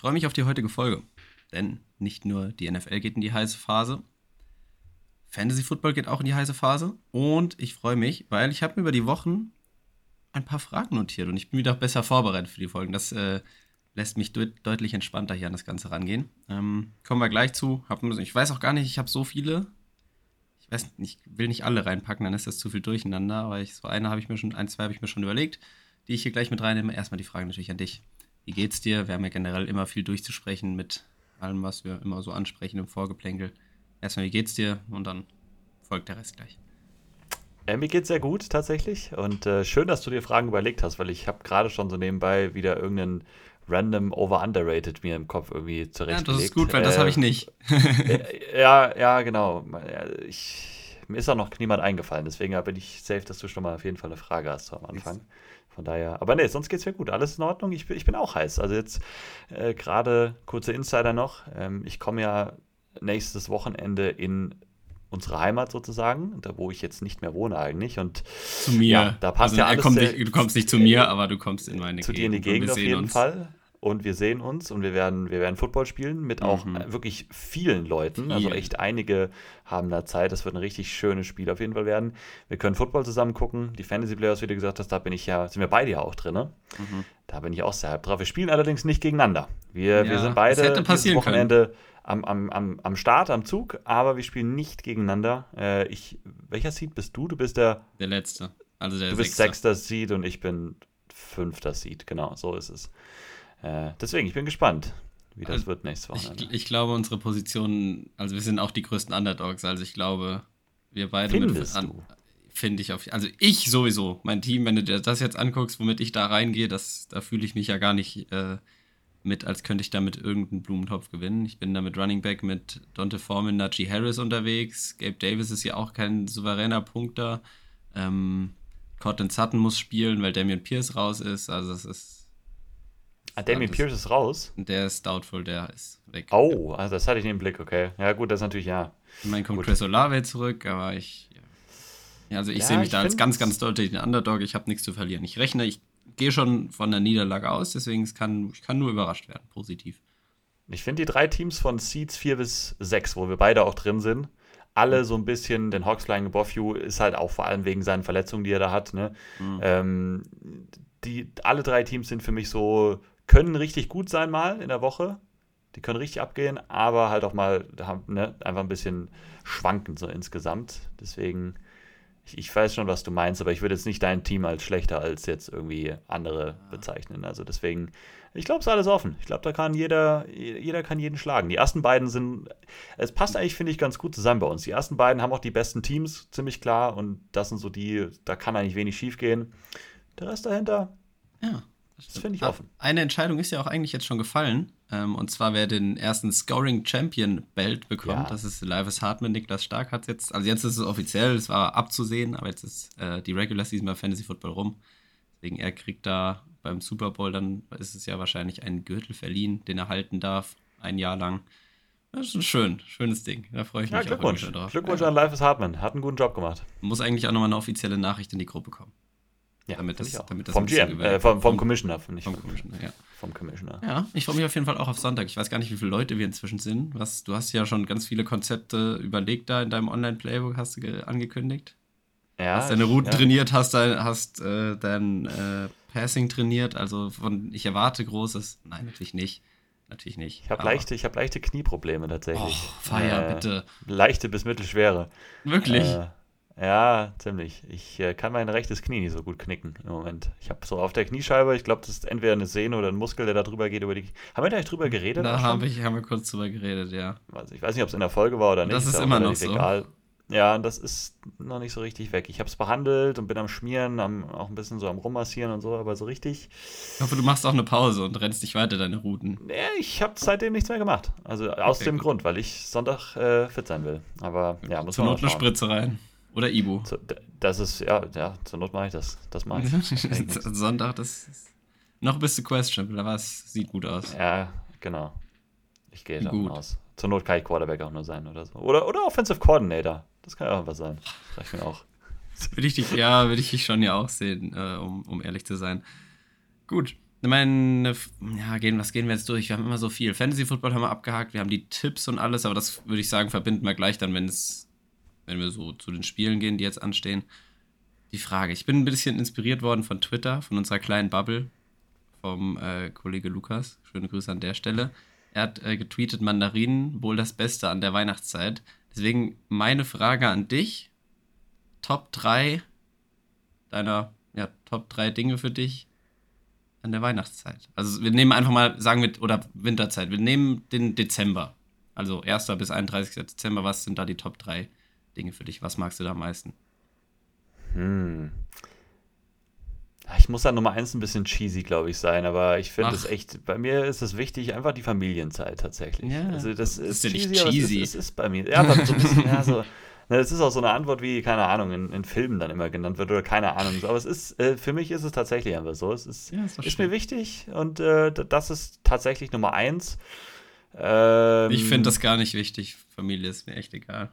Ich freue mich auf die heutige Folge, denn nicht nur die NFL geht in die heiße Phase, Fantasy Football geht auch in die heiße Phase und ich freue mich, weil ich habe mir über die Wochen ein paar Fragen notiert und ich bin wieder besser vorbereitet für die Folgen. Das äh, lässt mich de deutlich entspannter hier an das Ganze rangehen. Ähm, kommen wir gleich zu. Ich weiß auch gar nicht, ich habe so viele. Ich weiß ich will nicht alle reinpacken, dann ist das zu viel durcheinander, aber ich, so eine habe ich mir schon, ein, zwei habe ich mir schon überlegt, die ich hier gleich mit reinnehme. Erstmal die Frage natürlich an dich. Wie geht's dir? Wir haben ja generell immer viel durchzusprechen mit allem, was wir immer so ansprechen im Vorgeplänkel. Erstmal, wie geht's dir? Und dann folgt der Rest gleich. Äh, mir geht's sehr gut tatsächlich und äh, schön, dass du dir Fragen überlegt hast, weil ich habe gerade schon so nebenbei wieder irgendeinen random over-underrated mir im Kopf irgendwie zurechtgelegt. Ja, das ist gut, weil äh, das habe ich nicht. Äh, ja, ja, genau. Ich, mir ist auch noch niemand eingefallen, deswegen bin ich safe, dass du schon mal auf jeden Fall eine Frage hast am Anfang. Von daher, aber nee, sonst geht's mir gut. Alles in Ordnung. Ich, ich bin auch heiß. Also jetzt äh, gerade kurze Insider noch. Ähm, ich komme ja nächstes Wochenende in unsere Heimat sozusagen, da wo ich jetzt nicht mehr wohne eigentlich. Und zu mir. Ja, da passt also ja alles. Kommt nicht, du kommst nicht zu mir, aber du kommst in meine zu Gegend. Zu dir in die Gegend auf jeden uns. Fall. Und wir sehen uns und wir werden, wir werden Football spielen mit auch mhm. wirklich vielen Leuten. Also echt einige haben da Zeit. Das wird ein richtig schönes Spiel auf jeden Fall werden. Wir können Football zusammen gucken. Die Fantasy Players, wie du gesagt hast, da bin ich ja, sind wir beide ja auch drin. Ne? Mhm. Da bin ich auch sehr drauf. Wir spielen allerdings nicht gegeneinander. Wir, ja, wir sind beide dieses Wochenende können am, am, am, am Start, am Zug, aber wir spielen nicht gegeneinander. Äh, ich, welcher Seed bist du? Du bist der. Der letzte. Also der Du bist sechster Seed und ich bin fünfter Seed. Genau, so ist es. Äh, deswegen, ich bin gespannt, wie das also, wird nächstes Wochenende. Ich, ich, glaube, unsere Positionen, also wir sind auch die größten Underdogs. Also ich glaube, wir beide Findest mit. Finde ich auf. Also ich sowieso. Mein Team, wenn du dir das jetzt anguckst, womit ich da reingehe, das, da fühle ich mich ja gar nicht. Äh, mit, als könnte ich damit irgendeinen Blumentopf gewinnen. Ich bin da mit Running Back mit Dante Foreman, Najee Harris unterwegs. Gabe Davis ist ja auch kein souveräner Punkter. Ähm, Cortland Sutton muss spielen, weil Damian Pierce raus ist. Also es ist. Ah, Damian Pierce ist raus? Der ist doubtful, der ist weg. Oh, also das hatte ich nicht im Blick, okay. Ja, gut, das ist natürlich ja. Ich meine, kommt gut. Chris Olave zurück, aber ich. Ja, also ich ja, sehe mich da als ganz, ganz deutlich den Underdog. Ich habe nichts zu verlieren. Ich rechne, ich gehe schon von der Niederlage aus, deswegen es kann, ich kann nur überrascht werden, positiv. Ich finde die drei Teams von Seeds 4 bis 6, wo wir beide auch drin sind, alle so ein bisschen, den Hawks Flying Above You ist halt auch vor allem wegen seinen Verletzungen, die er da hat. Ne? Mhm. Ähm, die, alle drei Teams sind für mich so, können richtig gut sein mal in der Woche. Die können richtig abgehen, aber halt auch mal ne, einfach ein bisschen schwankend so insgesamt. Deswegen ich, ich, weiß schon, was du meinst, aber ich würde jetzt nicht dein Team als schlechter als jetzt irgendwie andere bezeichnen. Also deswegen, ich glaube, es ist alles offen. Ich glaube, da kann jeder, jeder kann jeden schlagen. Die ersten beiden sind, es passt eigentlich, finde ich, ganz gut zusammen bei uns. Die ersten beiden haben auch die besten Teams, ziemlich klar, und das sind so die, da kann eigentlich wenig schief gehen. Der Rest dahinter, ja. Das finde ich offen. Eine Entscheidung ist ja auch eigentlich jetzt schon gefallen. Ähm, und zwar, wer den ersten Scoring Champion Belt bekommt. Ja. Das ist Livis Hartmann. Niklas Stark hat jetzt, also jetzt ist es offiziell, es war abzusehen, aber jetzt ist äh, die Regular Season bei Fantasy Football rum. Deswegen, er kriegt da beim Super Bowl, dann ist es ja wahrscheinlich ein Gürtel verliehen, den er halten darf, ein Jahr lang. Das ist ein schön, schönes Ding. Da freue ich mich ja, Glückwunsch. auch drauf. Glückwunsch an Livis Hartmann. Hat einen guten Job gemacht. Muss eigentlich auch nochmal eine offizielle Nachricht in die Gruppe kommen. Ja, damit das, damit das vom GM, äh, vom, vom, Commissioner, nicht vom, vom Commissioner, ja. Vom Commissioner. Ja, ich freue mich auf jeden Fall auch auf Sonntag. Ich weiß gar nicht, wie viele Leute wir inzwischen sind. Was, du hast ja schon ganz viele Konzepte überlegt da in deinem Online-Playbook, hast du angekündigt. Ja. Hast deine Routen ja. trainiert, hast dein, hast, äh, dein äh, Passing trainiert. Also von, ich erwarte Großes. Nein, natürlich nicht. Natürlich nicht. Ich habe leichte, hab leichte Knieprobleme tatsächlich. Oh, feier, äh, bitte. Leichte bis mittelschwere. Wirklich? Ja, ziemlich. Ich äh, kann mein rechtes Knie nicht so gut knicken im Moment. Ich habe so auf der Kniescheibe, ich glaube, das ist entweder eine Sehne oder ein Muskel, der da drüber geht über die. Haben wir da nicht drüber geredet? Da haben wir, haben wir kurz drüber geredet, ja. Also ich weiß nicht, ob es in der Folge war oder nicht. Das ist, ist immer noch so. Egal. Ja, das ist noch nicht so richtig weg. Ich habe es behandelt und bin am Schmieren, am, auch ein bisschen so am Rummassieren und so, aber so richtig. Ich hoffe, du machst auch eine Pause und rennst nicht weiter deine Routen. Nee, ich habe seitdem nichts mehr gemacht. Also aus okay, dem gut. Grund, weil ich Sonntag äh, fit sein will. Aber ja, muss Zur man Not eine Spritze rein. Oder Ibu. Das ist, ja, ja, zur Not mache ich das. Das mache ich. Sonntag, das ist noch bist du questionable, aber es sieht gut aus. Ja, genau. Ich gehe davon gut. aus. Zur Not kann ich Quarterback auch nur sein oder so. Oder, oder Offensive Coordinator. Das kann ja auch was sein. Das ich mir auch. Würde ich dich, ja, würde ich dich schon ja auch sehen, äh, um, um ehrlich zu sein. Gut, meine, ja, gehen, was gehen wir jetzt durch? Wir haben immer so viel. Fantasy Football haben wir abgehakt, wir haben die Tipps und alles, aber das würde ich sagen, verbinden wir gleich dann, wenn es, wenn wir so zu den Spielen gehen, die jetzt anstehen. Die Frage. Ich bin ein bisschen inspiriert worden von Twitter, von unserer kleinen Bubble, vom äh, Kollege Lukas. Schöne Grüße an der Stelle. Er hat äh, getweetet, Mandarinen wohl das Beste an der Weihnachtszeit. Deswegen meine Frage an dich: Top 3 deiner, ja, Top 3 Dinge für dich an der Weihnachtszeit. Also wir nehmen einfach mal, sagen wir, oder Winterzeit. Wir nehmen den Dezember. Also 1. bis 31. Dezember. Was sind da die Top 3 Dinge für dich? Was magst du da am meisten? Hm. Ich muss da Nummer eins ein bisschen cheesy, glaube ich, sein, aber ich finde es echt, bei mir ist es wichtig, einfach die Familienzeit tatsächlich. Ja, also das, ist, ist cheesy, aber es ist, es ist bei mir. Ja, aber so ein bisschen, ja, so, das ist auch so eine Antwort, wie, keine Ahnung, in, in Filmen dann immer genannt wird oder keine Ahnung. Aber es ist, äh, für mich ist es tatsächlich einfach so. Es ist, ja, ist mir wichtig und äh, das ist tatsächlich Nummer eins. Ähm, ich finde das gar nicht wichtig. Familie ist mir echt egal.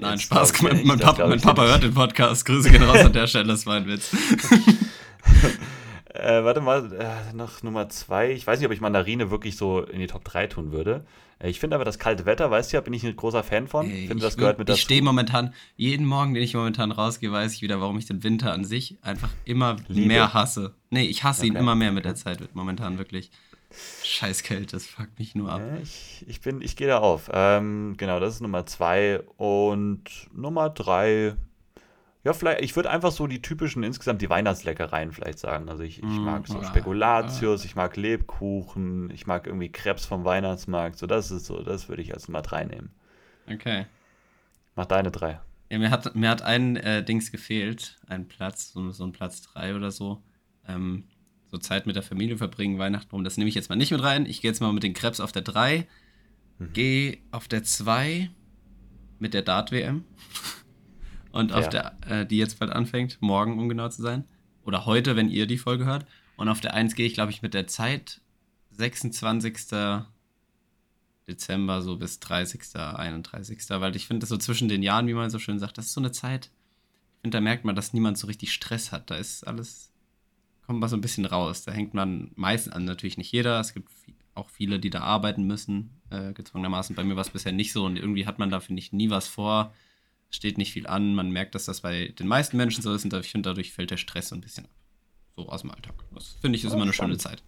Nein, Spaß. Mein, mein, Papa, mein Papa hört den Podcast. Grüße gehen raus an der Stelle, das war ein Witz. äh, warte mal, äh, noch Nummer zwei. Ich weiß nicht, ob ich Mandarine wirklich so in die Top 3 tun würde. Äh, ich finde aber das kalte Wetter, weißt du ja, bin ich ein großer Fan von. Ich finde, das gehört mit dazu. Ich stehe momentan, jeden Morgen, den ich momentan rausgehe, weiß ich wieder, warum ich den Winter an sich einfach immer Liebe. mehr hasse. Nee, ich hasse okay. ihn immer mehr mit der Zeit, momentan wirklich. Scheiß Kälte, das fuckt mich nur ab. Ja, ich, ich, bin, ich gehe da auf. Ähm, genau, das ist Nummer zwei. Und Nummer drei ja, vielleicht, ich würde einfach so die typischen, insgesamt die Weihnachtsleckereien vielleicht sagen. Also ich, ich mm, mag so Spekulatius, ich mag Lebkuchen, ich mag irgendwie Krebs vom Weihnachtsmarkt. So, das ist so, das würde ich als Nummer drei nehmen. Okay. Mach deine drei. Ja, mir hat, mir hat ein äh, Dings gefehlt, ein Platz, so, so ein Platz drei oder so. Ähm, so Zeit mit der Familie verbringen, Weihnachten rum. Das nehme ich jetzt mal nicht mit rein. Ich gehe jetzt mal mit den Krebs auf der 3. Mhm. Gehe auf der 2 mit der Dart-WM. Und ja. auf der, äh, die jetzt bald anfängt, morgen, um genau zu sein. Oder heute, wenn ihr die Folge hört. Und auf der 1 gehe ich, glaube ich, mit der Zeit 26. Dezember so bis 30., 31. Weil ich finde, das so zwischen den Jahren, wie man so schön sagt, das ist so eine Zeit. Ich finde, da merkt man, dass niemand so richtig Stress hat. Da ist alles, kommt mal so ein bisschen raus. Da hängt man meistens an, natürlich nicht jeder. Es gibt auch viele, die da arbeiten müssen, äh, gezwungenermaßen. Bei mir war es bisher nicht so und irgendwie hat man da, finde ich, nie was vor steht nicht viel an. Man merkt, dass das bei den meisten Menschen so ist und ich finde, dadurch fällt der Stress so ein bisschen ab. So aus dem Alltag. Das finde ich ist oh, immer eine spannend. schöne Zeit.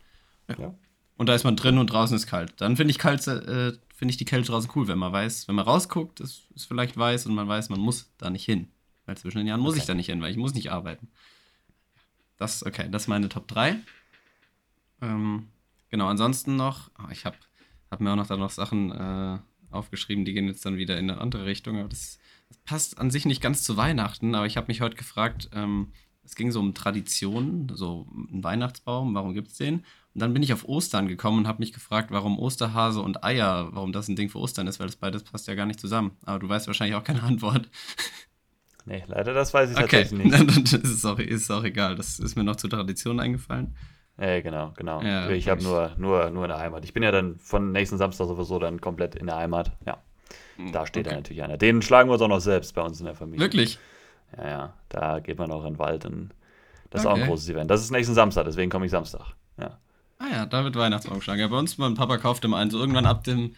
Ja. ja. Und da ist man drin und draußen ist kalt. Dann finde ich kalt, äh, finde ich die Kälte draußen cool, wenn man weiß, wenn man rausguckt, ist es vielleicht weiß und man weiß, man muss da nicht hin. Weil zwischen den Jahren muss okay. ich da nicht hin, weil ich muss nicht arbeiten. Das, okay, das ist meine Top 3. Ähm, genau, ansonsten noch, oh, ich habe hab mir auch noch da noch Sachen äh, aufgeschrieben, die gehen jetzt dann wieder in eine andere Richtung, aber das passt an sich nicht ganz zu Weihnachten, aber ich habe mich heute gefragt, ähm, es ging so um Traditionen, so ein Weihnachtsbaum, warum gibt es den? Und dann bin ich auf Ostern gekommen und habe mich gefragt, warum Osterhase und Eier, warum das ein Ding für Ostern ist, weil das beides passt ja gar nicht zusammen. Aber du weißt wahrscheinlich auch keine Antwort. Nee, leider das weiß ich okay. tatsächlich nicht. das ist auch, ist auch egal, das ist mir noch zur Tradition eingefallen. Ja, genau, genau. Ja, ich habe nur, nur, nur in der Heimat. Ich bin ja dann von nächsten Samstag sowieso dann komplett in der Heimat, ja. Hm, da steht okay. natürlich einer. Den schlagen wir uns auch noch selbst bei uns in der Familie. Wirklich? Ja, ja. Da geht man auch in den Wald und das ist okay. auch ein großes Event. Das ist nächsten Samstag, deswegen komme ich Samstag. Ja. Ah ja, da wird Weihnachtsbaum geschlagen. Ja, bei uns, mein Papa kauft immer einen. So irgendwann ab dem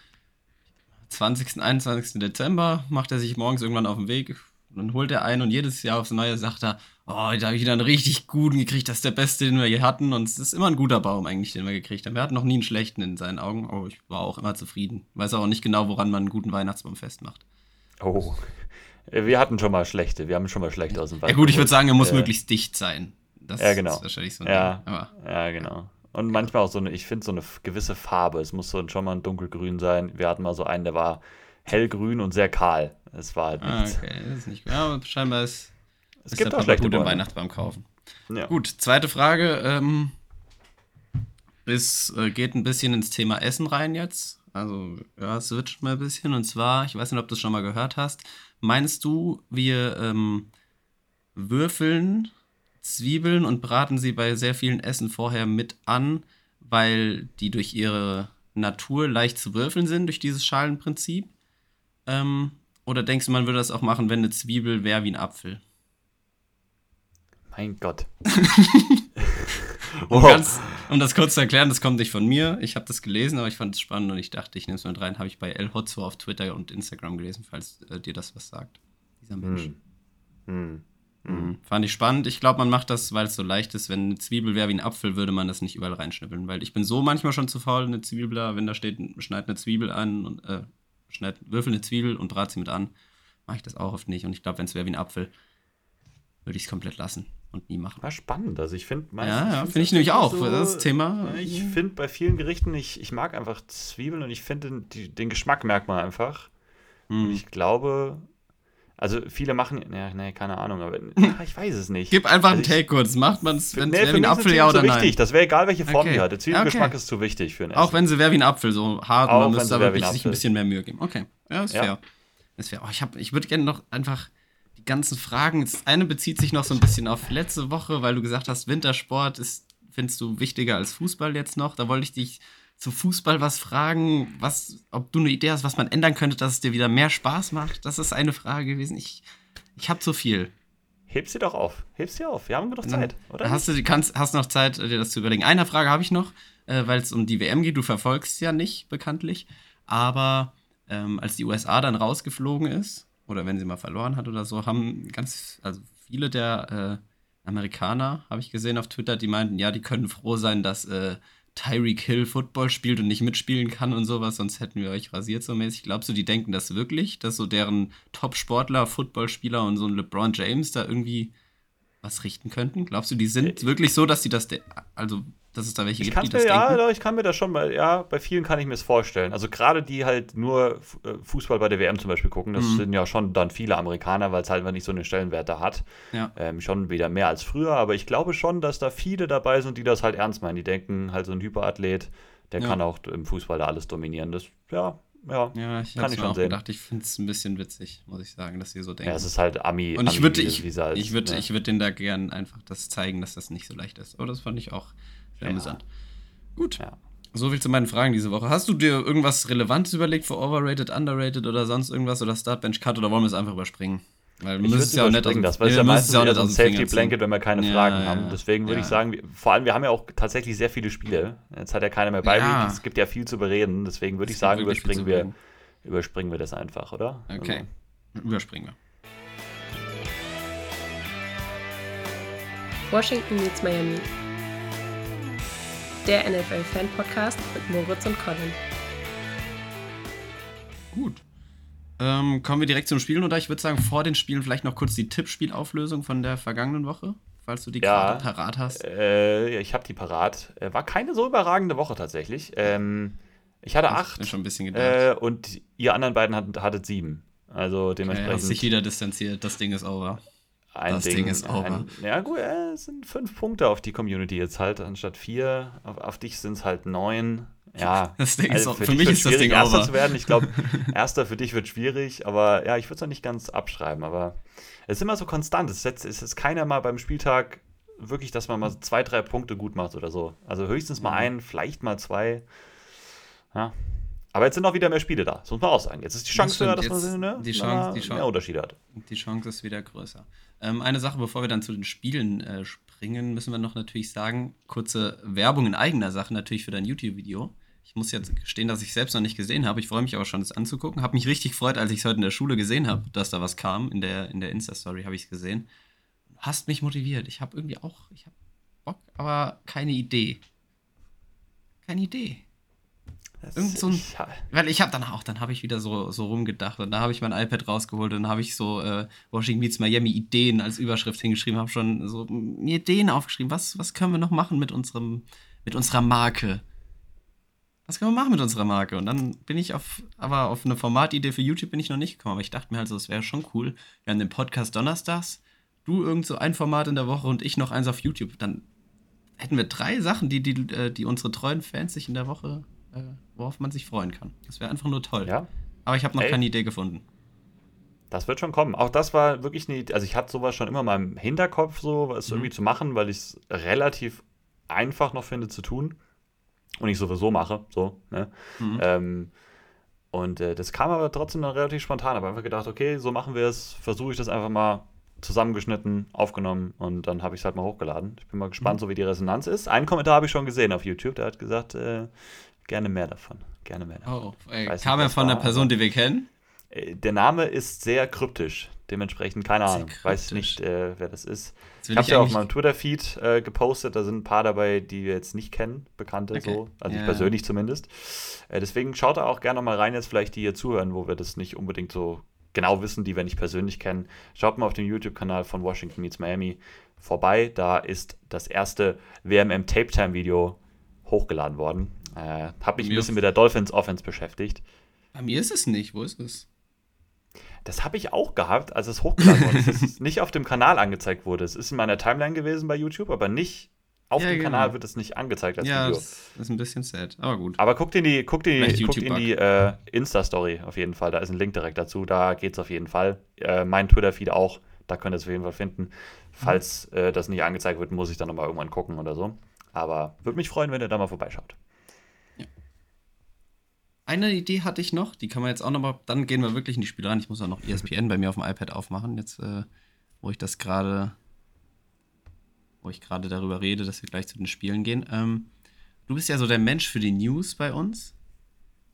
20., 21. Dezember macht er sich morgens irgendwann auf den Weg. Und dann holt er einen und jedes Jahr aufs Neue sagt er, oh, da habe ich wieder einen richtig guten gekriegt, das ist der beste, den wir je hatten. Und es ist immer ein guter Baum eigentlich, den wir gekriegt haben. Wir hatten noch nie einen schlechten in seinen Augen, aber ich war auch immer zufrieden. Weiß auch nicht genau, woran man einen guten Weihnachtsbaum festmacht. Oh, wir hatten schon mal schlechte, wir haben schon mal schlechte aus dem Wald. Ja gut, ich würde sagen, er muss äh, möglichst dicht sein. Das ja, genau. ist wahrscheinlich so ein ja, Ding. ja, genau. Und manchmal auch so eine, ich finde so eine gewisse Farbe. Es muss so schon mal ein dunkelgrün sein. Wir hatten mal so einen, der war hellgrün und sehr kahl. Es war halt ah, nichts. Ah, okay, das ist nicht gut. Ja, aber scheinbar ist es ist gibt auch schlechte gut im Weihnachtsbaum kaufen. Ja. Gut, zweite Frage. Ähm, es äh, geht ein bisschen ins Thema Essen rein jetzt. Also, ja, switcht mal ein bisschen. Und zwar, ich weiß nicht, ob du es schon mal gehört hast. Meinst du, wir ähm, würfeln Zwiebeln und braten sie bei sehr vielen Essen vorher mit an, weil die durch ihre Natur leicht zu würfeln sind, durch dieses Schalenprinzip? Ähm, oder denkst du, man würde das auch machen, wenn eine Zwiebel wäre wie ein Apfel? Mein Gott. um, ganz, um, das kurz zu erklären, das kommt nicht von mir. Ich habe das gelesen, aber ich fand es spannend und ich dachte, ich nehme es mit rein. Habe ich bei El Hotzo auf Twitter und Instagram gelesen, falls äh, dir das was sagt. Dieser Mensch. Hm. Hm. Mhm. Fand ich spannend. Ich glaube, man macht das, weil es so leicht ist. Wenn eine Zwiebel wäre wie ein Apfel, würde man das nicht überall reinschnippeln. Weil ich bin so manchmal schon zu faul, eine Zwiebel da, wenn da steht, schneid eine Zwiebel an und äh, schneid, würfel eine Zwiebel und brat sie mit an, mache ich das auch oft nicht. Und ich glaube, wenn es wäre wie ein Apfel, würde ich es komplett lassen und nie machen. War spannend. Also ich finde Ja, ja finde ich nämlich auch. So, das Thema. Ich finde bei vielen Gerichten, ich, ich mag einfach Zwiebeln und ich finde den, den Geschmack merkt man einfach. Hm. Und ich glaube, also viele machen, ja, nee, keine Ahnung, aber ich weiß es nicht. Gib einfach also einen Take kurz. Macht man es, wenn es wie ein Apfel ja oder nein? Wichtig. Das wäre egal, welche Form okay. die hat. Der Zwiebelgeschmack okay. ist zu wichtig für einen Auch wenn sie wäre wie ein Apfel, so hart, Auch man müsste aber wirklich sich ein bisschen mehr Mühe geben. Okay, ja, ist ja. fair. Ist fair. Oh, ich ich würde gerne noch einfach die ganzen Fragen. Das eine bezieht sich noch so ein bisschen auf letzte Woche, weil du gesagt hast, Wintersport ist, findest du wichtiger als Fußball jetzt noch. Da wollte ich dich zu Fußball was fragen, was, ob du eine Idee hast, was man ändern könnte, dass es dir wieder mehr Spaß macht. Das ist eine Frage gewesen. Ich, ich habe zu viel. Heb sie doch auf. Heb sie auf. Wir haben genug Zeit, oder? Hast du kannst, hast noch Zeit, dir das zu überlegen. Eine Frage habe ich noch, äh, weil es um die WM geht. Du verfolgst ja nicht, bekanntlich. Aber ähm, als die USA dann rausgeflogen ist, oder wenn sie mal verloren hat oder so, haben ganz, also viele der äh, Amerikaner, habe ich gesehen auf Twitter, die meinten, ja, die können froh sein, dass äh, Tyreek Hill Football spielt und nicht mitspielen kann und sowas, sonst hätten wir euch rasiert so mäßig. Glaubst du, die denken das wirklich, dass so deren Top-Sportler, Footballspieler und so ein LeBron James da irgendwie was richten könnten? Glaubst du, die sind äh, wirklich so, dass die das, also dass es da welche ich gibt, die das mir, denken? Ja, ich kann mir das schon mal, ja, bei vielen kann ich mir das vorstellen. Also gerade die halt nur äh, Fußball bei der WM zum Beispiel gucken, das mhm. sind ja schon dann viele Amerikaner, weil es halt nicht so einen Stellenwert da hat. Ja. Ähm, schon wieder mehr als früher, aber ich glaube schon, dass da viele dabei sind, die das halt ernst meinen. Die denken halt so ein Hyperathlet, der ja. kann auch im Fußball da alles dominieren. Das, ja, ja, ja ich kann ich schon auch sehen. gedacht, ich finde es ein bisschen witzig, muss ich sagen, dass sie so denken. Ja, es ist halt Ami. Und ich würde ich, halt, ich würd, ne? ich würd denen da gern einfach das zeigen, dass das nicht so leicht ist. Aber das fand ich auch ja. amüsant. Gut. Ja. So viel zu meinen Fragen diese Woche. Hast du dir irgendwas Relevantes überlegt für Overrated, Underrated oder sonst irgendwas oder Startbench Cut oder wollen wir es einfach überspringen? Weil wir müssen ja auch nicht aus, das, weil es ja meistens ja so ein Safety Blanket, wenn wir keine ja, Fragen ja, haben. Deswegen würde ich sagen, vor allem, wir haben ja auch tatsächlich sehr viele Spiele. Jetzt hat ja keiner mehr bei mir. Es gibt ja viel zu bereden. Deswegen würde ich sagen, überspringen wir, überspringen wir das einfach, oder? Okay. Also. Überspringen wir. Washington meets Miami der NFL-Fan-Podcast mit Moritz und Colin. Gut. Ähm, kommen wir direkt zum Spielen oder ich würde sagen, vor den Spielen vielleicht noch kurz die Tippspielauflösung von der vergangenen Woche, falls du die ja, gerade parat hast. Äh, ich habe die parat. Äh, war keine so überragende Woche tatsächlich. Ähm, ich hatte acht. Ich schon ein bisschen gedacht. Äh, und ihr anderen beiden hattet, hattet sieben. Also dementsprechend. Okay, hat sich wieder distanziert. Das Ding ist over. Ein das Ding, Ding ist over. Ein, ja, gut, äh, es sind fünf Punkte auf die Community jetzt halt, anstatt vier. Auf, auf dich sind es halt neun. Ja, das Ding also ist, für, für mich ist das Ding Erster over. zu werden. Ich glaube, Erster für dich wird schwierig, aber ja, ich würde es noch nicht ganz abschreiben. Aber es ist immer so konstant. Es ist, es ist keiner mal beim Spieltag wirklich, dass man mal zwei, drei Punkte gut macht oder so. Also höchstens mal mhm. einen, vielleicht mal zwei. Ja, aber jetzt sind auch wieder mehr Spiele da. Das muss man auch sagen. Jetzt ist die Chance höher, dass man ne, die Chance, die Chance, mehr Unterschiede hat. Die Chance ist wieder größer. Ähm, eine Sache, bevor wir dann zu den Spielen äh, springen, müssen wir noch natürlich sagen, kurze Werbung in eigener Sache natürlich für dein YouTube-Video. Ich muss jetzt gestehen, dass ich selbst noch nicht gesehen habe. Ich freue mich aber schon, das anzugucken. Habe mich richtig gefreut, als ich es heute in der Schule gesehen habe, dass da was kam. In der, in der Insta-Story habe ich es gesehen. Hast mich motiviert. Ich habe irgendwie auch, ich habe Bock, aber keine Idee. Keine Idee. Irgend so ein, weil ich habe dann auch, dann habe ich wieder so, so rumgedacht und da habe ich mein iPad rausgeholt und dann habe ich so äh, Washington Meets Miami Ideen als Überschrift hingeschrieben, habe schon so mir Ideen aufgeschrieben. Was, was können wir noch machen mit unserem, mit unserer Marke? Was können wir machen mit unserer Marke? Und dann bin ich auf, aber auf eine Formatidee für YouTube bin ich noch nicht gekommen. Aber ich dachte mir halt so, es wäre schon cool. Wir haben den Podcast donnerstags, du irgend so ein Format in der Woche und ich noch eins auf YouTube. Dann hätten wir drei Sachen, die, die, äh, die unsere treuen Fans sich in der Woche äh, worauf man sich freuen kann. Das wäre einfach nur toll. Ja. Aber ich habe noch Ey. keine Idee gefunden. Das wird schon kommen. Auch das war wirklich eine Idee. Also ich hatte sowas schon immer mal im Hinterkopf, so was mhm. irgendwie zu machen, weil ich es relativ einfach noch finde zu tun. Und ich sowieso mache. So, ne? Mhm. Ähm, und äh, das kam aber trotzdem dann relativ spontan. Aber einfach gedacht, okay, so machen wir es, versuche ich das einfach mal. zusammengeschnitten, aufgenommen und dann habe ich es halt mal hochgeladen. Ich bin mal gespannt, mhm. so wie die Resonanz ist. Einen Kommentar habe ich schon gesehen auf YouTube, der hat gesagt, äh, gerne mehr davon. Gerne mehr davon. Oh, ey, kam er von einer Person, die wir kennen? Äh, der Name ist sehr kryptisch. Dementsprechend keine Ahnung. Weiß nicht, äh, wer das ist. Das ich habe ja auf meinem Twitter-Feed äh, gepostet. Da sind ein paar dabei, die wir jetzt nicht kennen, Bekannte okay. so. Also ja. ich persönlich zumindest. Äh, deswegen schaut da auch gerne mal rein, jetzt vielleicht die hier zuhören, wo wir das nicht unbedingt so genau wissen, die wir nicht persönlich kennen. Schaut mal auf dem YouTube-Kanal von Washington Meets Miami vorbei. Da ist das erste WMM Tape Time Video hochgeladen worden. Äh, habe mich ein bisschen mit der Dolphins Offense beschäftigt. Bei mir ist es nicht. Wo ist es? Das habe ich auch gehabt, als es hochgeladen wurde. dass es nicht auf dem Kanal angezeigt wurde. Es ist in meiner Timeline gewesen bei YouTube, aber nicht auf ja, dem genau. Kanal wird es nicht angezeigt als ja, Video. Das ist ein bisschen sad, aber gut. Aber guckt in die, guckt in die, guckt in die äh, Insta-Story auf jeden Fall. Da ist ein Link direkt dazu. Da geht es auf jeden Fall. Äh, mein Twitter-Feed auch. Da könnt ihr es auf jeden Fall finden. Falls äh, das nicht angezeigt wird, muss ich dann nochmal irgendwann gucken oder so. Aber würde mich freuen, wenn ihr da mal vorbeischaut. Eine Idee hatte ich noch, die kann man jetzt auch nochmal, dann gehen wir wirklich in die Spiele rein. Ich muss auch noch ESPN bei mir auf dem iPad aufmachen, jetzt, äh, wo ich das gerade, wo ich gerade darüber rede, dass wir gleich zu den Spielen gehen. Ähm, du bist ja so der Mensch für die News bei uns.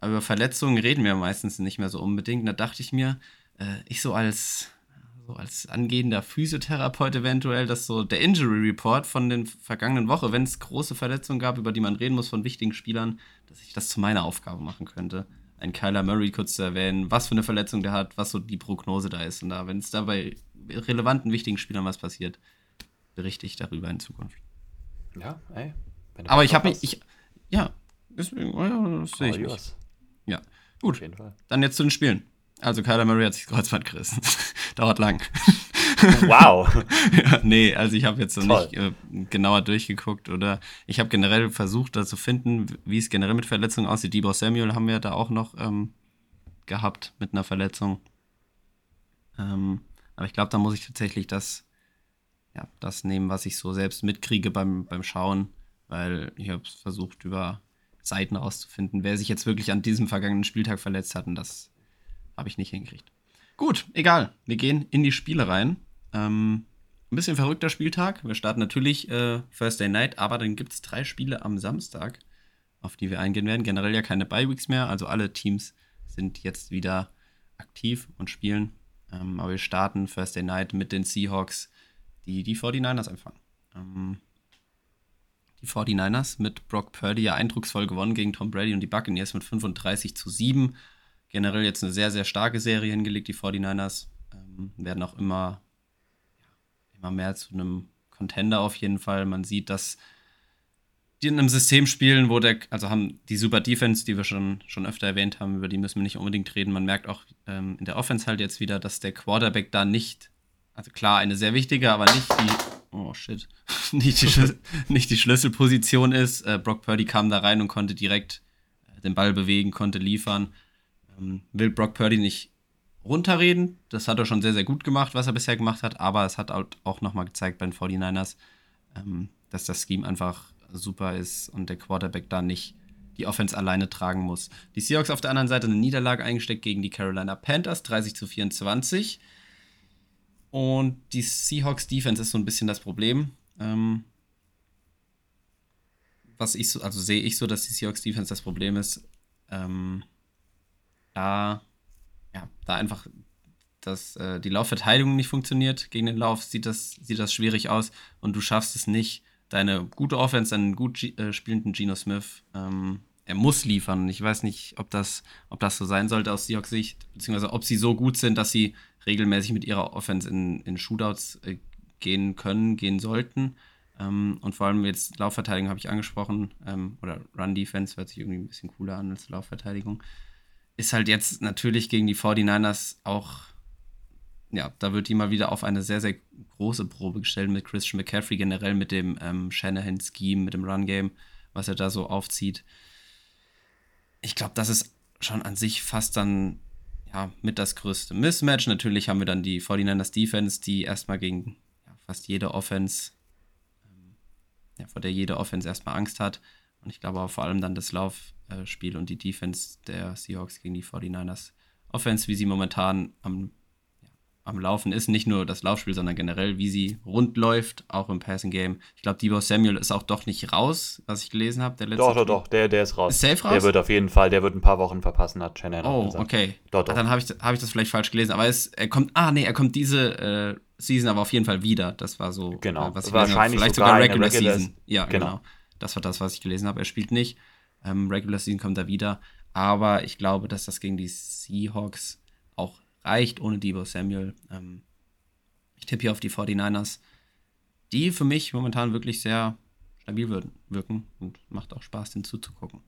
Aber über Verletzungen reden wir meistens nicht mehr so unbedingt. Da dachte ich mir, äh, ich so als so als angehender Physiotherapeut eventuell, dass so der Injury Report von den vergangenen Woche, wenn es große Verletzungen gab, über die man reden muss von wichtigen Spielern, dass ich das zu meiner Aufgabe machen könnte. Ein Kyler Murray kurz zu erwähnen, was für eine Verletzung der hat, was so die Prognose da ist. Und da, wenn es da bei relevanten, wichtigen Spielern was passiert, berichte ich darüber in Zukunft. Ja, ey. Aber ich habe mich, ich, ja, deswegen, ja, das sehe ich. Mich. Ja, gut. Auf jeden Fall. Dann jetzt zu den Spielen. Also Kyler Murray hat sich Kreuzband gerissen. Dauert lang. Wow. ja, nee, also ich habe jetzt noch nicht äh, genauer durchgeguckt oder ich habe generell versucht, da zu finden, wie es generell mit Verletzungen aussieht. Debo Samuel haben wir da auch noch ähm, gehabt mit einer Verletzung. Ähm, aber ich glaube, da muss ich tatsächlich das, ja, das nehmen, was ich so selbst mitkriege beim, beim Schauen, weil ich habe versucht, über Seiten rauszufinden, wer sich jetzt wirklich an diesem vergangenen Spieltag verletzt hat und das habe ich nicht hingekriegt. Gut, egal. Wir gehen in die Spiele rein. Ähm, ein bisschen verrückter Spieltag. Wir starten natürlich äh, Thursday Night, aber dann gibt es drei Spiele am Samstag, auf die wir eingehen werden. Generell ja keine Bye-Weeks mehr, also alle Teams sind jetzt wieder aktiv und spielen. Ähm, aber wir starten Thursday Night mit den Seahawks, die die 49ers empfangen. Ähm, die 49ers mit Brock Purdy ja eindrucksvoll gewonnen gegen Tom Brady und die Buccaneers mit 35 zu 7 generell jetzt eine sehr, sehr starke Serie hingelegt, die 49ers. Ähm, werden auch immer, ja, immer mehr zu einem Contender auf jeden Fall. Man sieht, dass die in einem System spielen, wo der, also haben die super Defense, die wir schon, schon öfter erwähnt haben, über die müssen wir nicht unbedingt reden. Man merkt auch ähm, in der Offense halt jetzt wieder, dass der Quarterback da nicht, also klar, eine sehr wichtige, aber nicht die, oh shit, nicht die, nicht die Schlüsselposition ist. Äh, Brock Purdy kam da rein und konnte direkt äh, den Ball bewegen, konnte liefern will Brock Purdy nicht runterreden. Das hat er schon sehr, sehr gut gemacht, was er bisher gemacht hat. Aber es hat auch nochmal gezeigt bei den 49ers, ähm, dass das Scheme einfach super ist und der Quarterback da nicht die Offense alleine tragen muss. Die Seahawks auf der anderen Seite eine Niederlage eingesteckt gegen die Carolina Panthers, 30 zu 24. Und die Seahawks Defense ist so ein bisschen das Problem. Ähm, was ich so, also sehe ich so, dass die Seahawks Defense das Problem ist. Ähm, da, ja, da einfach dass äh, die Laufverteidigung nicht funktioniert. Gegen den Lauf sieht das, sieht das schwierig aus und du schaffst es nicht, deine gute Offense, deinen gut äh, spielenden Geno Smith, ähm, er muss liefern. Ich weiß nicht, ob das, ob das so sein sollte aus Seahawks Sicht, beziehungsweise ob sie so gut sind, dass sie regelmäßig mit ihrer Offense in, in Shootouts äh, gehen können, gehen sollten. Ähm, und vor allem jetzt Laufverteidigung habe ich angesprochen, ähm, oder Run Defense hört sich irgendwie ein bisschen cooler an als Laufverteidigung ist halt jetzt natürlich gegen die 49ers auch, ja, da wird die mal wieder auf eine sehr, sehr große Probe gestellt mit Christian McCaffrey, generell mit dem ähm, Shanahan-Scheme, mit dem Run-Game, was er da so aufzieht. Ich glaube, das ist schon an sich fast dann ja, mit das größte Mismatch. Natürlich haben wir dann die 49ers Defense, die erstmal gegen ja, fast jede Offense, ähm, ja, vor der jede Offense erstmal Angst hat. Und ich glaube auch vor allem dann das Laufspiel und die Defense der Seahawks gegen die 49ers. Offense, wie sie momentan am, ja, am Laufen ist. Nicht nur das Laufspiel, sondern generell, wie sie rund läuft, auch im Passing Game. Ich glaube, Debo Samuel ist auch doch nicht raus, was ich gelesen habe. Doch, doch, doch, der, der ist raus. Ist safe raus? Der wird auf jeden Fall, der wird ein paar Wochen verpassen, hat Shannon Oh, okay. Doch, doch. Dann habe ich, hab ich das vielleicht falsch gelesen. Aber es, er kommt, ah, nee, er kommt diese äh, Season aber auf jeden Fall wieder. Das war so, Genau. äh, was ich Wahrscheinlich gelesen habe. Vielleicht sogar sogar Regular, Regular- Season. Ja, Genau. genau. Das war das, was ich gelesen habe. Er spielt nicht. Ähm, Regular Season kommt er wieder. Aber ich glaube, dass das gegen die Seahawks auch reicht ohne Debo Samuel. Ähm, ich tippe hier auf die 49ers, die für mich momentan wirklich sehr stabil wirken, und macht auch Spaß, den zuzugucken.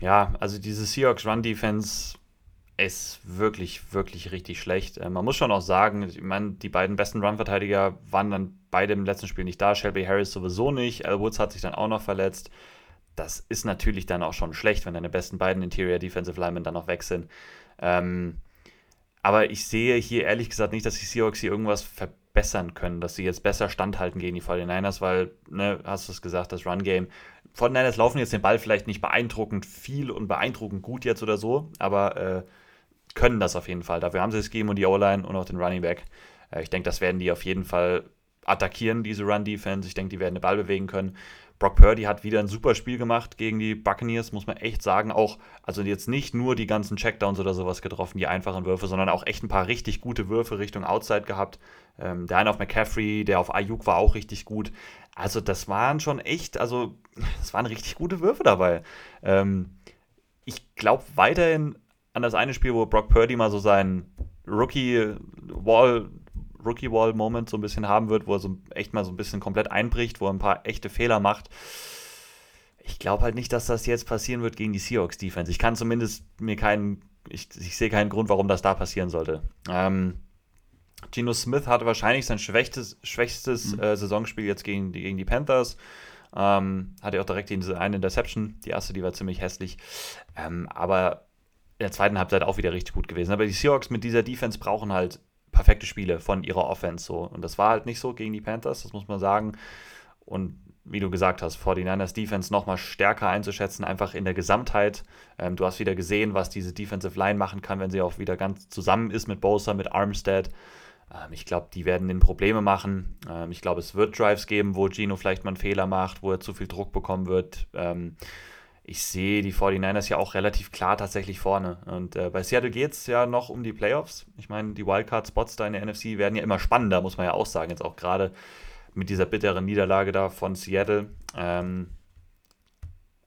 Ja, also diese Seahawks Run Defense ist wirklich, wirklich richtig schlecht. Äh, man muss schon auch sagen, ich meine, die beiden besten Run-Verteidiger waren dann beide im letzten Spiel nicht da. Shelby Harris sowieso nicht. Al Woods hat sich dann auch noch verletzt. Das ist natürlich dann auch schon schlecht, wenn deine besten beiden Interior Defensive Linemen dann noch weg sind. Ähm, aber ich sehe hier ehrlich gesagt nicht, dass die Seahawks hier irgendwas verbessern können, dass sie jetzt besser standhalten gegen die 49ers, weil, ne, hast du es gesagt, das Run-Game. 49ers laufen jetzt den Ball vielleicht nicht beeindruckend viel und beeindruckend gut jetzt oder so, aber äh, können das auf jeden Fall. Dafür haben sie das Scheme und die O-Line und auch den Running Back. Äh, ich denke, das werden die auf jeden Fall attackieren, diese Run-Defense. Ich denke, die werden den Ball bewegen können. Brock Purdy hat wieder ein super Spiel gemacht gegen die Buccaneers, muss man echt sagen. Auch, also jetzt nicht nur die ganzen Checkdowns oder sowas getroffen, die einfachen Würfe, sondern auch echt ein paar richtig gute Würfe Richtung Outside gehabt. Ähm, der eine auf McCaffrey, der auf Ayuk war auch richtig gut. Also, das waren schon echt, also, es waren richtig gute Würfe dabei. Ähm, ich glaube weiterhin an das eine Spiel, wo Brock Purdy mal so seinen Rookie-Wall, Rookie-Wall-Moment so ein bisschen haben wird, wo er so echt mal so ein bisschen komplett einbricht, wo er ein paar echte Fehler macht. Ich glaube halt nicht, dass das jetzt passieren wird gegen die Seahawks-Defense. Ich kann zumindest mir keinen, ich, ich sehe keinen Grund, warum das da passieren sollte. Ähm, Geno Smith hatte wahrscheinlich sein schwächstes, schwächstes Mhm. äh, Saisonspiel jetzt gegen die, gegen die Panthers. Ähm, hatte auch direkt diese eine Interception. Die erste, die war ziemlich hässlich. Ähm, aber in der zweiten Halbzeit auch wieder richtig gut gewesen. Aber die Seahawks mit dieser Defense brauchen halt perfekte Spiele von ihrer Offense so. Und das war halt nicht so gegen die Panthers, das muss man sagen. Und wie du gesagt hast, 49ers Defense nochmal stärker einzuschätzen, einfach in der Gesamtheit. Ähm, du hast wieder gesehen, was diese Defensive Line machen kann, wenn sie auch wieder ganz zusammen ist mit Bosa, mit Armstead. Ähm, ich glaube, die werden den Probleme machen. Ähm, ich glaube, es wird Drives geben, wo Gino vielleicht mal einen Fehler macht, wo er zu viel Druck bekommen wird. Ich sehe die 49ers ja auch relativ klar tatsächlich vorne. Und äh, bei Seattle geht es ja noch um die Playoffs. Ich meine, die Wildcard-Spots da in der NFC werden ja immer spannender, muss man ja auch sagen. Jetzt auch gerade mit dieser bitteren Niederlage da von Seattle. Ähm,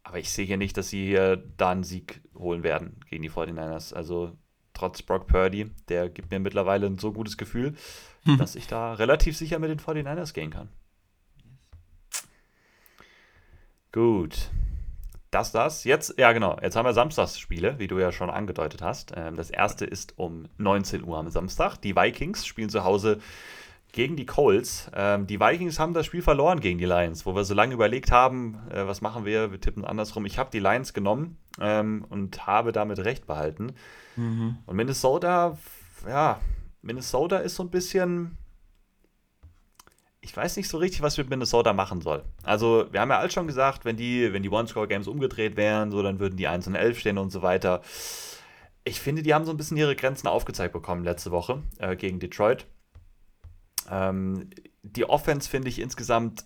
aber ich sehe hier nicht, dass sie hier da einen Sieg holen werden gegen die 49ers. Also trotz Brock Purdy, der gibt mir mittlerweile ein so gutes Gefühl, dass ich da relativ sicher mit den 49ers gehen kann. Gut. Das, das. Jetzt, ja genau, jetzt haben wir Samstagsspiele, wie du ja schon angedeutet hast. Ähm, das erste ist um 19 Uhr am Samstag. Die Vikings spielen zu Hause gegen die Colts. Ähm, die Vikings haben das Spiel verloren gegen die Lions, wo wir so lange überlegt haben, äh, was machen wir, wir tippen andersrum. Ich habe die Lions genommen ähm, und habe damit recht behalten. Mhm. Und Minnesota, ja, Minnesota ist so ein bisschen. Ich weiß nicht so richtig, was mit Minnesota machen soll. Also, wir haben ja alle schon gesagt, wenn die, wenn die One-Score-Games umgedreht wären, so, dann würden die 1 und 11 stehen und so weiter. Ich finde, die haben so ein bisschen ihre Grenzen aufgezeigt bekommen letzte Woche äh, gegen Detroit. Ähm, die Offense finde ich insgesamt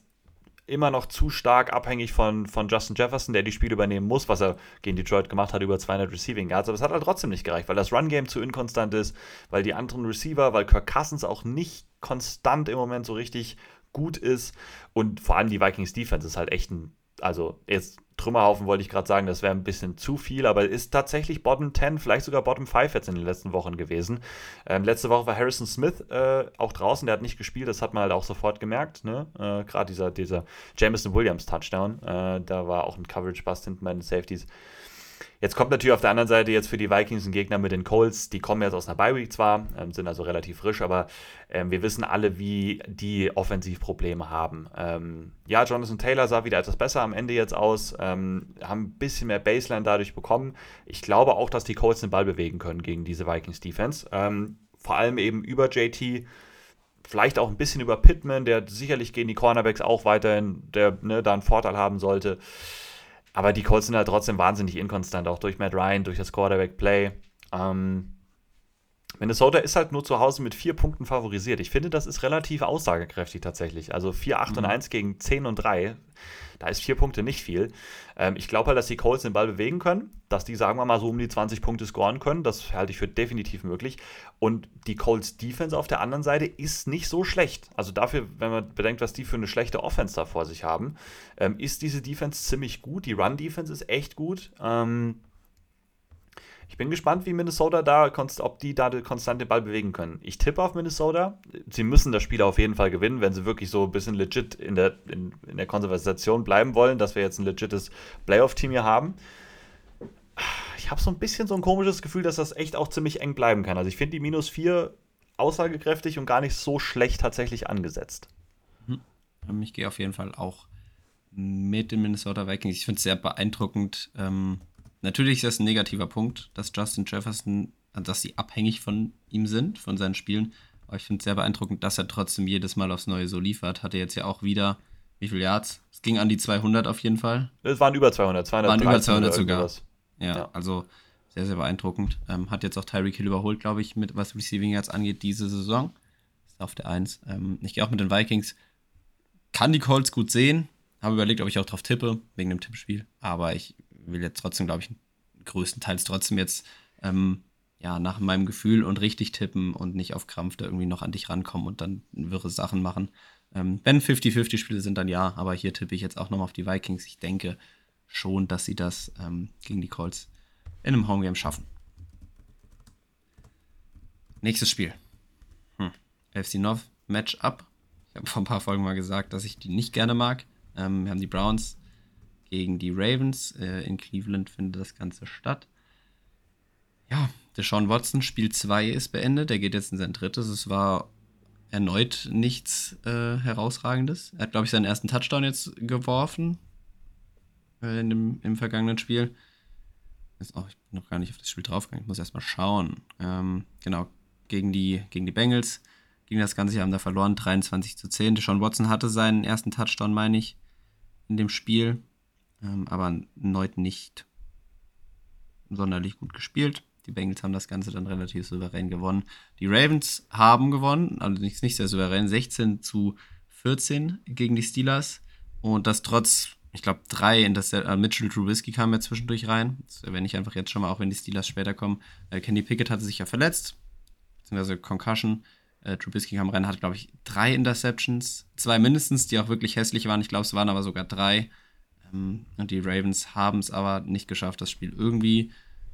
immer noch zu stark abhängig von, von Justin Jefferson, der die Spiele übernehmen muss, was er gegen Detroit gemacht hat, über 200 Receiving Yards. Aber es hat halt trotzdem nicht gereicht, weil das Run-Game zu inkonstant ist, weil die anderen Receiver, weil Kirk Cousins auch nicht konstant im Moment so richtig gut ist und vor allem die Vikings Defense ist halt echt ein, also jetzt Trümmerhaufen wollte ich gerade sagen, das wäre ein bisschen zu viel, aber ist tatsächlich Bottom 10, vielleicht sogar Bottom 5 jetzt in den letzten Wochen gewesen. Ähm, letzte Woche war Harrison Smith äh, auch draußen, der hat nicht gespielt, das hat man halt auch sofort gemerkt. Ne? Äh, gerade dieser, dieser Jameson Williams Touchdown, äh, da war auch ein Coverage-Bust hinten bei den Safeties. Jetzt kommt natürlich auf der anderen Seite jetzt für die Vikings ein Gegner mit den Colts. Die kommen jetzt aus einer Bye-Week zwar, ähm, sind also relativ frisch, aber ähm, wir wissen alle, wie die Offensivprobleme haben. Ähm, ja, Jonathan Taylor sah wieder etwas besser am Ende jetzt aus, ähm, haben ein bisschen mehr Baseline dadurch bekommen. Ich glaube auch, dass die Colts den Ball bewegen können gegen diese Vikings-Defense. Ähm, vor allem eben über JT vielleicht auch ein bisschen über Pittman, der sicherlich gegen die Cornerbacks auch weiterhin der, ne, da einen Vorteil haben sollte. Aber die Colts sind halt trotzdem wahnsinnig inkonstant, auch durch Matt Ryan, durch das Quarterback-Play. Ähm, Minnesota ist halt nur zu Hause mit vier Punkten favorisiert. Ich finde, das ist relativ aussagekräftig tatsächlich. Also 4, 8 mhm. und 1 gegen 10 und 3. Da ist vier Punkte nicht viel. Ähm, ich glaube halt, dass die Colts den Ball bewegen können, dass die, sagen wir mal, so um die 20 Punkte scoren können. Das halte ich für definitiv möglich. Und die Colts Defense auf der anderen Seite ist nicht so schlecht. Also dafür, wenn man bedenkt, was die für eine schlechte Offense da vor sich haben, ähm, ist diese Defense ziemlich gut. Die Run-Defense ist echt gut. Ähm, ich bin gespannt, wie Minnesota da, ob die da konstant den Ball bewegen können. Ich tippe auf Minnesota. Sie müssen das Spiel auf jeden Fall gewinnen, wenn sie wirklich so ein bisschen legit in der, in, in der Konservation bleiben wollen, dass wir jetzt ein legites Playoff-Team hier haben. Ich habe so ein bisschen so ein komisches Gefühl, dass das echt auch ziemlich eng bleiben kann. Also ich finde die minus 4 aussagekräftig und gar nicht so schlecht tatsächlich angesetzt. Mhm. Ich gehe auf jeden Fall auch mit den Minnesota Vikings. Ich finde es sehr beeindruckend. Ähm Natürlich ist das ein negativer Punkt, dass Justin Jefferson, dass sie abhängig von ihm sind, von seinen Spielen. Aber ich finde es sehr beeindruckend, dass er trotzdem jedes Mal aufs Neue so liefert. Hatte jetzt ja auch wieder, wie viele Yards? Es ging an die 200 auf jeden Fall. Es waren über 200, 200 waren über 200 sogar. Ja, ja, also sehr, sehr beeindruckend. Ähm, hat jetzt auch Tyreek Hill überholt, glaube ich, mit was Receiving Yards angeht, diese Saison. Ist auf der 1. Ähm, ich gehe auch mit den Vikings. Kann die Colts gut sehen. Habe überlegt, ob ich auch drauf tippe, wegen dem Tippspiel. Aber ich will jetzt trotzdem, glaube ich, größtenteils trotzdem jetzt ähm, ja, nach meinem Gefühl und richtig tippen und nicht auf Krampf da irgendwie noch an dich rankommen und dann wirre Sachen machen. Ähm, wenn 50-50-Spiele sind, dann ja, aber hier tippe ich jetzt auch nochmal auf die Vikings. Ich denke schon, dass sie das ähm, gegen die Colts in einem Homegame schaffen. Nächstes Spiel. Hm. FC North Matchup. Ich habe vor ein paar Folgen mal gesagt, dass ich die nicht gerne mag. Ähm, wir haben die Browns gegen die Ravens. Äh, in Cleveland findet das Ganze statt. Ja, Deshaun Watson, Spiel 2 ist beendet. Er geht jetzt in sein drittes. Es war erneut nichts äh, Herausragendes. Er hat, glaube ich, seinen ersten Touchdown jetzt geworfen äh, in dem, im vergangenen Spiel. Ist auch, ich bin noch gar nicht auf das Spiel draufgegangen. Ich muss erstmal schauen. Ähm, genau, gegen die, gegen die Bengals ging das Ganze. Sie haben da verloren, 23 zu 10. Deshaun Watson hatte seinen ersten Touchdown, meine ich, in dem Spiel ähm, aber erneut nicht sonderlich gut gespielt. Die Bengals haben das Ganze dann relativ souverän gewonnen. Die Ravens haben gewonnen, also nicht, sehr souverän, 16 zu 14 gegen die Steelers. Und das trotz, ich glaube, drei in das äh, Mitchell Trubisky kam ja zwischendurch rein. Das erwähne ich einfach jetzt schon mal, auch wenn die Steelers später kommen. Äh, Kenny Pickett hatte sich ja verletzt, beziehungsweise Concussion. Äh, Trubisky kam rein, hatte, glaube ich, drei Interceptions. Zwei mindestens, die auch wirklich hässlich waren. Ich glaube, es waren aber sogar drei. Und die Ravens haben es aber nicht geschafft, das Spiel irgendwie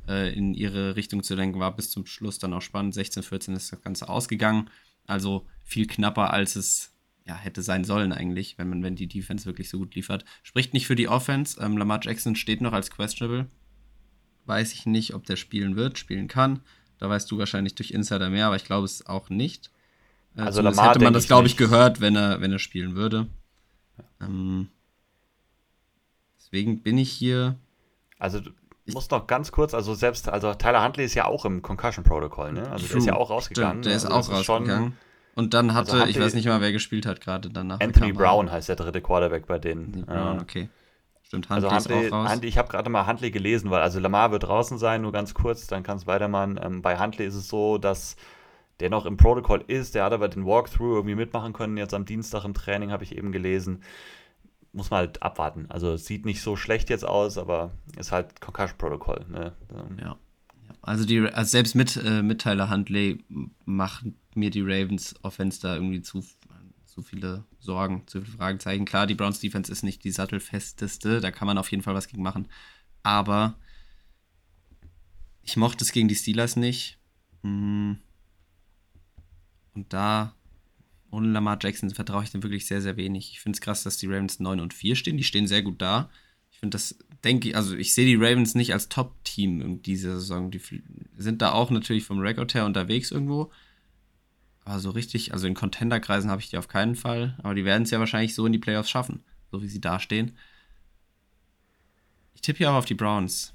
äh, in ihre Richtung zu lenken. War bis zum Schluss dann auch spannend. 16-14 ist das Ganze ausgegangen. Also viel knapper, als es ja, hätte sein sollen eigentlich, wenn man, wenn die Defense wirklich so gut liefert. Spricht nicht für die Offense. Ähm, Lamar Jackson steht noch als questionable. Weiß ich nicht, ob der spielen wird, spielen kann. Da weißt du wahrscheinlich durch Insider mehr, aber ich glaube es auch nicht. Äh, also Lamar hätte man das, glaube ich, gehört, wenn er, wenn er spielen würde. Ähm, Deswegen bin ich hier. Also du musst noch ganz kurz, also selbst, also Tyler Huntley ist ja auch im Concussion Protocol, ne? Also True. der ist ja auch rausgegangen. Stimmt, der ist also auch rausgegangen. Und dann hatte, also ich weiß nicht mal, wer gespielt hat gerade danach. Anthony Brown heißt der dritte Quarterback bei denen. Brown, ja. okay. Stimmt, Huntley, also Huntley ist auch raus. Huntley, ich habe gerade mal Huntley gelesen, weil also Lamar wird draußen sein, nur ganz kurz, dann kannst du weitermachen. Ähm, bei Huntley ist es so, dass der noch im Protocol ist, der hat aber den Walkthrough irgendwie mitmachen können, jetzt am Dienstag im Training, habe ich eben gelesen muss man halt abwarten. Also es sieht nicht so schlecht jetzt aus, aber ist halt Concussion-Protokoll. Ne? Ja. Also, die, also selbst mit, äh, mit Tyler Huntley machen mir die Ravens Offense da irgendwie zu, zu viele Sorgen, zu viele Fragezeichen. Klar, die Browns Defense ist nicht die sattelfesteste, da kann man auf jeden Fall was gegen machen. Aber ich mochte es gegen die Steelers nicht. Hm. Und da ohne Lamar Jackson vertraue ich dem wirklich sehr, sehr wenig. Ich finde es krass, dass die Ravens 9 und 4 stehen. Die stehen sehr gut da. Ich finde das, denke ich, also ich sehe die Ravens nicht als Top-Team in dieser Saison. Die sind da auch natürlich vom Rekord her unterwegs irgendwo. Aber so richtig, also in Contender-Kreisen habe ich die auf keinen Fall. Aber die werden es ja wahrscheinlich so in die Playoffs schaffen, so wie sie da stehen. Ich tippe hier auch auf die Browns.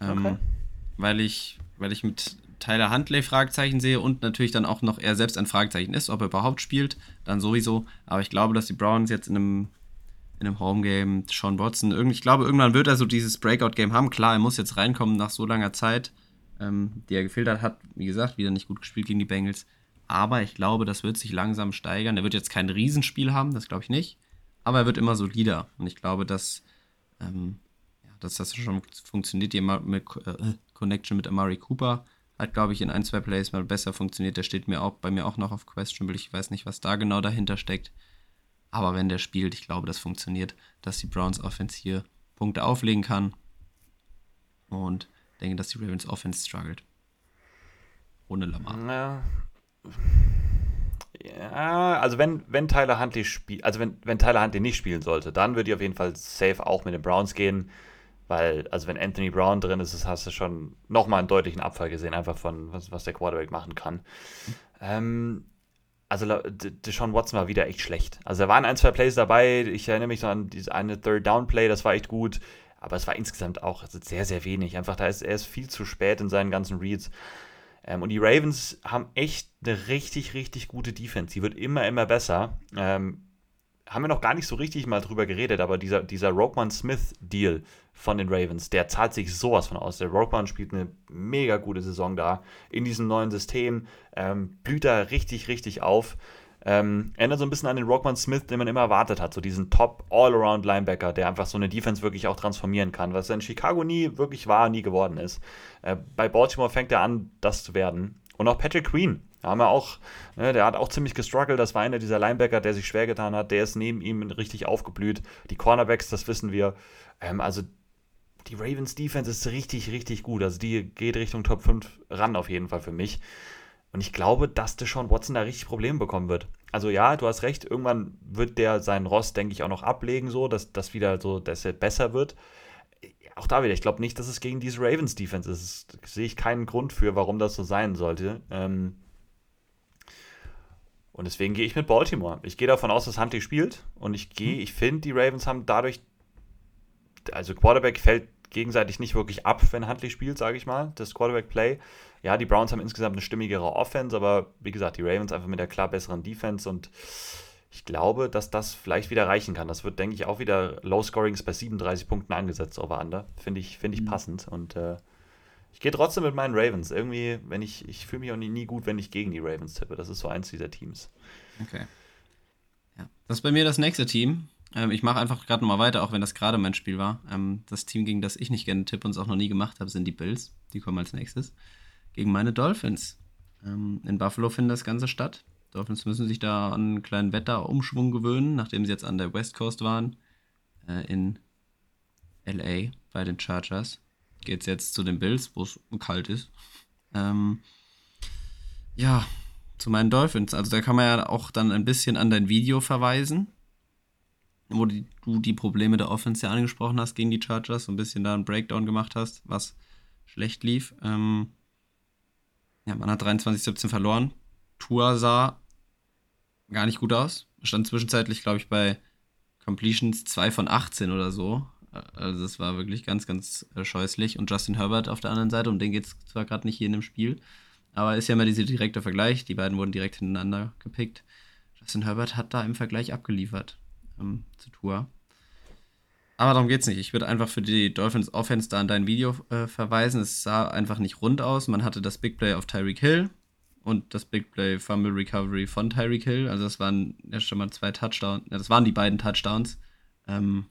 Ähm, okay. weil, ich, weil ich mit Tyler Huntley Fragezeichen sehe und natürlich dann auch noch er selbst ein Fragezeichen ist, ob er überhaupt spielt, dann sowieso. Aber ich glaube, dass die Browns jetzt in einem, in einem Homegame Sean Watson, ich glaube, irgendwann wird er so dieses Breakout-Game haben. Klar, er muss jetzt reinkommen nach so langer Zeit. ähm, die er gefehlt hat, wie gesagt, wieder nicht gut gespielt gegen die Bengals. Aber ich glaube, das wird sich langsam steigern. Er wird jetzt kein Riesenspiel haben, das glaube ich nicht. Aber er wird immer solider. Und ich glaube, dass, ähm, ja, dass das schon funktioniert. Die mit, äh, Connection mit Amari Cooper hat, glaube ich, in ein, zwei Plays mal besser funktioniert. Der steht mir auch bei mir auch noch auf Questionable. Ich weiß nicht, was da genau dahinter steckt. Aber wenn der spielt, ich glaube, das funktioniert, dass die Browns Offense hier Punkte auflegen kann. Und denke, dass die Ravens Offense struggelt. Ohne Lamar. Ja. Ja, also wenn, wenn Tyler Huntley spielt, also wenn, wenn Tyler Huntley nicht spielen sollte, dann würde ich auf jeden Fall safe auch mit den Browns gehen. Weil, also wenn Anthony Brown drin ist, hast du schon nochmal einen deutlichen Abfall gesehen, einfach von was, was der Quarterback machen kann. Ähm, also Deshaun Watson war wieder echt schlecht. Also da waren ein, zwei Plays dabei. Ich erinnere mich so an diese eine Third Down Play, das war echt gut. Aber es war insgesamt auch also sehr, sehr wenig. Einfach, da ist er ist viel zu spät in seinen ganzen Reads. Ähm, und die Ravens haben echt eine richtig, richtig gute Defense. Die wird immer, immer besser. Ähm, haben wir noch gar nicht so richtig mal drüber geredet, aber dieser, dieser Roquan Smith-Deal von den Ravens, der zahlt sich sowas von aus. Der Roquan spielt eine mega gute Saison da in diesem neuen System, ähm, blüht da richtig, richtig auf. Ähm, erinnert so ein bisschen an den Rockman Smith, den man immer erwartet hat. So diesen Top All-Around Linebacker, der einfach so eine Defense wirklich auch transformieren kann, was er in Chicago nie wirklich war, nie geworden ist. Äh, bei Baltimore fängt er an, das zu werden. Und auch Patrick Queen, da haben wir auch, ne, der hat auch ziemlich gestruggelt. Das war einer dieser Linebacker, der sich schwer getan hat. Der ist neben ihm richtig aufgeblüht. Die Cornerbacks, das wissen wir. Ähm, also die Ravens Defense ist richtig, richtig gut. Also die geht Richtung Top 5 ran auf jeden Fall für mich. Und ich glaube, dass Deshaun Watson da richtig Probleme bekommen wird. Also ja, du hast recht, irgendwann wird der seinen Ross, denke ich, auch noch ablegen, so, dass das wieder so, dass er besser wird. Auch da wieder, ich glaube nicht, dass es gegen diese Ravens Defense ist. Sehe ich keinen Grund für, warum das so sein sollte. Ähm und deswegen gehe ich mit Baltimore. Ich gehe davon aus, dass Huntley spielt. Und ich gehe, hm. ich finde, die Ravens haben dadurch, also Quarterback fällt gegenseitig nicht wirklich ab, wenn Huntley spielt, sage ich mal, das Quarterback-Play. Ja, die Browns haben insgesamt eine stimmigere Offense, aber wie gesagt, die Ravens einfach mit der klar besseren Defense und ich glaube, dass das vielleicht wieder reichen kann. Das wird, denke ich, auch wieder Low Scoring bei 37 Punkten angesetzt, over under. Finde ich, find ich mhm. passend und äh, ich gehe trotzdem mit meinen Ravens. Irgendwie, wenn ich, ich fühle mich auch nie, nie gut, wenn ich gegen die Ravens tippe. Das ist so eins dieser Teams. Okay. Ja. Das ist bei mir das nächste Team. Ähm, ich mache einfach gerade mal weiter, auch wenn das gerade mein Spiel war. Ähm, das Team, gegen das ich nicht gerne tippe und es auch noch nie gemacht habe, sind die Bills. Die kommen als nächstes. Gegen meine Dolphins. Ähm, in Buffalo findet das Ganze statt. Dolphins müssen sich da an einen kleinen Wetterumschwung gewöhnen, nachdem sie jetzt an der West Coast waren. Äh, in LA bei den Chargers. Geht es jetzt zu den Bills, wo es kalt ist. Ähm, ja, zu meinen Dolphins. Also da kann man ja auch dann ein bisschen an dein Video verweisen wo die, du die Probleme der Offense ja angesprochen hast gegen die Chargers, so ein bisschen da einen Breakdown gemacht hast, was schlecht lief. Ähm, ja, man hat 23-17 verloren. Tua sah gar nicht gut aus. Stand zwischenzeitlich, glaube ich, bei Completions 2 von 18 oder so. Also es war wirklich ganz, ganz äh, scheußlich. Und Justin Herbert auf der anderen Seite, um den geht es zwar gerade nicht hier in dem Spiel, aber ist ja immer dieser direkte Vergleich. Die beiden wurden direkt hintereinander gepickt. Justin Herbert hat da im Vergleich abgeliefert ähm, zu Tour. Aber darum geht es nicht. Ich würde einfach für die Dolphins Offense da an dein Video äh, verweisen. Es sah einfach nicht rund aus. Man hatte das Big Play auf Tyreek Hill und das Big Play Fumble Recovery von Tyreek Hill. Also das waren ja schon mal zwei Touchdowns. Ja, das waren die beiden Touchdowns. Ähm,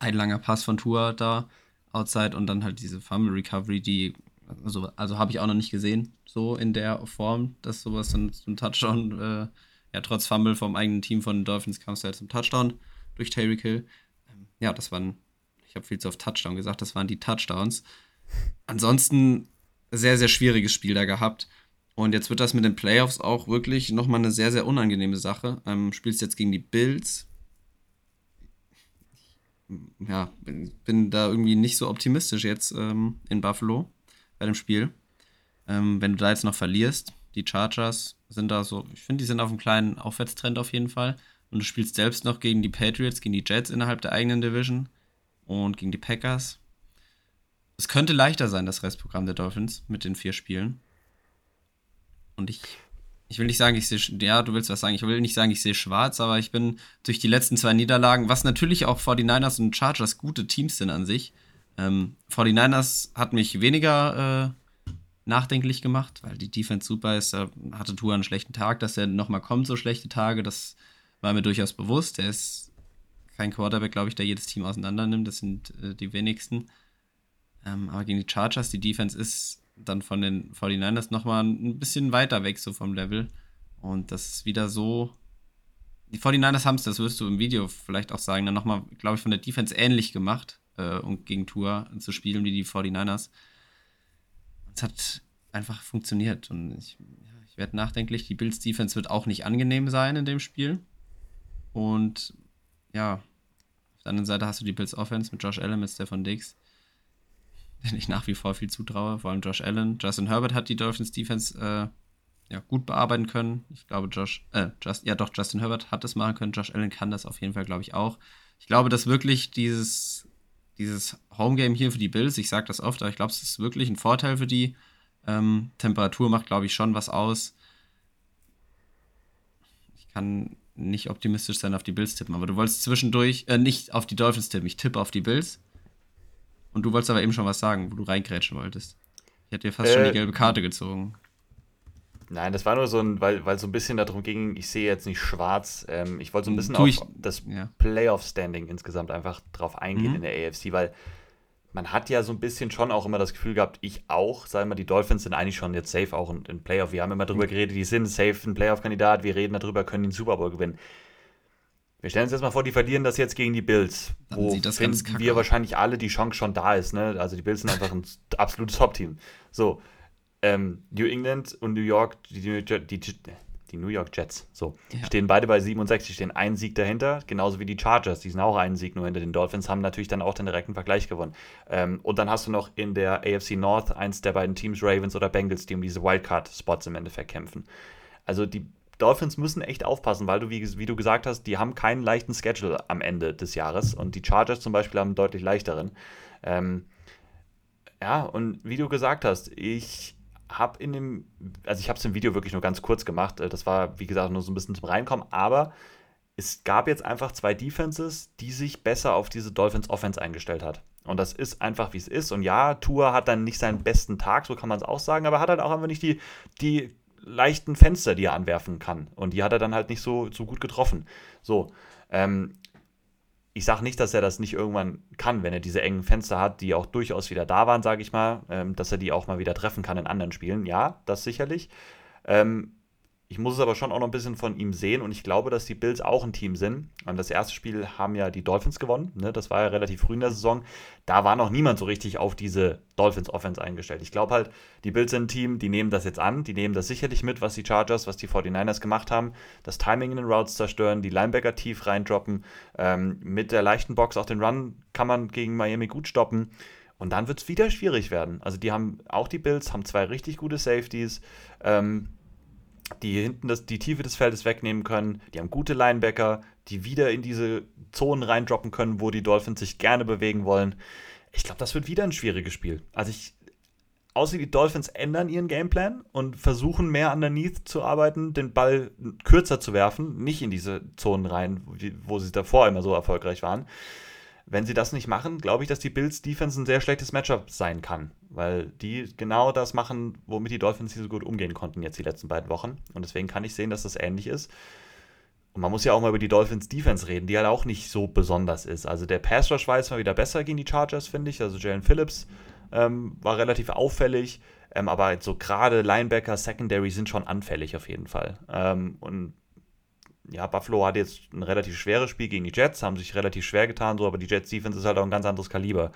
ein langer Pass von Tour da, outside und dann halt diese Fumble Recovery, die, also, also habe ich auch noch nicht gesehen, so in der Form, dass sowas dann ein Touchdown äh, ja, trotz Fumble vom eigenen Team von den Dolphins kam es halt zum Touchdown durch Tyreek Hill. Ähm, ja, das waren, ich habe viel zu oft Touchdown gesagt, das waren die Touchdowns. Ansonsten sehr, sehr schwieriges Spiel da gehabt. Und jetzt wird das mit den Playoffs auch wirklich nochmal eine sehr, sehr unangenehme Sache. Ähm, spielst jetzt gegen die Bills. Ja, bin, bin da irgendwie nicht so optimistisch jetzt ähm, in Buffalo bei dem Spiel. Ähm, wenn du da jetzt noch verlierst, die Chargers sind da so, ich finde, die sind auf einem kleinen Aufwärtstrend auf jeden Fall. Und du spielst selbst noch gegen die Patriots, gegen die Jets innerhalb der eigenen Division und gegen die Packers. Es könnte leichter sein, das Restprogramm der Dolphins mit den vier Spielen. Und ich, ich will nicht sagen, ich sehe, ja, du willst was sagen, ich will nicht sagen, ich sehe schwarz, aber ich bin durch die letzten zwei Niederlagen, was natürlich auch 49ers und Chargers gute Teams sind an sich. Ähm, 49ers hat mich weniger äh, nachdenklich gemacht, weil die Defense super ist. Da hatte Tour einen schlechten Tag, dass er nochmal kommt, so schlechte Tage, das war mir durchaus bewusst. Er ist kein Quarterback, glaube ich, der jedes Team auseinander nimmt. Das sind äh, die wenigsten. Ähm, aber gegen die Chargers, die Defense ist dann von den 49ers nochmal ein bisschen weiter weg so vom Level. Und das ist wieder so. Die 49ers haben es, das wirst du im Video vielleicht auch sagen, dann nochmal, glaube ich, von der Defense ähnlich gemacht, äh, um gegen Tour zu spielen wie die 49ers. Es hat einfach funktioniert. Und ich, ja, ich werde nachdenklich. Die Bills Defense wird auch nicht angenehm sein in dem Spiel. Und ja, auf der anderen Seite hast du die Bills Offense mit Josh Allen, mit Stefan Diggs, den ich nach wie vor viel zutraue, vor allem Josh Allen. Justin Herbert hat die Dolphins Defense äh, ja, gut bearbeiten können. Ich glaube, Josh, äh, Just, ja doch, Justin Herbert hat das machen können. Josh Allen kann das auf jeden Fall, glaube ich, auch. Ich glaube, dass wirklich dieses, dieses Homegame hier für die Bills, ich sage das oft, aber ich glaube, es ist wirklich ein Vorteil für die. Ähm, Temperatur macht, glaube ich, schon was aus. Ich kann nicht optimistisch sein auf die Bills tippen, aber du wolltest zwischendurch, äh, nicht auf die Dolphins tippen, ich tippe auf die Bills. Und du wolltest aber eben schon was sagen, wo du reingrätschen wolltest. Ich hätte dir fast äh, schon die gelbe Karte gezogen. Nein, das war nur so ein, weil, weil so ein bisschen darum ging, ich sehe jetzt nicht schwarz. Ähm, ich wollte so ein bisschen auf ich, das ja. Playoff-Standing insgesamt einfach drauf eingehen mhm. in der AFC, weil man hat ja so ein bisschen schon auch immer das Gefühl gehabt, ich auch, sagen wir, die Dolphins sind eigentlich schon jetzt safe auch in, in Playoff. Wir haben immer darüber geredet, die sind safe ein Playoff-Kandidat, wir reden darüber, können den Super Bowl gewinnen. Wir stellen uns jetzt mal vor, die verlieren das jetzt gegen die Bills. Dann wo finden wir wahrscheinlich alle die Chance schon da ist. Ne? Also die Bills sind einfach ein absolutes Top-Team. So, ähm, New England und New York, die, die, die, die New York Jets. So, ja. stehen beide bei 67, stehen einen Sieg dahinter, genauso wie die Chargers, die sind auch einen Sieg nur hinter den Dolphins, haben natürlich dann auch den direkten Vergleich gewonnen. Ähm, und dann hast du noch in der AFC North eins der beiden Teams, Ravens oder Bengals, die um diese Wildcard-Spots im Endeffekt kämpfen. Also die Dolphins müssen echt aufpassen, weil du, wie, wie, du gesagt hast, die haben keinen leichten Schedule am Ende des Jahres und die Chargers zum Beispiel haben einen deutlich leichteren. Ähm, ja, und wie du gesagt hast, ich habe in dem, also ich habe es im Video wirklich nur ganz kurz gemacht. Äh, das war, wie gesagt, nur so ein bisschen zum Reinkommen, aber es gab jetzt einfach zwei Defenses, die sich besser auf diese Dolphins Offense eingestellt hat. Und das ist einfach, wie es ist. Und ja, Tour hat dann nicht seinen besten Tag, so kann man es auch sagen, aber hat halt auch einfach nicht die, die leichten Fenster, die er anwerfen kann. Und die hat er dann halt nicht so, so gut getroffen. So, ähm, ich sage nicht, dass er das nicht irgendwann kann, wenn er diese engen Fenster hat, die auch durchaus wieder da waren, sage ich mal, ähm, dass er die auch mal wieder treffen kann in anderen Spielen. Ja, das sicherlich. Ähm, ich muss es aber schon auch noch ein bisschen von ihm sehen und ich glaube, dass die Bills auch ein Team sind. Das erste Spiel haben ja die Dolphins gewonnen. Ne? Das war ja relativ früh in der Saison. Da war noch niemand so richtig auf diese Dolphins-Offense eingestellt. Ich glaube halt, die Bills sind ein Team, die nehmen das jetzt an. Die nehmen das sicherlich mit, was die Chargers, was die 49ers gemacht haben. Das Timing in den Routes zerstören, die Linebacker tief reindroppen. Ähm, mit der leichten Box auch den Run kann man gegen Miami gut stoppen. Und dann wird es wieder schwierig werden. Also die haben, auch die Bills haben zwei richtig gute Safeties. Ähm, die hinten das, die Tiefe des Feldes wegnehmen können. Die haben gute Linebacker, die wieder in diese Zonen reindroppen können, wo die Dolphins sich gerne bewegen wollen. Ich glaube, das wird wieder ein schwieriges Spiel. Also ich, außer die Dolphins ändern ihren Gameplan und versuchen mehr underneath zu arbeiten, den Ball kürzer zu werfen, nicht in diese Zonen rein, wo sie davor immer so erfolgreich waren. Wenn sie das nicht machen, glaube ich, dass die Bills Defense ein sehr schlechtes Matchup sein kann, weil die genau das machen, womit die Dolphins hier so gut umgehen konnten jetzt die letzten beiden Wochen. Und deswegen kann ich sehen, dass das ähnlich ist. Und man muss ja auch mal über die Dolphins Defense reden, die halt auch nicht so besonders ist. Also der Pass Rush war jetzt mal wieder besser gegen die Chargers, finde ich. Also Jalen Phillips ähm, war relativ auffällig. Ähm, aber so gerade Linebacker, Secondary sind schon anfällig auf jeden Fall. Ähm, und ja, Buffalo hat jetzt ein relativ schweres Spiel gegen die Jets, haben sich relativ schwer getan, so, aber die Jets Defense ist halt auch ein ganz anderes Kaliber.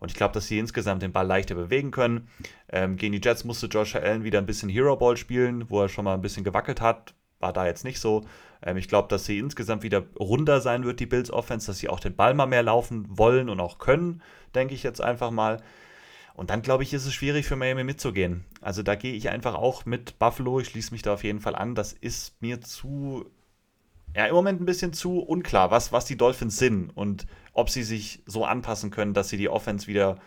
Und ich glaube, dass sie insgesamt den Ball leichter bewegen können. Ähm, gegen die Jets musste Josh Allen wieder ein bisschen Hero Ball spielen, wo er schon mal ein bisschen gewackelt hat. War da jetzt nicht so. Ähm, ich glaube, dass sie insgesamt wieder runder sein wird, die Bills Offense, dass sie auch den Ball mal mehr laufen wollen und auch können, denke ich jetzt einfach mal. Und dann, glaube ich, ist es schwierig für Miami mitzugehen. Also da gehe ich einfach auch mit Buffalo. Ich schließe mich da auf jeden Fall an. Das ist mir zu ja, im Moment ein bisschen zu unklar, was, was die Dolphins sind und ob sie sich so anpassen können, dass sie die Offense wieder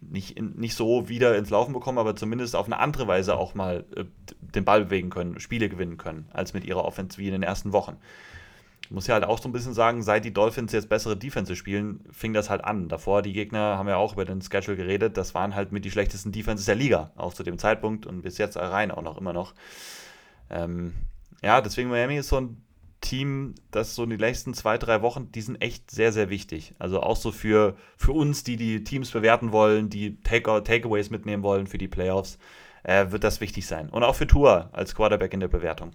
nicht, nicht so wieder ins Laufen bekommen, aber zumindest auf eine andere Weise auch mal äh, den Ball bewegen können, Spiele gewinnen können, als mit ihrer Offense wie in den ersten Wochen. muss ja halt auch so ein bisschen sagen, seit die Dolphins jetzt bessere Defense spielen, fing das halt an. Davor, die Gegner haben ja auch über den Schedule geredet, das waren halt mit die schlechtesten Defenses der Liga, auch zu dem Zeitpunkt und bis jetzt rein auch noch immer noch. Ähm, ja, deswegen Miami ist so ein Team, das so in den nächsten zwei, drei Wochen, die sind echt sehr, sehr wichtig. Also auch so für, für uns, die die Teams bewerten wollen, die Take Takeaways mitnehmen wollen für die Playoffs, äh, wird das wichtig sein. Und auch für Tour als Quarterback in der Bewertung.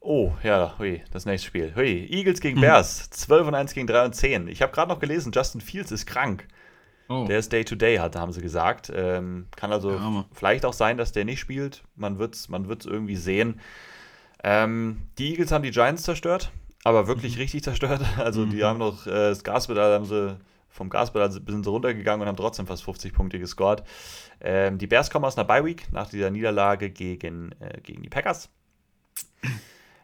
Oh, ja, hui, das nächste Spiel. Hui, Eagles gegen Bears, 12 und 1 gegen 3 und 10. Ich habe gerade noch gelesen, Justin Fields ist krank. Oh. Der ist Day-to-Day, -Day, haben sie gesagt. Ähm, kann also ja, vielleicht auch sein, dass der nicht spielt. Man wird es man wird's irgendwie sehen. Ähm, die Eagles haben die Giants zerstört, aber wirklich mhm. richtig zerstört. Also mhm. die haben noch äh, das Gaspedal, haben sie vom Gaspedal sind sie runtergegangen und haben trotzdem fast 50 Punkte gescored. Ähm, die Bears kommen aus einer Bye-Week nach dieser Niederlage gegen, äh, gegen die Packers.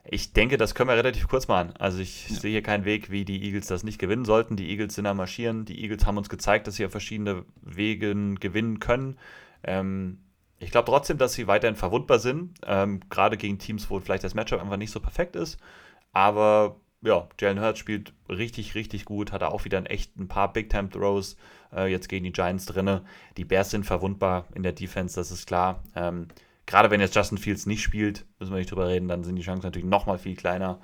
Ich denke, das können wir relativ kurz machen. Also ich ja. sehe hier keinen Weg, wie die Eagles das nicht gewinnen sollten. Die Eagles sind am Marschieren. Die Eagles haben uns gezeigt, dass sie auf verschiedene Wegen gewinnen können. Ähm, ich glaube trotzdem, dass sie weiterhin verwundbar sind, ähm, gerade gegen Teams, wo vielleicht das Matchup einfach nicht so perfekt ist. Aber ja, Jalen Hurts spielt richtig, richtig gut, hat er auch wieder ein echt ein paar Big-Time-Throws äh, jetzt gegen die Giants drin. Die Bears sind verwundbar in der Defense, das ist klar. Ähm, Gerade wenn jetzt Justin Fields nicht spielt, müssen wir nicht drüber reden, dann sind die Chancen natürlich nochmal viel kleiner.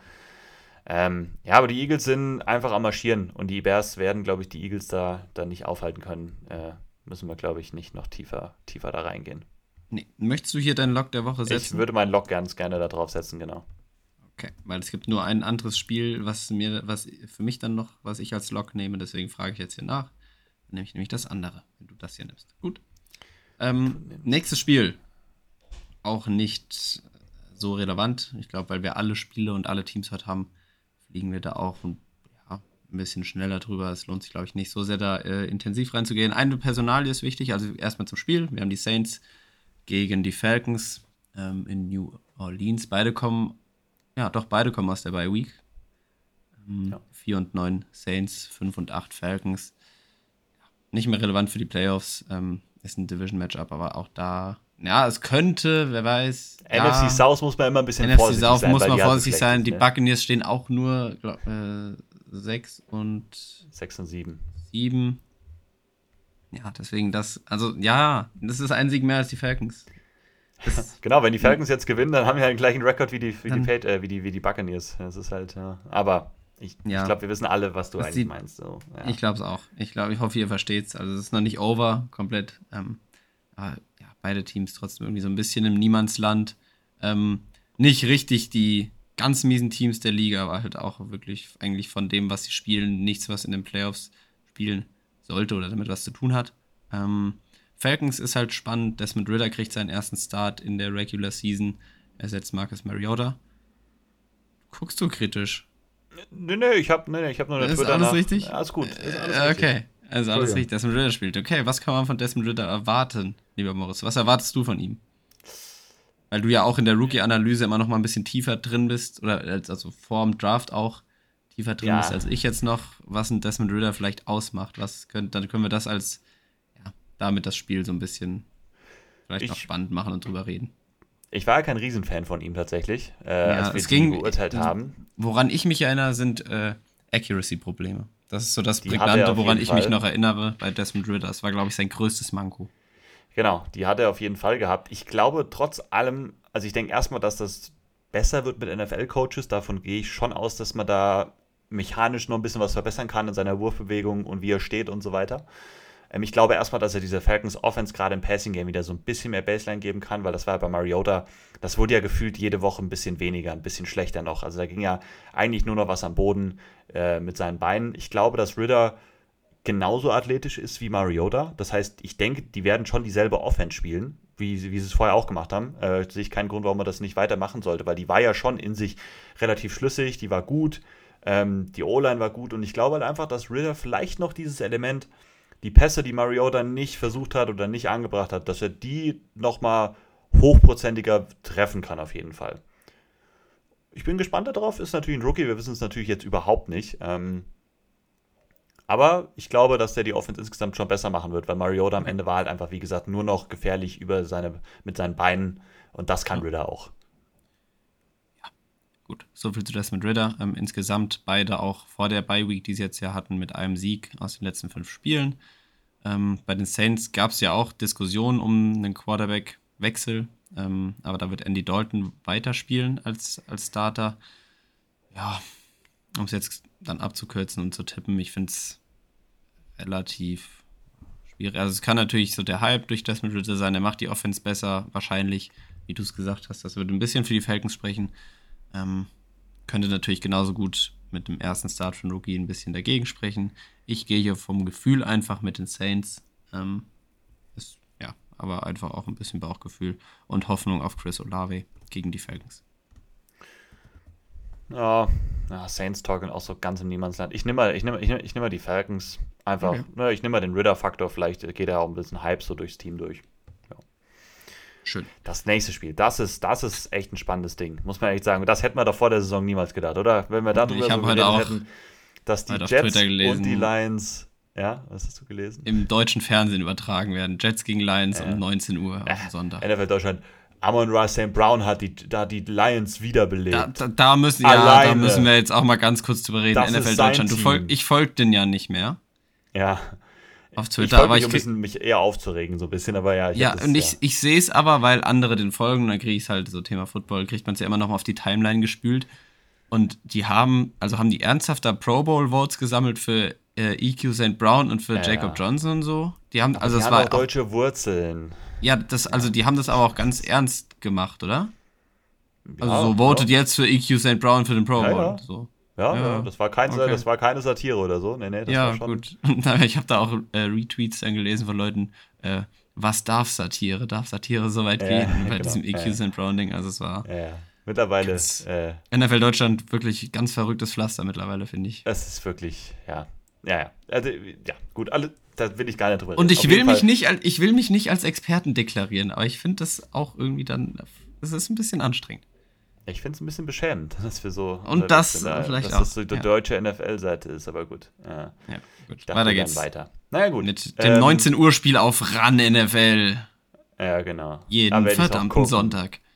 Ähm, ja, aber die Eagles sind einfach am Marschieren und die Bears werden, glaube ich, die Eagles da, da nicht aufhalten können. Äh, müssen wir, glaube ich, nicht noch tiefer, tiefer da reingehen. Nee. Möchtest du hier deinen Lock der Woche setzen? Ich würde meinen Lock ganz gerne da drauf setzen, genau. Okay, weil es gibt nur ein anderes Spiel, was mir, was für mich dann noch, was ich als Lock nehme, deswegen frage ich jetzt hier nach. Dann nehme ich nämlich das andere, wenn du das hier nimmst. Gut. Ähm, nächstes Spiel auch nicht so relevant. Ich glaube, weil wir alle Spiele und alle Teams heute haben, fliegen wir da auch ein, ja, ein bisschen schneller drüber. Es lohnt sich, glaube ich, nicht so sehr da äh, intensiv reinzugehen. Eine Personalie ist wichtig, also erstmal zum Spiel. Wir haben die Saints gegen die Falcons ähm, in New Orleans. Beide kommen, ja, doch, beide kommen aus der Bye Week. Ähm, ja. 4 und 9 Saints, 5 und 8 Falcons. Nicht mehr relevant für die Playoffs. Ähm, ist ein Division-Matchup, aber auch da ja, es könnte, wer weiß. NFC ja, South muss man immer ein bisschen NFC vorsichtig South sein. Muss man vorsichtig sein. Die ne? Buccaneers stehen auch nur 6 äh, und 6 und 7. 7. Ja, deswegen das, also ja, das ist ein Sieg mehr als die Falcons. Das, genau, wenn die Falcons jetzt gewinnen, dann haben wir ja den gleichen Rekord wie die, wie, die, äh, wie, die, wie die Buccaneers. Das ist halt, ja. Aber ich, ja. ich glaube, wir wissen alle, was du eigentlich die, meinst. So, ja. Ich glaube es auch. Ich glaube, ich hoffe, ihr versteht es. Also es ist noch nicht over, komplett. Ähm, aber beide Teams trotzdem irgendwie so ein bisschen im Niemandsland. Ähm, nicht richtig die ganz miesen Teams der Liga, aber halt auch wirklich eigentlich von dem, was sie spielen, nichts, was in den Playoffs spielen sollte oder damit was zu tun hat. Ähm, Falcons ist halt spannend. Desmond Ritter kriegt seinen ersten Start in der Regular Season. Ersetzt Marcus Mariota. Guckst du kritisch? Nee, nee, ich habe nee, nee, hab nur eine Ist alles richtig? Ja, alles gut. Ist alles äh, okay. Richtig. Also alles richtig, Desmond Ritter spielt. Okay, was kann man von Desmond Ritter erwarten, lieber Moritz? Was erwartest du von ihm? Weil du ja auch in der Rookie-Analyse immer noch mal ein bisschen tiefer drin bist, oder also vor dem Draft auch tiefer drin ja. bist als ich jetzt noch, was ein Desmond Ritter vielleicht ausmacht. Was könnt, dann können wir das als, ja, damit das Spiel so ein bisschen vielleicht ich, noch spannend machen und drüber reden. Ich war ja kein Riesenfan von ihm tatsächlich, äh, ja, als wir es ging, beurteilt haben. Woran ich mich erinnere, sind äh, Accuracy-Probleme. Das ist so das die Prägnante, woran ich Fall. mich noch erinnere bei Desmond Ritter. Das war, glaube ich, sein größtes Manko. Genau, die hat er auf jeden Fall gehabt. Ich glaube trotz allem, also ich denke erstmal, dass das besser wird mit NFL-Coaches. Davon gehe ich schon aus, dass man da mechanisch noch ein bisschen was verbessern kann in seiner Wurfbewegung und wie er steht und so weiter. Ähm, ich glaube erstmal, dass er dieser Falcons Offense gerade im Passing Game wieder so ein bisschen mehr Baseline geben kann, weil das war bei Mariota, das wurde ja gefühlt jede Woche ein bisschen weniger, ein bisschen schlechter noch. Also da ging ja eigentlich nur noch was am Boden äh, mit seinen Beinen. Ich glaube, dass Ritter genauso athletisch ist wie Mariota. Das heißt, ich denke, die werden schon dieselbe Offense spielen, wie, wie sie es vorher auch gemacht haben. Äh, sehe ich keinen Grund, warum man das nicht weitermachen sollte, weil die war ja schon in sich relativ schlüssig, die war gut, ähm, die O-Line war gut und ich glaube halt einfach, dass Ritter vielleicht noch dieses Element die Pässe, die Mariota nicht versucht hat oder nicht angebracht hat, dass er die nochmal hochprozentiger treffen kann, auf jeden Fall. Ich bin gespannt darauf, ist natürlich ein Rookie, wir wissen es natürlich jetzt überhaupt nicht. Ähm, aber ich glaube, dass der die Offense insgesamt schon besser machen wird, weil Mariota am Ende war halt einfach, wie gesagt, nur noch gefährlich über seine, mit seinen Beinen und das kann Ritter auch. Gut, so viel zu Desmond Ritter. Ähm, insgesamt beide auch vor der Bye-Week, die sie jetzt ja hatten, mit einem Sieg aus den letzten fünf Spielen. Ähm, bei den Saints gab es ja auch Diskussionen um einen Quarterback-Wechsel, ähm, aber da wird Andy Dalton weiterspielen als, als Starter. Ja, um es jetzt dann abzukürzen und zu tippen, ich finde es relativ schwierig. Also es kann natürlich so der Hype durch Desmond Ritter sein, er macht die Offense besser, wahrscheinlich, wie du es gesagt hast. Das würde ein bisschen für die Falcons sprechen. Ähm, könnte natürlich genauso gut mit dem ersten Start von Rookie ein bisschen dagegen sprechen. Ich gehe hier vom Gefühl einfach mit den Saints. Ähm, ist, ja, aber einfach auch ein bisschen Bauchgefühl und Hoffnung auf Chris Olave gegen die Falcons. Ja, ja Saints talken auch so ganz im Niemandsland. Ich nehme mal, ich nehm, ich nehm, ich nehm mal die Falcons. Einfach, okay. ne, ich nehme mal den Ritter-Faktor. Vielleicht geht er auch ein bisschen Hype so durchs Team durch. Schön. Das nächste Spiel, das ist, das ist echt ein spannendes Ding, muss man echt sagen. Das hätten wir doch vor der Saison niemals gedacht, oder? Wenn wir darüber ich so geredet auch hätten, dass die Jets und die Lions ja, was hast du gelesen? Im deutschen Fernsehen übertragen werden. Jets gegen Lions ja. um 19 Uhr am Sonntag. NFL Deutschland. Amon Ra St. Brown hat die, da die Lions wiederbelebt. Da, da, da müssen, ja, da müssen wir jetzt auch mal ganz kurz drüber reden. Das NFL Deutschland. Folg, ich folge den ja nicht mehr. Ja auf Twitter. Ich aber mich, ich um bisschen, mich eher aufzuregen, so ein bisschen, aber ja. Ich ja, und ich, ja. ich sehe es aber, weil andere den folgen, und dann kriege ich es halt so Thema Football, kriegt man es ja immer noch mal auf die Timeline gespült. Und die haben, also haben die ernsthafter Pro Bowl Votes gesammelt für äh, EQ St. Brown und für ja, Jacob Johnson und so. Die haben, also die es haben war auch deutsche Wurzeln. Ja, das, also die haben das aber auch ganz ernst gemacht, oder? Also so votet jetzt für EQ St. Brown für den Pro Bowl. So. Ja, ja, das, war kein, okay. das war keine Satire oder so. Nee, nee, das ja, war schon. gut. ich habe da auch äh, Retweets dann gelesen von Leuten, äh, was darf Satire? Darf Satire so weit ja, gehen bei genau. diesem EQ ja. St. Brown-Ding? Also es war. Ja, mittlerweile. Ganz, äh, NFL Deutschland wirklich ganz verrücktes Pflaster mittlerweile, finde ich. Das ist wirklich, ja. Ja, ja. Also, ja, gut, alle, da will ich gar nicht drüber reden. Und ich will, mich nicht, ich will mich nicht als Experten deklarieren, aber ich finde das auch irgendwie dann, es ist ein bisschen anstrengend. Ich finde es ein bisschen beschämend, dass wir so. Und das da, vielleicht dass auch. das so die ja. deutsche NFL-Seite ist, aber gut. Ja, ja gut. Weiter geht's. Weiter. Naja, gut. Mit dem ähm, 19 Uhr Spiel auf RAN NFL. Ja, genau. Jeden verdammten Sonntag.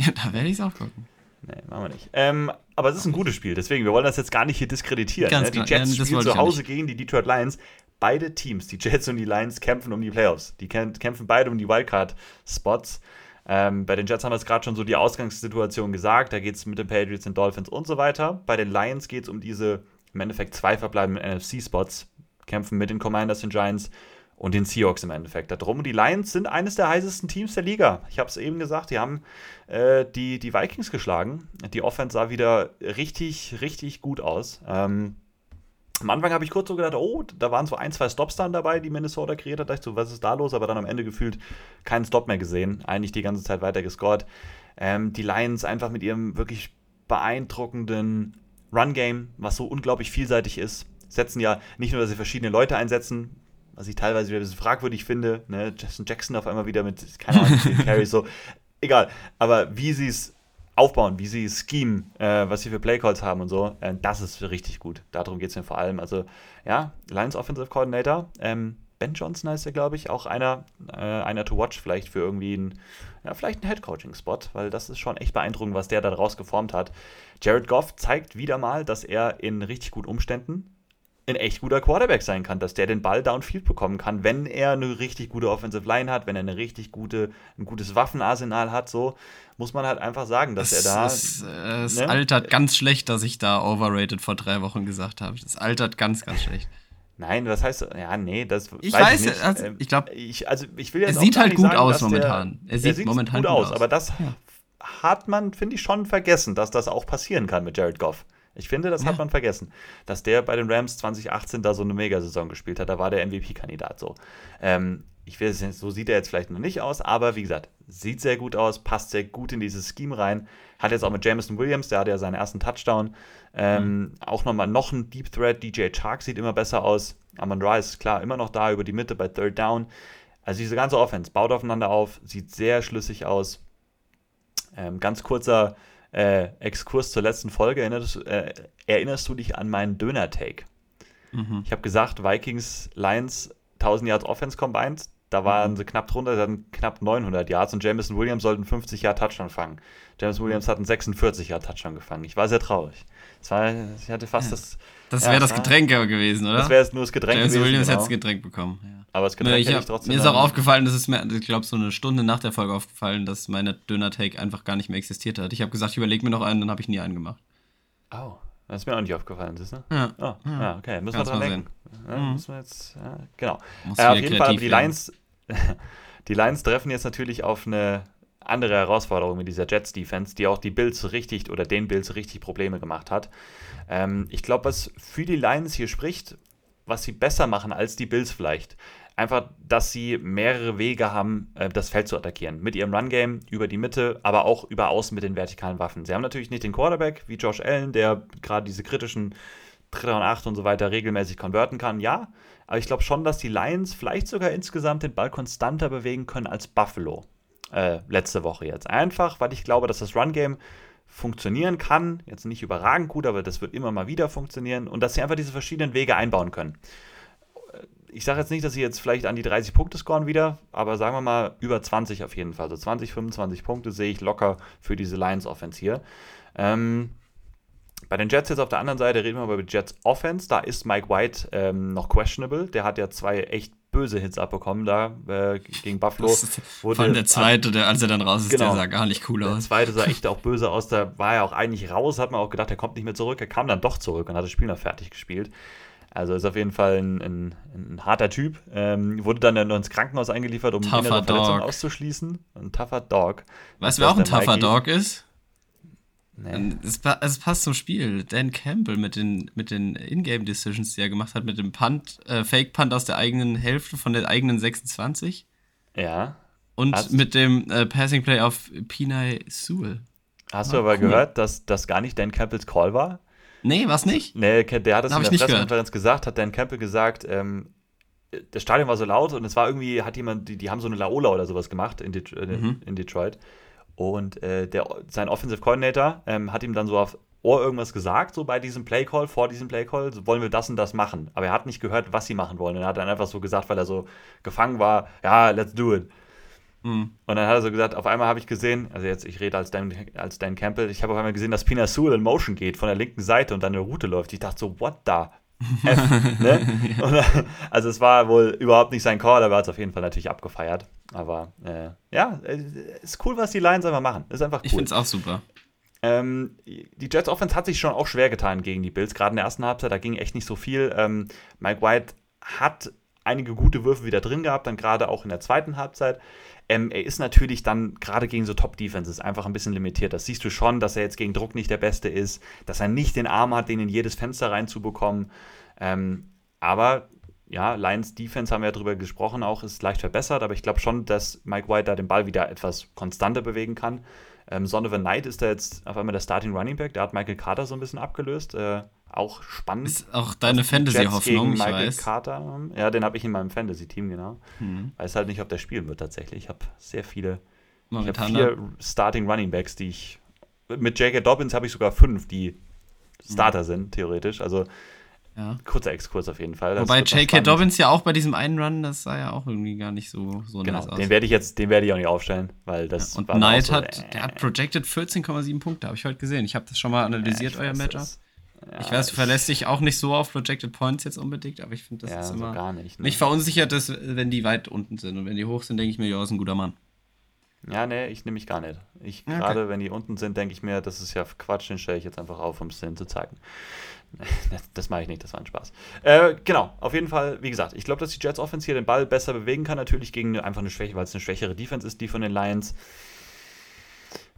Ja, da werde ich es auch gucken. Nee, machen wir nicht. Ähm, aber es ist ein gutes Spiel, deswegen, wir wollen das jetzt gar nicht hier diskreditieren. Ne? Die Jets ja, spielen zu Hause gegen die Detroit Lions. Beide Teams, die Jets und die Lions, kämpfen um die Playoffs. Die kämpfen beide um die Wildcard-Spots. Ähm, bei den Jets haben wir es gerade schon so die Ausgangssituation gesagt. Da geht es mit den Patriots und Dolphins und so weiter. Bei den Lions geht es um diese im Endeffekt zwei verbleibenden NFC-Spots. Kämpfen mit den Commanders und Giants und den Seahawks im Endeffekt darum. Und die Lions sind eines der heißesten Teams der Liga. Ich habe es eben gesagt, die haben äh, die, die Vikings geschlagen. Die Offense sah wieder richtig, richtig gut aus. Ähm, am Anfang habe ich kurz so gedacht, oh, da waren so ein, zwei Stops dann dabei, die Minnesota kreiert hat. Da dachte ich so, was ist da los? Aber dann am Ende gefühlt keinen Stop mehr gesehen. Eigentlich die ganze Zeit weiter gescored. Ähm, die Lions einfach mit ihrem wirklich beeindruckenden Run-Game, was so unglaublich vielseitig ist, setzen ja nicht nur, dass sie verschiedene Leute einsetzen, was ich teilweise wieder ein bisschen fragwürdig finde. Ne? Justin Jackson auf einmal wieder mit, keine Ahnung, Carries so. Egal. Aber wie sie es aufbauen, wie sie Scheme, äh, was sie für Playcalls haben und so, äh, das ist richtig gut. Darum geht es mir vor allem. Also, ja, Lions Offensive Coordinator, ähm, Ben Johnson heißt er, glaube ich, auch einer, äh, einer to watch vielleicht für irgendwie einen, ja, vielleicht einen Head-Coaching-Spot, weil das ist schon echt beeindruckend, was der da draus geformt hat. Jared Goff zeigt wieder mal, dass er in richtig guten Umständen ein echt guter Quarterback sein kann, dass der den Ball downfield bekommen kann, wenn er eine richtig gute Offensive Line hat, wenn er eine richtig gute, ein gutes Waffenarsenal hat, so muss man halt einfach sagen, dass es, er da. Es, äh, es ne? altert ganz schlecht, dass ich da overrated vor drei Wochen gesagt habe. Es altert ganz, ganz schlecht. Nein, was heißt, ja, nee, das ich weiß, weiß ich nicht. Also, ich glaube, ich, also ich will jetzt er sieht halt gut sagen, aus momentan. Der, er sieht, sieht momentan gut, gut aus, aber das ja. hat man, finde ich, schon vergessen, dass das auch passieren kann mit Jared Goff. Ich finde, das ja. hat man vergessen, dass der bei den Rams 2018 da so eine Megasaison gespielt hat. Da war der MVP-Kandidat so. Ähm, ich will es so sieht er jetzt vielleicht noch nicht aus, aber wie gesagt, sieht sehr gut aus, passt sehr gut in dieses Scheme rein. Hat jetzt auch mit Jameson Williams, der hat ja seinen ersten Touchdown. Ähm, mhm. Auch nochmal noch ein Deep Threat. DJ Chark sieht immer besser aus. Amon Ra ist klar immer noch da über die Mitte bei Third Down. Also diese ganze Offense baut aufeinander auf, sieht sehr schlüssig aus. Ähm, ganz kurzer äh, Exkurs zur letzten Folge. Erinnerst, äh, erinnerst du dich an meinen Döner-Take? Mhm. Ich habe gesagt, Vikings, Lions, 1000 Yards Offense combined, Da waren sie knapp drunter, sie hatten knapp 900 Yards und Jameson Williams sollten 50 Yard Touchdown fangen. James Williams hat einen 46 Yard Touchdown gefangen. Ich war sehr traurig. War, ich hatte fast Ja. das. Das Ja, wäre das klar. Getränk aber gewesen, oder? Das wäre jetzt nur das Getränk James gewesen. Williams genau. hätte das Getränk bekommen. Ja. Aber das Nee, Getränk ich hätte hab, ich trotzdem. mir ist auch aufgefallen, das ist mir, ich glaube, so eine Stunde nach der Folge aufgefallen, dass meine Döner-Take einfach gar nicht mehr existiert hat. Ich habe gesagt, ich überlege mir noch einen, dann habe ich nie einen gemacht. Oh, das ist mir auch nicht aufgefallen, siehst du? Ja. Oh, ja, okay. Müssen wir Kannst dran mal denken. Ja, Mhm. Müssen wir jetzt, ja, genau. Äh, auf jeden Fall, die. Lions, die Lions treffen jetzt natürlich auf eine andere Herausforderung mit dieser Jets-Defense, die auch die Bills richtig oder den Bills richtig Probleme gemacht hat. Ähm, ich glaube, was für die Lions hier spricht, was sie besser machen als die Bills vielleicht, einfach, dass sie mehrere Wege haben, äh, das Feld zu attackieren. Mit ihrem Run-Game über die Mitte, aber auch über außen mit den vertikalen Waffen. Sie haben natürlich nicht den Quarterback wie Josh Allen, der gerade diese kritischen Dritter und Acht und so weiter regelmäßig konverten kann, ja. Aber ich glaube schon, dass die Lions vielleicht sogar insgesamt den Ball konstanter bewegen können als Buffalo äh, letzte Woche jetzt. Einfach, weil ich glaube, dass das Run-Game funktionieren kann. Jetzt nicht überragend gut, aber das wird immer mal wieder funktionieren. Und dass sie einfach diese verschiedenen Wege einbauen können. Ich sage jetzt nicht, dass sie jetzt vielleicht an die 30 Punkte scoren wieder, aber sagen wir mal über 20 auf jeden Fall. So 20, 25 Punkte sehe ich locker für diese Lions-Offense hier. Ähm, bei den Jets jetzt auf der anderen Seite reden wir über die Jets Offense. Da ist Mike White ähm, noch questionable. Der hat ja zwei echt böse Hits abbekommen da äh, gegen Buffalo. Ist, vor allem der zweite, der, als er dann raus ist, Genau. der sah gar nicht cool Der aus. zweite sah echt auch böse aus. Da war er auch eigentlich raus, hat man auch gedacht, er kommt nicht mehr zurück. Er kam dann doch zurück und hat das Spiel noch fertig gespielt. Also ist auf jeden Fall ein, ein, ein harter Typ. Ähm, wurde dann noch ins Krankenhaus eingeliefert, um Tougher innere Verletzungen auszuschließen. Ein tougher Dog. Weißt du, wer auch ein der tougher Mikey. Dog ist? Nee. Es, pa- es passt zum Spiel. Dan Campbell mit den, mit den Ingame-Decisions, die er gemacht hat, mit dem Punt, äh, Fake-Punt aus der eigenen Hälfte von der eigenen 26 Ja. und Hast- mit dem äh, Passing Play auf Pinay Sewell. Hast Ah, du aber cool. gehört, dass das gar nicht Dan Campbells Call war? Nee, was nicht? Nee, der hat es in der Pressekonferenz gesagt, hat Dan Campbell gesagt, ähm, das Stadion war so laut und es war irgendwie, hat jemand, die, die haben so eine Laola oder sowas gemacht in, Det Mhm. in Detroit. Und äh, der, sein Offensive Coordinator ähm, hat ihm dann so auf Ohr irgendwas gesagt, so bei diesem Playcall, vor diesem Playcall, so wollen wir das und das machen. Aber er hat nicht gehört, was sie machen wollen. Und er hat dann einfach so gesagt, weil er so gefangen war, ja, let's do it. Hm. Und dann hat er so gesagt, auf einmal habe ich gesehen, also jetzt, ich rede als Dan, als Dan Campbell, ich habe auf einmal gesehen, dass Pina Sewell in Motion geht von der linken Seite und dann eine Route läuft. Ich dachte so, what the F, ne? Dann- also es war wohl überhaupt nicht sein Call, aber er hat es auf jeden Fall natürlich abgefeiert. Aber äh, ja, äh, ist cool, was die Lions einfach machen. Ist einfach Ich cool. finde es auch super. Ähm, die Jets Offense hat sich schon auch schwer getan gegen die Bills, gerade in der ersten Halbzeit, da ging echt nicht so viel. Ähm, Mike White hat einige gute Würfe wieder drin gehabt, dann gerade auch in der zweiten Halbzeit. Ähm, er ist natürlich dann gerade gegen so Top-Defenses einfach ein bisschen limitiert. Das siehst du schon, dass er jetzt gegen Druck nicht der Beste ist, dass er nicht den Arm hat, den in jedes Fenster reinzubekommen. Ähm, aber ja, Lions Defense haben wir ja drüber gesprochen, auch ist leicht verbessert, aber ich glaube schon, dass Mike White da den Ball wieder etwas konstanter bewegen kann. Ähm, Son of a Knight ist da jetzt auf einmal der Starting Running Back, der hat Michael Carter so ein bisschen abgelöst. Äh, auch spannend. Ist auch deine Jets Fantasy-Hoffnung, ich Michael weiß. Carter. Ja, den habe ich in meinem Fantasy-Team, genau. Hm. Weiß halt nicht, ob der spielen wird tatsächlich. Ich habe sehr viele ich habe Momentan. vier Starting Running Backs, die ich. Mit J.K. Dobbins habe ich sogar fünf, die Starter sind, theoretisch. Also ja. kurzer Exkurs auf jeden Fall. Das Wobei J.K. Dobbins ja auch bei diesem einen Run, das sah ja auch irgendwie gar nicht so, so Genau, nice aus. den werde ich jetzt, den werde ich auch nicht aufstellen, weil das und mir auch Knight so, hat, äh, der hat projected 14,7 Punkte, habe ich heute gesehen. Ich habe das schon mal analysiert, ich euer weiß Matchup. das. Ja, ich weiß, du verlässt dich auch nicht so auf projected Points jetzt unbedingt, aber ich finde, das ja, ist so immer. gar nicht. Ne? Mich verunsichert das, wenn die weit unten sind. Und wenn die hoch sind, denke ich mir, ja, ist ein guter Mann. Ja, nee, ich nehme mich gar nicht. Ich, Okay. gerade wenn die unten sind, denke ich mir, das ist ja Quatsch, den stelle ich jetzt einfach auf, um es denen zu zeigen. Das, das mache ich nicht, das war ein Spaß. Äh, genau, auf jeden Fall, wie gesagt, ich glaube, dass die Jets Offense hier den Ball besser bewegen kann, natürlich gegen eine- einfach eine Schwäche, weil es eine schwächere Defense ist, die von den Lions.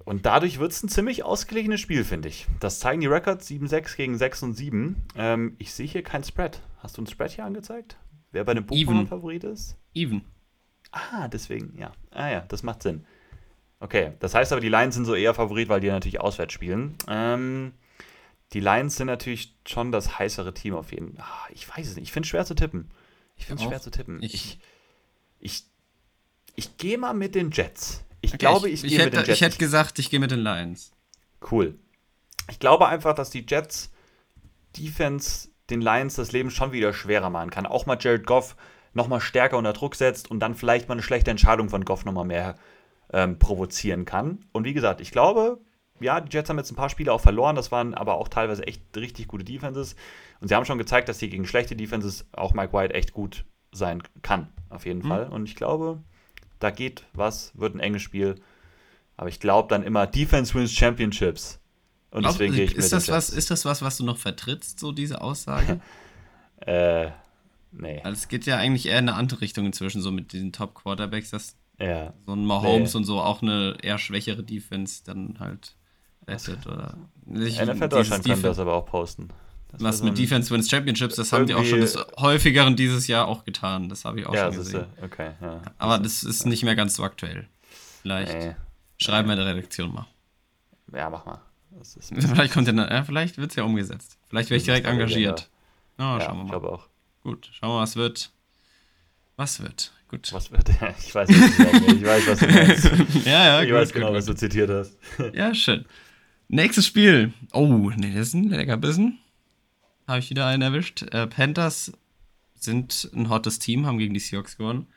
Und dadurch wird es ein ziemlich ausgeglichenes Spiel, finde ich. Das zeigen die Records 7-6 gegen 6 und 7. Ähm, ich sehe hier kein Spread. Hast du ein Spread hier angezeigt? Wer bei dem Buchmacher Even. Favorit ist? Even. Ah, deswegen, ja. Ah ja, das macht Sinn. Okay, das heißt aber, die Lions sind so eher Favorit, weil die natürlich auswärts spielen. Ähm, die Lions sind natürlich schon das heißere Team auf jeden Fall. Ah, ich weiß es nicht. Ich finde es schwer zu tippen. Ich finde es schwer zu tippen. Ich- Ich, ich, ich, gehe mal mit den Jets. Ich Okay, glaube, ich, ich, gehe mit den hätte, Jets. ich hätte gesagt, ich gehe mit den Lions. Cool. Ich glaube einfach, dass die Jets Defense den Lions das Leben schon wieder schwerer machen kann. Auch mal Jared Goff nochmal stärker unter Druck setzt und dann vielleicht mal eine schlechte Entscheidung von Goff nochmal mehr ähm, provozieren kann. Und wie gesagt, ich glaube, ja, die Jets haben jetzt ein paar Spiele auch verloren, das waren aber auch teilweise echt richtig gute Defenses. Und sie haben schon gezeigt, dass sie gegen schlechte Defenses auch Mike White echt gut sein kann, auf jeden mhm. Fall. Und ich glaube, da geht was, wird ein enges Spiel. Aber ich glaube dann immer, Defense wins Championships. Und Glaub, deswegen gehe ich ist mit das was, Ist das was, was du noch vertrittst, so diese Aussage? äh, nee. Also es geht ja eigentlich eher in eine andere Richtung inzwischen, so mit diesen Top-Quarterbacks, dass ja. so ein Mahomes nee. und so auch eine eher schwächere Defense dann halt rettet. Oder ich, NFL Deutschland kann das aber auch posten. Das was mit Defense Wins Championships, das haben die auch schon des häufigeren dieses Jahr auch getan. Das habe ich auch ja, schon gesehen. Okay, ja. Aber das ist nicht mehr ganz so aktuell. Vielleicht nee. schreiben wir in der Redaktion mal. Ja, mach mal. vielleicht kommt ja, ja, vielleicht wird es ja umgesetzt. Vielleicht werde ich direkt engagiert. Oh, ja, schauen wir mal. Ich glaube auch. Gut, schauen wir mal, was wird. Was wird? Gut. Was wird? Ja, ich weiß, was du Ich weiß, was du meinst. ja, ja, Ich gut, weiß genau, gut. was du zitiert hast. ja, schön. Nächstes Spiel. Oh, nee, das ist ein lecker Bissen. Habe ich wieder einen erwischt. Äh, Panthers sind ein hottes Team, haben gegen die Seahawks gewonnen.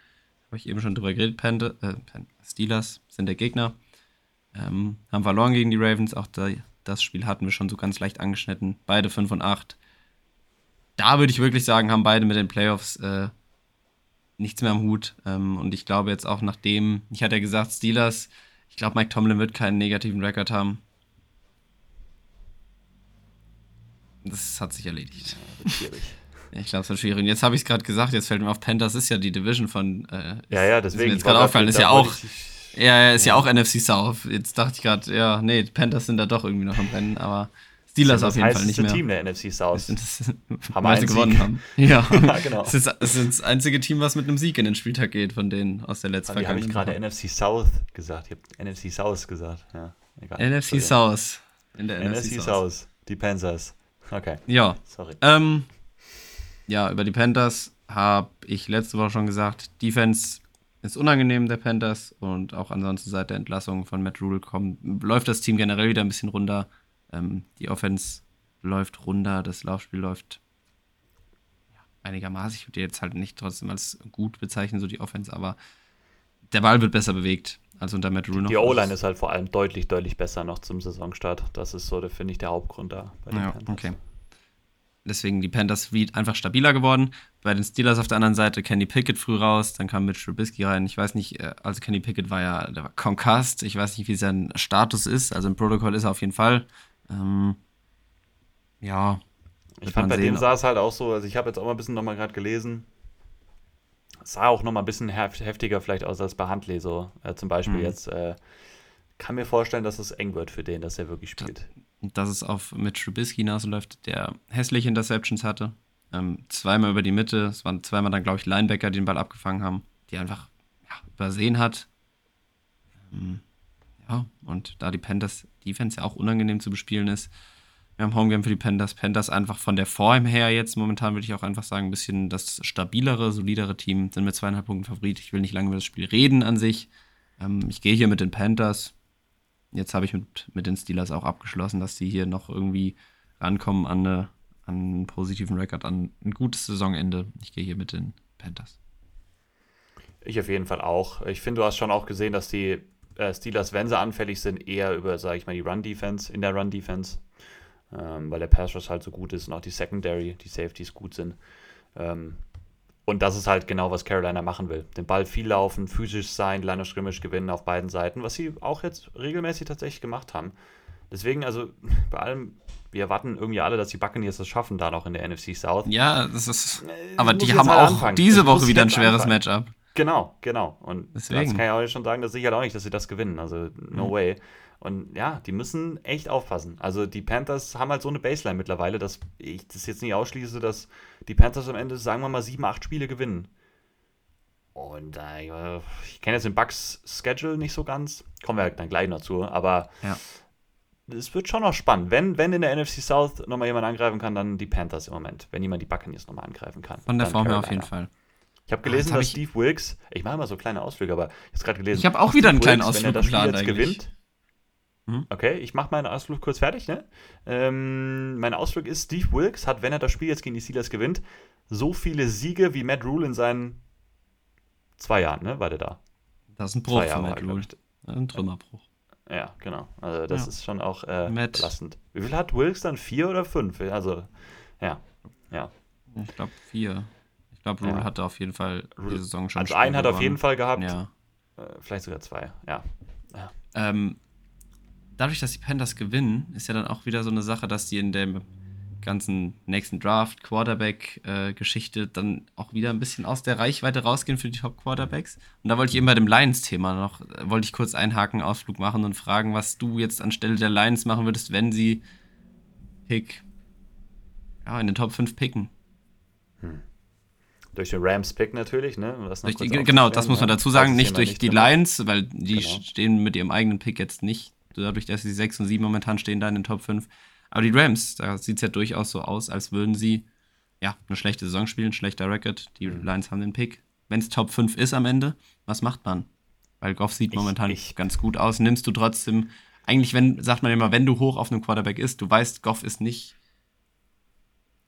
Habe ich eben schon drüber geredet. Panther, äh, Steelers sind der Gegner. Ähm, haben verloren gegen die Ravens. Auch da, das Spiel hatten wir schon so ganz leicht angeschnitten. Beide 5 und 8. Da würde ich wirklich sagen, haben beide mit den Playoffs äh, nichts mehr am Hut. Ähm, und ich glaube jetzt auch nachdem, ich hatte ja gesagt, Steelers, ich glaube, Mike Tomlin wird keinen negativen Rekord haben. Das hat sich erledigt. Ja, schwierig. Ich glaube, es wird schwierig. Und jetzt habe ich es gerade gesagt, jetzt fällt mir auf, Panthers ist ja die Division von. Äh, ja, ja, deswegen. Ist mir jetzt gerade aufgefallen, ist ja auch. Ja, ist ja. ja auch NFC South. Jetzt dachte ich gerade, ja, nee, Panthers sind da doch irgendwie noch am Rennen, aber Steelers auf jeden Fall nicht mehr. Das Team der NFC South. Das, haben weil sie gewonnen haben. Ja, ja genau. Es ist, es ist das einzige Team, was mit einem Sieg in den Spieltag geht, von denen aus der letzten Vergangenheit. habe ich gerade NFC South gesagt. Ich habe NFC South gesagt. Ja, egal. NFC South. In der NFC, NFC South. Die Panthers. Okay. Ja. Sorry. Ähm, ja, über die Panthers habe ich letzte Woche schon gesagt, Defense ist unangenehm der Panthers und auch ansonsten seit der Entlassung von Matt Rule kommt, läuft das Team generell wieder ein bisschen runter. Ähm, die Offense läuft runter, das Laufspiel läuft ja, einigermaßen. Ich würde jetzt halt nicht trotzdem als gut bezeichnen, so die Offense, aber der Ball wird besser bewegt als unter Matt Rule. Die O-Line ist halt vor allem deutlich, deutlich besser noch zum Saisonstart. Das ist so, finde ich, der Hauptgrund da. ja, Panthers. okay. Deswegen die Panthers einfach stabiler geworden. Bei den Steelers auf der anderen Seite Kenny Pickett früh raus, dann kam Mitch Trubisky rein. Ich weiß nicht, äh, also Kenny Pickett war ja der war Concussed. Ich weiß nicht, wie sein Status ist. Also im Protokoll ist er auf jeden Fall. Ähm, ja. Ich fand, bei dem sah es halt auch so, also ich habe jetzt auch mal ein bisschen nochmal gerade gelesen, sah auch nochmal ein bisschen heftiger vielleicht aus als bei Huntley so. Äh, zum Beispiel mhm. jetzt äh, kann mir vorstellen, dass es eng wird für den, dass er wirklich spielt. Dass es auf Mitch Trubisky hinausläuft, der hässliche Interceptions hatte. Ähm, zweimal über die Mitte, es waren zweimal dann, glaube ich, Linebacker, die den Ball abgefangen haben, die einfach ja, übersehen hat. Ähm, ja, und da die Panthers Defense ja auch unangenehm zu bespielen ist, wir haben Homegame für die Panthers. Panthers einfach von der Form her jetzt momentan würde ich auch einfach sagen, ein bisschen das stabilere, solidere Team. Sind mit zweieinhalb Punkten Favorit. Ich will nicht lange über das Spiel reden an sich. Ähm, ich gehe hier mit den Panthers. Jetzt habe ich mit, mit den Steelers auch abgeschlossen, dass die hier noch irgendwie rankommen an, eine, an einen positiven Rekord, an ein gutes Saisonende. Ich gehe hier mit den Panthers. Ich auf jeden Fall auch. Ich finde, du hast schon auch gesehen, dass die äh, Steelers, wenn sie anfällig sind, eher über, sage ich mal, die Run-Defense, in der Run-Defense ähm, weil der Pass Rush halt so gut ist und auch die Secondary, die Safeties gut sind. Ähm, und das ist halt genau, was Carolina machen will. Den Ball viel laufen, physisch sein, Line Scrimmage gewinnen auf beiden Seiten, was sie auch jetzt regelmäßig tatsächlich gemacht haben. Deswegen, also bei allem, wir erwarten irgendwie alle, dass die Buccaneers das schaffen, da noch in der NFC South. Ja, das ist. Äh, aber die haben halt auch anfangen. diese Woche wieder ein schweres anfangen. Matchup. Genau, genau. Und Deswegen. das kann ich auch schon sagen, dass sicher halt auch nicht, dass sie das gewinnen. Also, no mhm. way. Und ja, die müssen echt aufpassen. Also die Panthers haben halt so eine Baseline mittlerweile, dass ich das jetzt nicht ausschließe, dass die Panthers am Ende, sagen wir mal, sieben, acht Spiele gewinnen. Und äh, ich kenne jetzt den Bucks Schedule nicht so ganz. Kommen wir halt dann gleich noch zu. Aber ja. es wird schon noch spannend. Wenn, wenn in der NFC South nochmal jemand angreifen kann, dann die Panthers im Moment. Wenn jemand die Buccaneers nochmal angreifen kann. Von der Form her auf jeden Fall. Ich habe gelesen, oh, hab dass Steve Wilkes, ich mache mal so kleine Ausflüge, aber ich habe gerade gelesen. Ich habe auch wieder einen kleinen Wilkes, Ausflug wenn er das Spiel jetzt gewinnt, Mhm. Okay, ich mache meinen Ausflug kurz fertig. Ne? Ähm, mein Ausflug ist, Steve Wilkes hat, wenn er das Spiel jetzt gegen die Steelers gewinnt, so viele Siege wie Matt Rule in seinen zwei Jahren, ne, war der da. Das ist ein Bruch von Matt Rule. Ein Trümmerbruch. Ja, genau. Also das ja. ist schon auch äh, Matt. belastend. Wie viel hat Wilkes dann? Vier oder fünf? Also, ja. ja. Ich glaube vier. Ich glaube, Rule ja. hatte auf jeden Fall die Saison schon. Also einen hat er auf jeden Fall gehabt. Ja. Äh, vielleicht sogar zwei, ja. ja. Ähm, dadurch, dass die Panthers gewinnen, ist ja dann auch wieder so eine Sache, dass die in dem ganzen nächsten Draft, Quarterback-Geschichte dann auch wieder ein bisschen aus der Reichweite rausgehen für die Top-Quarterbacks. Und da wollte ich eben bei dem Lions-Thema noch, äh, wollte ich kurz einhaken, Ausflug machen und fragen, was du jetzt anstelle der Lions machen würdest, wenn sie Pick, ja, in den Top 5 picken. Hm. Durch den Rams-Pick natürlich, ne? Die, genau, das muss man dazu sagen, nicht durch die Lions, weil die genau. stehen mit ihrem eigenen Pick jetzt nicht, dadurch, dass sie 6 und 7 momentan stehen, da in den Top 5. Aber die Rams, da sieht es ja durchaus so aus, als würden sie ja eine schlechte Saison spielen, schlechter Record. Die mhm. Lions haben den Pick. Wenn es Top 5 ist am Ende, was macht man? Weil Goff sieht ich, momentan ich. ganz gut aus. Nimmst du trotzdem, eigentlich, wenn, sagt man immer, wenn du hoch auf einem Quarterback ist, du weißt, Goff ist nicht.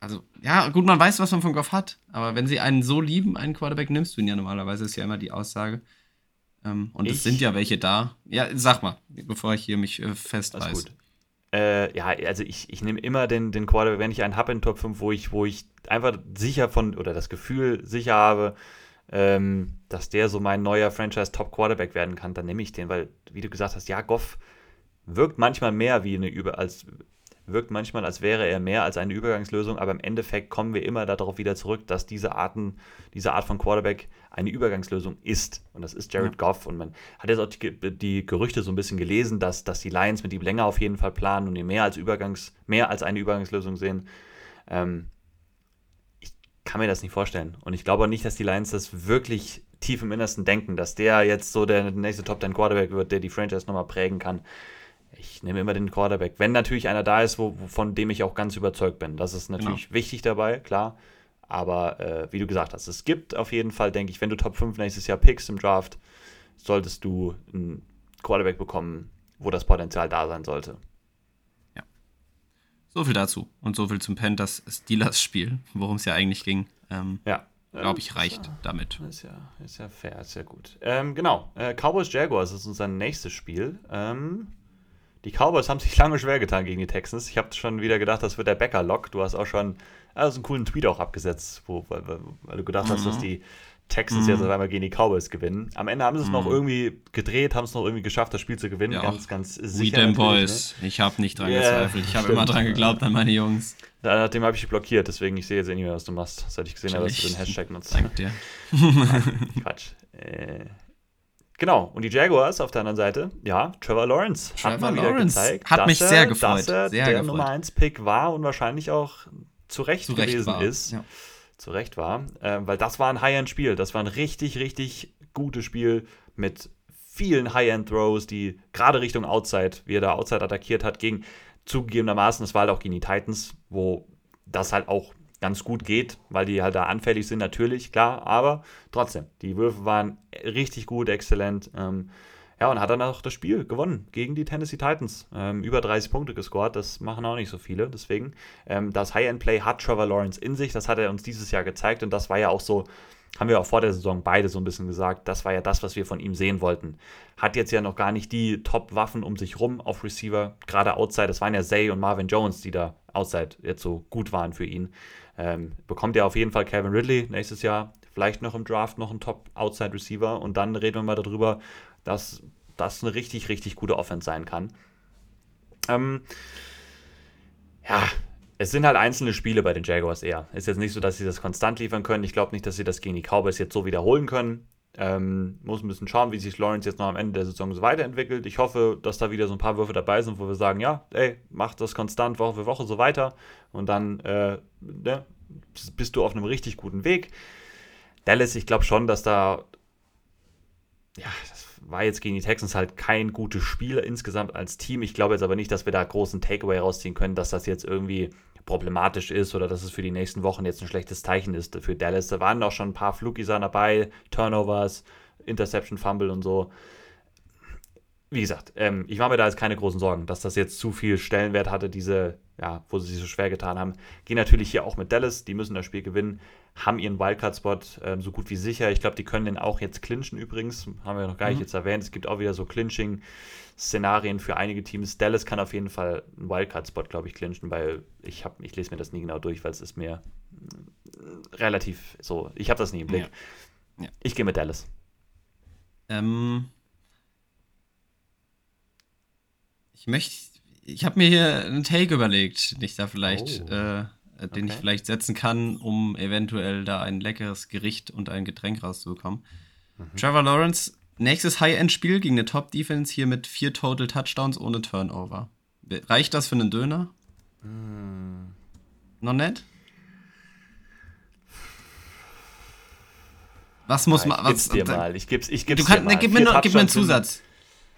Also, ja, gut, man weiß, was man von Goff hat, aber wenn sie einen so lieben, einen Quarterback, nimmst du ihn ja normalerweise, ist ja immer die Aussage. Ähm, und es sind ja welche da. Ja, sag mal, bevor ich hier mich äh, festreiße. Äh, ja, also ich, ich nehme immer den, den Quarterback, wenn ich einen habe in Top 5, wo ich, wo ich einfach sicher von, oder das Gefühl sicher habe, ähm, dass der so mein neuer Franchise-Top-Quarterback werden kann, dann nehme ich den, weil, wie du gesagt hast, ja, Goff wirkt manchmal mehr wie eine Über, als wirkt manchmal, als wäre er mehr als eine Übergangslösung, aber im Endeffekt kommen wir immer darauf wieder zurück, dass diese Arten, diese Art von Quarterback eine Übergangslösung ist. Und das ist Jared ja. Goff. Und man hat jetzt auch die, die, Gerüchte so ein bisschen gelesen, dass, dass die Lions mit ihm länger auf jeden Fall planen und ihn mehr als Übergangs, mehr als eine Übergangslösung sehen. Ähm, ich kann mir das nicht vorstellen. Und ich glaube nicht, dass die Lions das wirklich tief im Innersten denken, dass der jetzt so der nächste Top 10 Quarterback wird, der die Franchise nochmal prägen kann ich nehme immer den Quarterback. Wenn natürlich einer da ist, wo, von dem ich auch ganz überzeugt bin. Das ist natürlich genau. wichtig dabei, klar. Aber äh, wie du gesagt hast, es gibt auf jeden Fall, denke ich, wenn du Top 5 nächstes Jahr pickst im Draft, solltest du einen Quarterback bekommen, wo das Potenzial da sein sollte. Ja. So viel dazu. Und so viel zum Panthers Steelers-Spiel, worum es ja eigentlich ging. Ähm, ja. Glaube ich, reicht ja, damit. Ist ja, ist ja fair, ist ja gut. Ähm, genau. Äh, Cowboys Jaguars ist unser nächstes Spiel. Ähm, die Cowboys haben sich lange schwer getan gegen die Texans. Ich habe schon wieder gedacht, das wird der Becker-Lock. Du hast auch schon also einen coolen Tweet auch abgesetzt, wo, weil, weil du gedacht mhm. hast, dass mhm. die Texans mhm. jetzt auf einmal gegen die Cowboys gewinnen. Am Ende haben sie es mhm. noch irgendwie gedreht, haben es noch irgendwie geschafft, das Spiel zu gewinnen. Ja, ganz, ganz sicher. We them Boys. Ne? Ich habe nicht dran yeah, gezweifelt. Ich habe immer dran geglaubt an meine Jungs. Nachdem habe ich dich blockiert, deswegen ich sehe jetzt eh nicht mehr, was du machst, seit ich gesehen habe, dass du den Hashtag nutzt. Dank dir. Quatsch. Äh, Genau, und die Jaguars auf der anderen Seite, ja, Trevor Lawrence Trevor hat mal wieder Lawrence gezeigt, hat mich er, sehr gefreut. dass er sehr der gefreut. Nummer 1 Pick war und wahrscheinlich auch zu Recht, zu Recht gewesen war. ist. Ja. Zu Recht war, äh, weil das war ein High-End-Spiel. Das war ein richtig, richtig gutes Spiel mit vielen High-End-Throws, die gerade Richtung Outside, wie er da Outside attackiert hat, gegen zugegebenermaßen, es war halt auch gegen die Titans, wo das halt auch ganz gut geht, weil die halt da anfällig sind, natürlich, klar, aber trotzdem, die Würfe waren richtig gut, exzellent. Ähm, ja, und hat dann auch das Spiel gewonnen gegen die Tennessee Titans. Ähm, über 30 Punkte gescored, das machen auch nicht so viele. Deswegen, ähm, das High-End-Play hat Trevor Lawrence in sich, das hat er uns dieses Jahr gezeigt und das war ja auch so, haben wir auch vor der Saison beide so ein bisschen gesagt, das war ja das, was wir von ihm sehen wollten. Hat jetzt ja noch gar nicht die Top-Waffen um sich rum auf Receiver, gerade Outside, das waren ja Zay und Marvin Jones, die da Outside jetzt so gut waren für ihn. Ähm, bekommt er auf jeden Fall Kevin Ridley nächstes Jahr, vielleicht noch im Draft noch ein Top-Outside-Receiver und dann reden wir mal darüber, dass das eine richtig, richtig gute Offense sein kann. Ähm, ja, es sind halt einzelne Spiele bei den Jaguars eher. Ist jetzt nicht so, dass sie das konstant liefern können. Ich glaube nicht, dass sie das gegen die Cowboys jetzt so wiederholen können. Ähm, muss ein bisschen schauen, wie sich Lawrence jetzt noch am Ende der Saison so weiterentwickelt. Ich hoffe, dass da wieder so ein paar Würfe dabei sind, wo wir sagen, ja, ey, mach das konstant Woche für Woche so weiter und dann äh, ne, bist du auf einem richtig guten Weg. Dallas, ich glaube schon, dass da, ja, das war jetzt gegen die Texans halt kein gutes Spiel insgesamt als Team. Ich glaube jetzt aber nicht, dass wir da großen Takeaway rausziehen können, dass das jetzt irgendwie problematisch ist oder dass es für die nächsten Wochen jetzt ein schlechtes Zeichen ist für Dallas. Da waren auch schon ein paar Flugis dabei, Turnovers, Interception, Fumble und so. wie gesagt, ähm, ich mache mir da jetzt keine großen Sorgen, dass das jetzt zu viel Stellenwert hatte, diese, ja, wo sie sich so schwer getan haben. Gehen natürlich hier auch mit Dallas, die müssen das Spiel gewinnen, haben ihren Wildcard-Spot ähm, so gut wie sicher. Ich glaube, die können den auch jetzt clinchen übrigens, haben wir noch gar nicht mhm. jetzt erwähnt. Es gibt auch wieder so Clinching-Szenarien für einige Teams. Dallas kann auf jeden Fall einen Wildcard-Spot, glaube ich, clinchen, weil ich, hab, ich lese mir das nie genau durch, weil es ist mir äh, relativ so, ich habe das nie im Blick. Ja. Ja. Ich gehe mit Dallas. Ähm, ich möchte, ich habe mir hier einen Take überlegt, den ich da vielleicht, oh. äh, den okay. ich vielleicht setzen kann, um eventuell da ein leckeres Gericht und ein Getränk rauszubekommen. Mhm. Trevor Lawrence, nächstes High-End-Spiel gegen eine Top-Defense hier mit vier Total Touchdowns ohne Turnover. Reicht das für einen Döner? Mm. Noch nett? Was muss man. Ich gib's dir mal. Ich gib's, ich gib's du kann, dir mal. Gib, mir noch, gib mir einen Zusatz.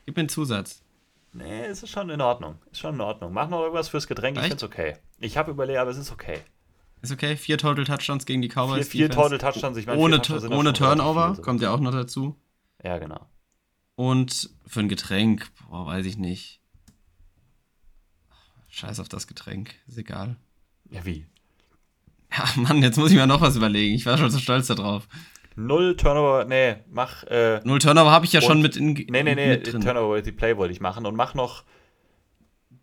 Gib mir einen Zusatz. Nee, es ist schon in Ordnung. Ist schon in Ordnung. Mach noch irgendwas fürs Getränk, ich find's okay. Ich habe überlegt, aber es ist okay. Ist okay. Vier Total Touchdowns gegen die Cowboys. Vier, vier Total Touchdowns, ich meine, ohne, ohne Turnover, kommt ja auch noch dazu. Ja, genau. Und für ein Getränk, boah, weiß ich nicht. Scheiß auf das Getränk, ist egal. Ja, wie? Ja, Mann, jetzt muss ich mir noch was überlegen. Ich war schon so stolz darauf. Null Turnover, nee, mach. Äh, Null Turnover habe ich ja schon mit in. Nee, nee, nee. Turnover die Play wollte ich machen und mach noch.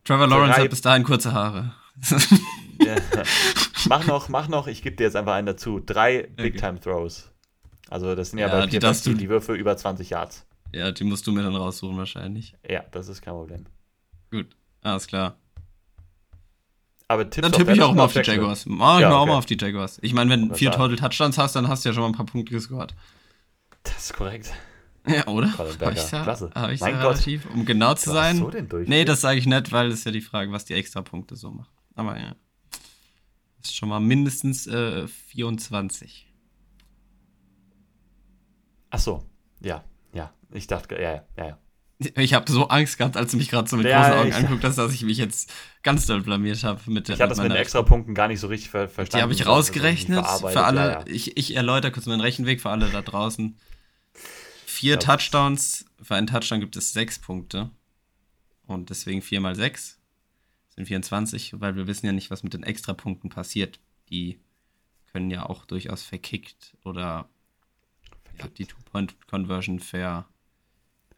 Trevor Lawrence hat bis dahin kurze Haare. ja. Mach noch, mach noch, ich gebe dir jetzt einfach einen dazu. Drei Big Time Throws. Also, das sind ja, ja bei die, die Würfe über 20 Yards. Ja, die musst du mir dann raussuchen, wahrscheinlich. Ja, das ist kein Problem. Gut, alles klar. Aber Tipps Dann tippe ich auch mal auf die Jaguars. Mach ich ja, mal auch mal auf die Jaguars. Ich meine, wenn du vier Total Touchdowns hast, dann hast du ja schon mal ein paar Punkte gescored. Das ist korrekt. Ja, oder? Hab ich ja, Klasse. Hab ich mein relativ, um genau zu sein. So den nee, das sage ich nicht, weil das ist ja die Frage, was die extra Punkte so machen. Aber ja. Das ist schon mal mindestens äh, 24. Ach so, ja, ja. Ich dachte, ja, ja, ja. Ich habe so Angst gehabt, als du mich gerade so mit ja, großen Augen anguckt hast, dass ich mich jetzt ganz doll blamiert habe. Mit, ich hatte das mit den Extrapunkten gar nicht so richtig ver verstanden. Die habe ich rausgerechnet. Für alle, ja, ja. Ich, ich erläutere kurz meinen Rechenweg für alle da draußen. Vier Touchdowns, für einen Touchdown gibt es sechs Punkte. Und deswegen vier mal sechs sind 24, weil wir wissen ja nicht, was mit den Extrapunkten passiert. Die können ja auch durchaus verkickt oder ja, die Two-Point-Conversion ver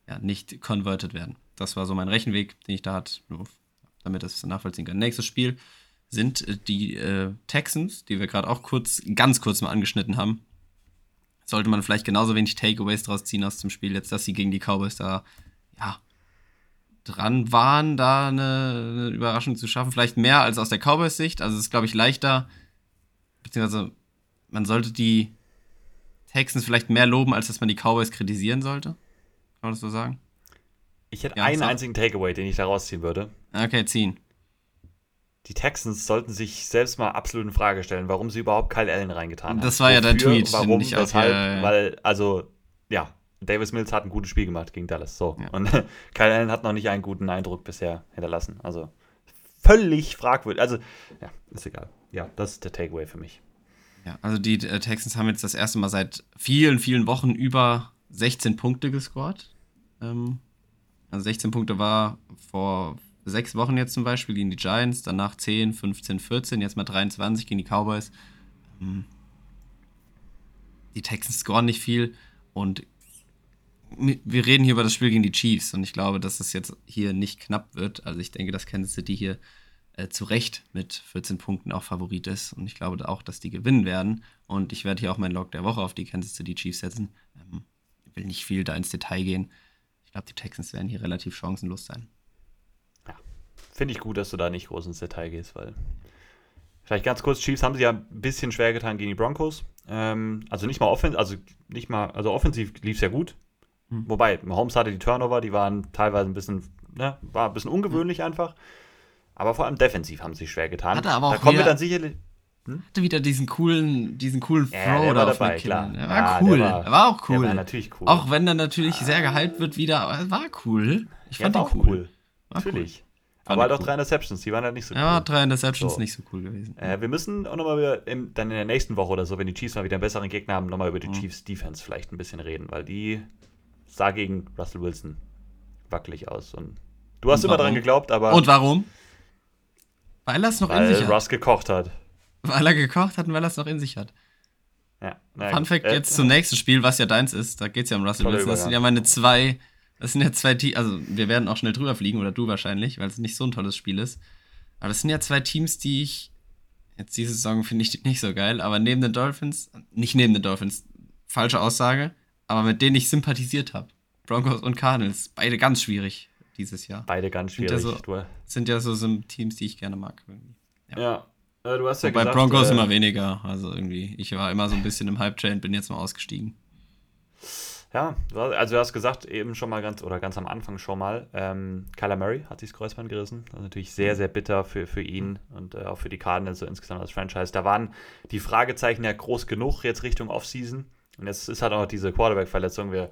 ja, nicht converted werden. Das war so mein Rechenweg, den ich da hatte, damit das nachvollziehen kann. Nächstes Spiel sind äh, die äh, Texans, die wir gerade auch kurz, ganz kurz mal angeschnitten haben. Sollte man vielleicht genauso wenig Takeaways draus ziehen aus dem Spiel, jetzt, dass sie gegen die Cowboys da, ja, dran waren, da eine, eine Überraschung zu schaffen. Vielleicht mehr als aus der Cowboys-Sicht. Also es ist, glaube ich, leichter, beziehungsweise man sollte die Texans vielleicht mehr loben, als dass man die Cowboys kritisieren sollte. Kann man das so sagen? Ich hätte ja, einen einzigen Takeaway, den ich da rausziehen würde. Okay, ziehen. Die Texans sollten sich selbst mal absolut in Frage stellen, warum sie überhaupt Kyle Allen reingetan haben. Das war ja der Tweet. Warum, ich weshalb, ja, ja. weil, also, ja, Davis Mills hat ein gutes Spiel gemacht gegen Dallas. So. Und Kyle Allen hat noch nicht einen guten Eindruck bisher hinterlassen. Also völlig fragwürdig. Also, ja, ist egal. Ja, das ist der Takeaway für mich. Ja, also die äh, Texans haben jetzt das erste Mal seit vielen, vielen Wochen über 16 Punkte gescored. Ähm, also 16 Punkte war vor sechs Wochen jetzt zum Beispiel gegen die Giants, danach 10, 15, 14, jetzt mal 23 gegen die Cowboys. Ähm, die Texans scoren nicht viel und wir reden hier über das Spiel gegen die Chiefs und ich glaube, dass es jetzt hier nicht knapp wird. Also ich denke, dass Kansas City hier äh, zu Recht mit 14 Punkten auch Favorit ist und ich glaube auch, dass die gewinnen werden. Und ich werde hier auch meinen Log der Woche auf die Kansas City Chiefs setzen. Ähm, will nicht viel da ins Detail gehen. Ich glaube, die Texans werden hier relativ chancenlos sein. Ja, finde ich gut, dass du da nicht groß ins Detail gehst, weil vielleicht ganz kurz, Chiefs haben sie ja ein bisschen schwer getan gegen die Broncos. Ähm, also nicht mal offensiv, also nicht mal, also offensiv lief es ja gut. Mhm. Wobei, Mahomes hatte die Turnover, die waren teilweise ein bisschen, ne, war ein bisschen ungewöhnlich mhm. einfach. Aber vor allem defensiv haben sie sich schwer getan. Hatte aber auch da kommen wir dann sicherlich. Hm? Hatte wieder diesen coolen, diesen coolen Throw ja, der war dabei, klar. Der war ja, cool. Der war, der war, auch cool. Der war natürlich cool. Auch wenn er natürlich sehr gehypt wird wieder, aber er war cool. Ich fand ja, ihn cool. cool. natürlich. Cool. Aber halt auch drei Interceptions, die waren halt nicht so cool. Ja, drei Interceptions so. nicht so cool gewesen. Äh, wir müssen auch nochmal wieder dann in der nächsten Woche oder so, wenn die Chiefs mal wieder einen besseren Gegner haben, nochmal über die mhm. Chiefs Defense vielleicht ein bisschen reden, weil die sah gegen Russell Wilson wackelig aus. Und du hast immer dran geglaubt, aber. Und warum? Weil er es noch weil in sich hat. Russ gekocht hat. Weil er gekocht hat und weil er es noch in sich hat. Ja, Fun Fact äh, jetzt zum nächsten Spiel, was ja deins ist. Da geht es ja um Russell Wilson. Das sind ja meine zwei. Das sind ja zwei Teams. Also, wir werden auch schnell drüber fliegen, oder du wahrscheinlich, weil es nicht so ein tolles Spiel ist. Aber das sind ja zwei Teams, die ich. Jetzt diese Saison finde ich nicht so geil, aber neben den Dolphins, nicht neben den Dolphins, falsche Aussage, aber mit denen ich sympathisiert habe. Broncos und Cardinals, beide ganz schwierig dieses Jahr. Beide ganz schwierig. Sind ja so, sind ja so, Teams, die ich gerne mag. Ja. ja. Äh, du hast ja Bei Broncos äh, immer weniger. Also irgendwie, ich war immer so ein bisschen im Hype-Chain, bin jetzt mal ausgestiegen. Ja, also du hast gesagt, eben schon mal ganz, oder ganz am Anfang schon mal, ähm, Kyler Murray hat sich das Kreuzband gerissen. Das ist natürlich sehr, mhm. sehr bitter für, für ihn und äh, auch für die Cardinals so insgesamt als Franchise. Da waren die Fragezeichen ja groß genug jetzt Richtung Offseason. Und jetzt ist halt auch noch diese Quarterback-Verletzung. Wir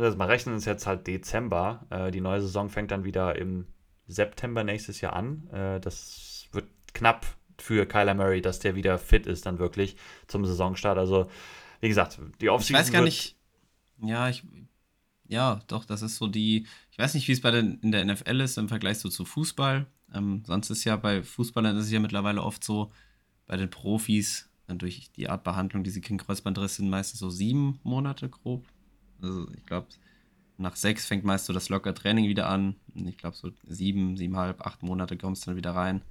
müssen das mal rechnen, es ist jetzt halt Dezember. Äh, die neue Saison fängt dann wieder im September nächstes Jahr an. Äh, das wird knapp für Kyler Murray, dass der wieder fit ist, dann wirklich zum Saisonstart. Also, wie gesagt, die Offseason. Ich weiß gar nicht. Ja, ich. Ja, doch, das ist so die. Ich weiß nicht, wie es bei den, in der NFL ist im Vergleich so zu Fußball. Ähm, sonst ist ja bei Fußballern ist es ja mittlerweile oft so, bei den Profis, dann durch die Art Behandlung, die sie kriegen, Kreuzbandriss sind meistens so sieben Monate grob. Also ich glaube, nach sechs fängt meist so das locker Training wieder an. Und ich glaube, so sieben, siebeneinhalb, acht Monate kommst du dann wieder rein,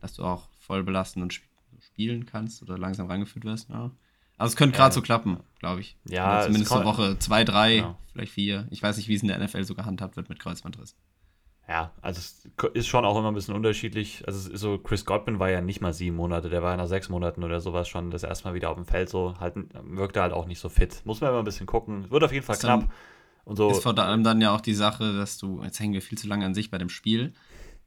dass du auch voll belasten und spielen kannst oder langsam rangeführt wirst. Ja. Also es könnte gerade äh, so klappen, glaube ich. Ja, oder zumindest so Woche zwei, drei, ja. vielleicht vier. Ich weiß nicht, wie es in der NFL so gehandhabt wird mit Kreuzbandriss. Ja, also es ist schon auch immer ein bisschen unterschiedlich. Also so Chris Godwin war ja nicht mal sieben Monate, der war ja nach sechs Monaten oder sowas schon das erste Mal wieder auf dem Feld so, halt wirkte halt auch nicht so fit. Muss man immer ein bisschen gucken. Wird auf jeden Fall ist knapp. Und so. Ist vor allem dann ja auch die Sache, dass du, jetzt hängen wir viel zu lange an sich bei dem Spiel,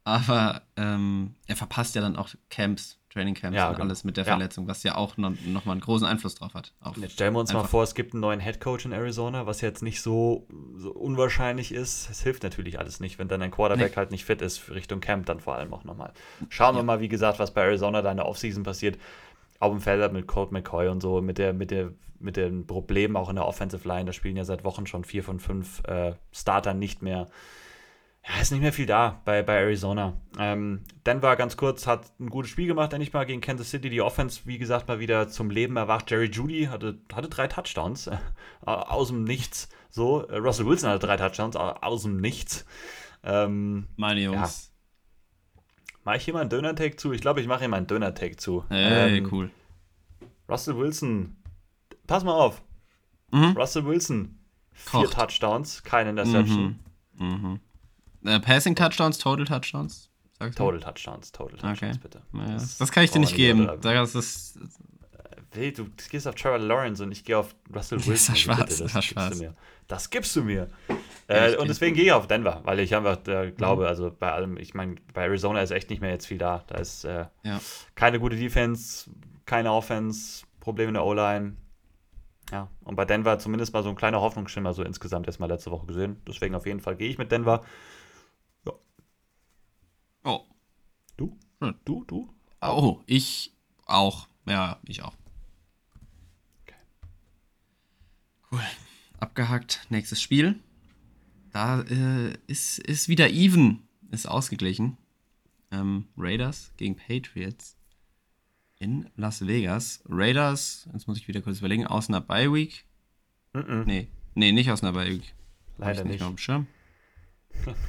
aber ähm, er verpasst ja dann auch Camps, Trainingcamps ja, und genau. alles mit der Verletzung, ja. was ja auch noch, noch, mal einen großen Einfluss drauf hat. jetzt stellen wir uns mal vor, es gibt einen neuen Headcoach in Arizona, was jetzt nicht so, so unwahrscheinlich ist. Es hilft natürlich alles nicht, wenn dann ein Quarterback nee. halt nicht fit ist, Richtung Camp dann vor allem auch nochmal. Schauen ja. wir mal, wie gesagt, was bei Arizona da in der Offseason passiert. Auf dem Feld mit Colt McCoy und so, mit, der, mit, der, mit den Problemen auch in der Offensive Line. Da spielen ja seit Wochen schon vier von fünf äh, Startern nicht mehr ja, ist nicht mehr viel da bei, bei Arizona. Ähm, Denver ganz kurz hat ein gutes Spiel gemacht, endlich mal gegen Kansas City. Die Offense, wie gesagt, mal wieder zum Leben erwacht. Jerry Judy hatte, hatte drei Touchdowns äh, aus dem Nichts. So, äh, Russell Wilson hatte drei Touchdowns aus dem Nichts. Ähm, Meine Jungs. Ja. Mache ich hier mal einen Döner-Take zu? Ich glaube, ich mache hier mal einen Döner-Take zu. Hey, ähm, cool. Russell Wilson, pass mal auf. Mhm. Russell Wilson, vier Kocht. Touchdowns, keine Interception. Mhm. Mhm. Äh, Passing Touchdowns, Total Touchdowns? Total Touchdowns, Total Touchdowns, okay. bitte. Das, das, kann ich dir nicht geben. Sag, das ist. Hey, du gehst auf Trevor Lawrence und ich gehe auf Russell Wilson. Das ist schwarz, bitte, das, das, schwarz. Gibst das gibst du mir. Äh, und deswegen gehe ich auf Denver, weil ich einfach äh, glaube, mhm. also bei allem, ich meine, bei Arizona ist echt nicht mehr jetzt viel da. Da ist äh, ja. keine gute Defense, keine Offense, Probleme in der O-Line. Ja, und bei Denver zumindest mal so ein kleiner Hoffnungsschimmer, so insgesamt erstmal letzte Woche gesehen. Deswegen auf jeden Fall gehe ich mit Denver. Oh. Du? Hm. Du, du? Oh, ich auch. Ja, ich auch. Okay. Cool. Abgehakt. Nächstes Spiel. Da äh, ist, ist wieder even. Ist ausgeglichen. Ähm, Raiders gegen Patriots in Las Vegas. Raiders, jetzt muss ich wieder kurz überlegen, aus einer Bye Week. Mm -mm. Nee, nee, nicht aus einer Bye Week. Leider nicht. nicht. Auf dem Schirm.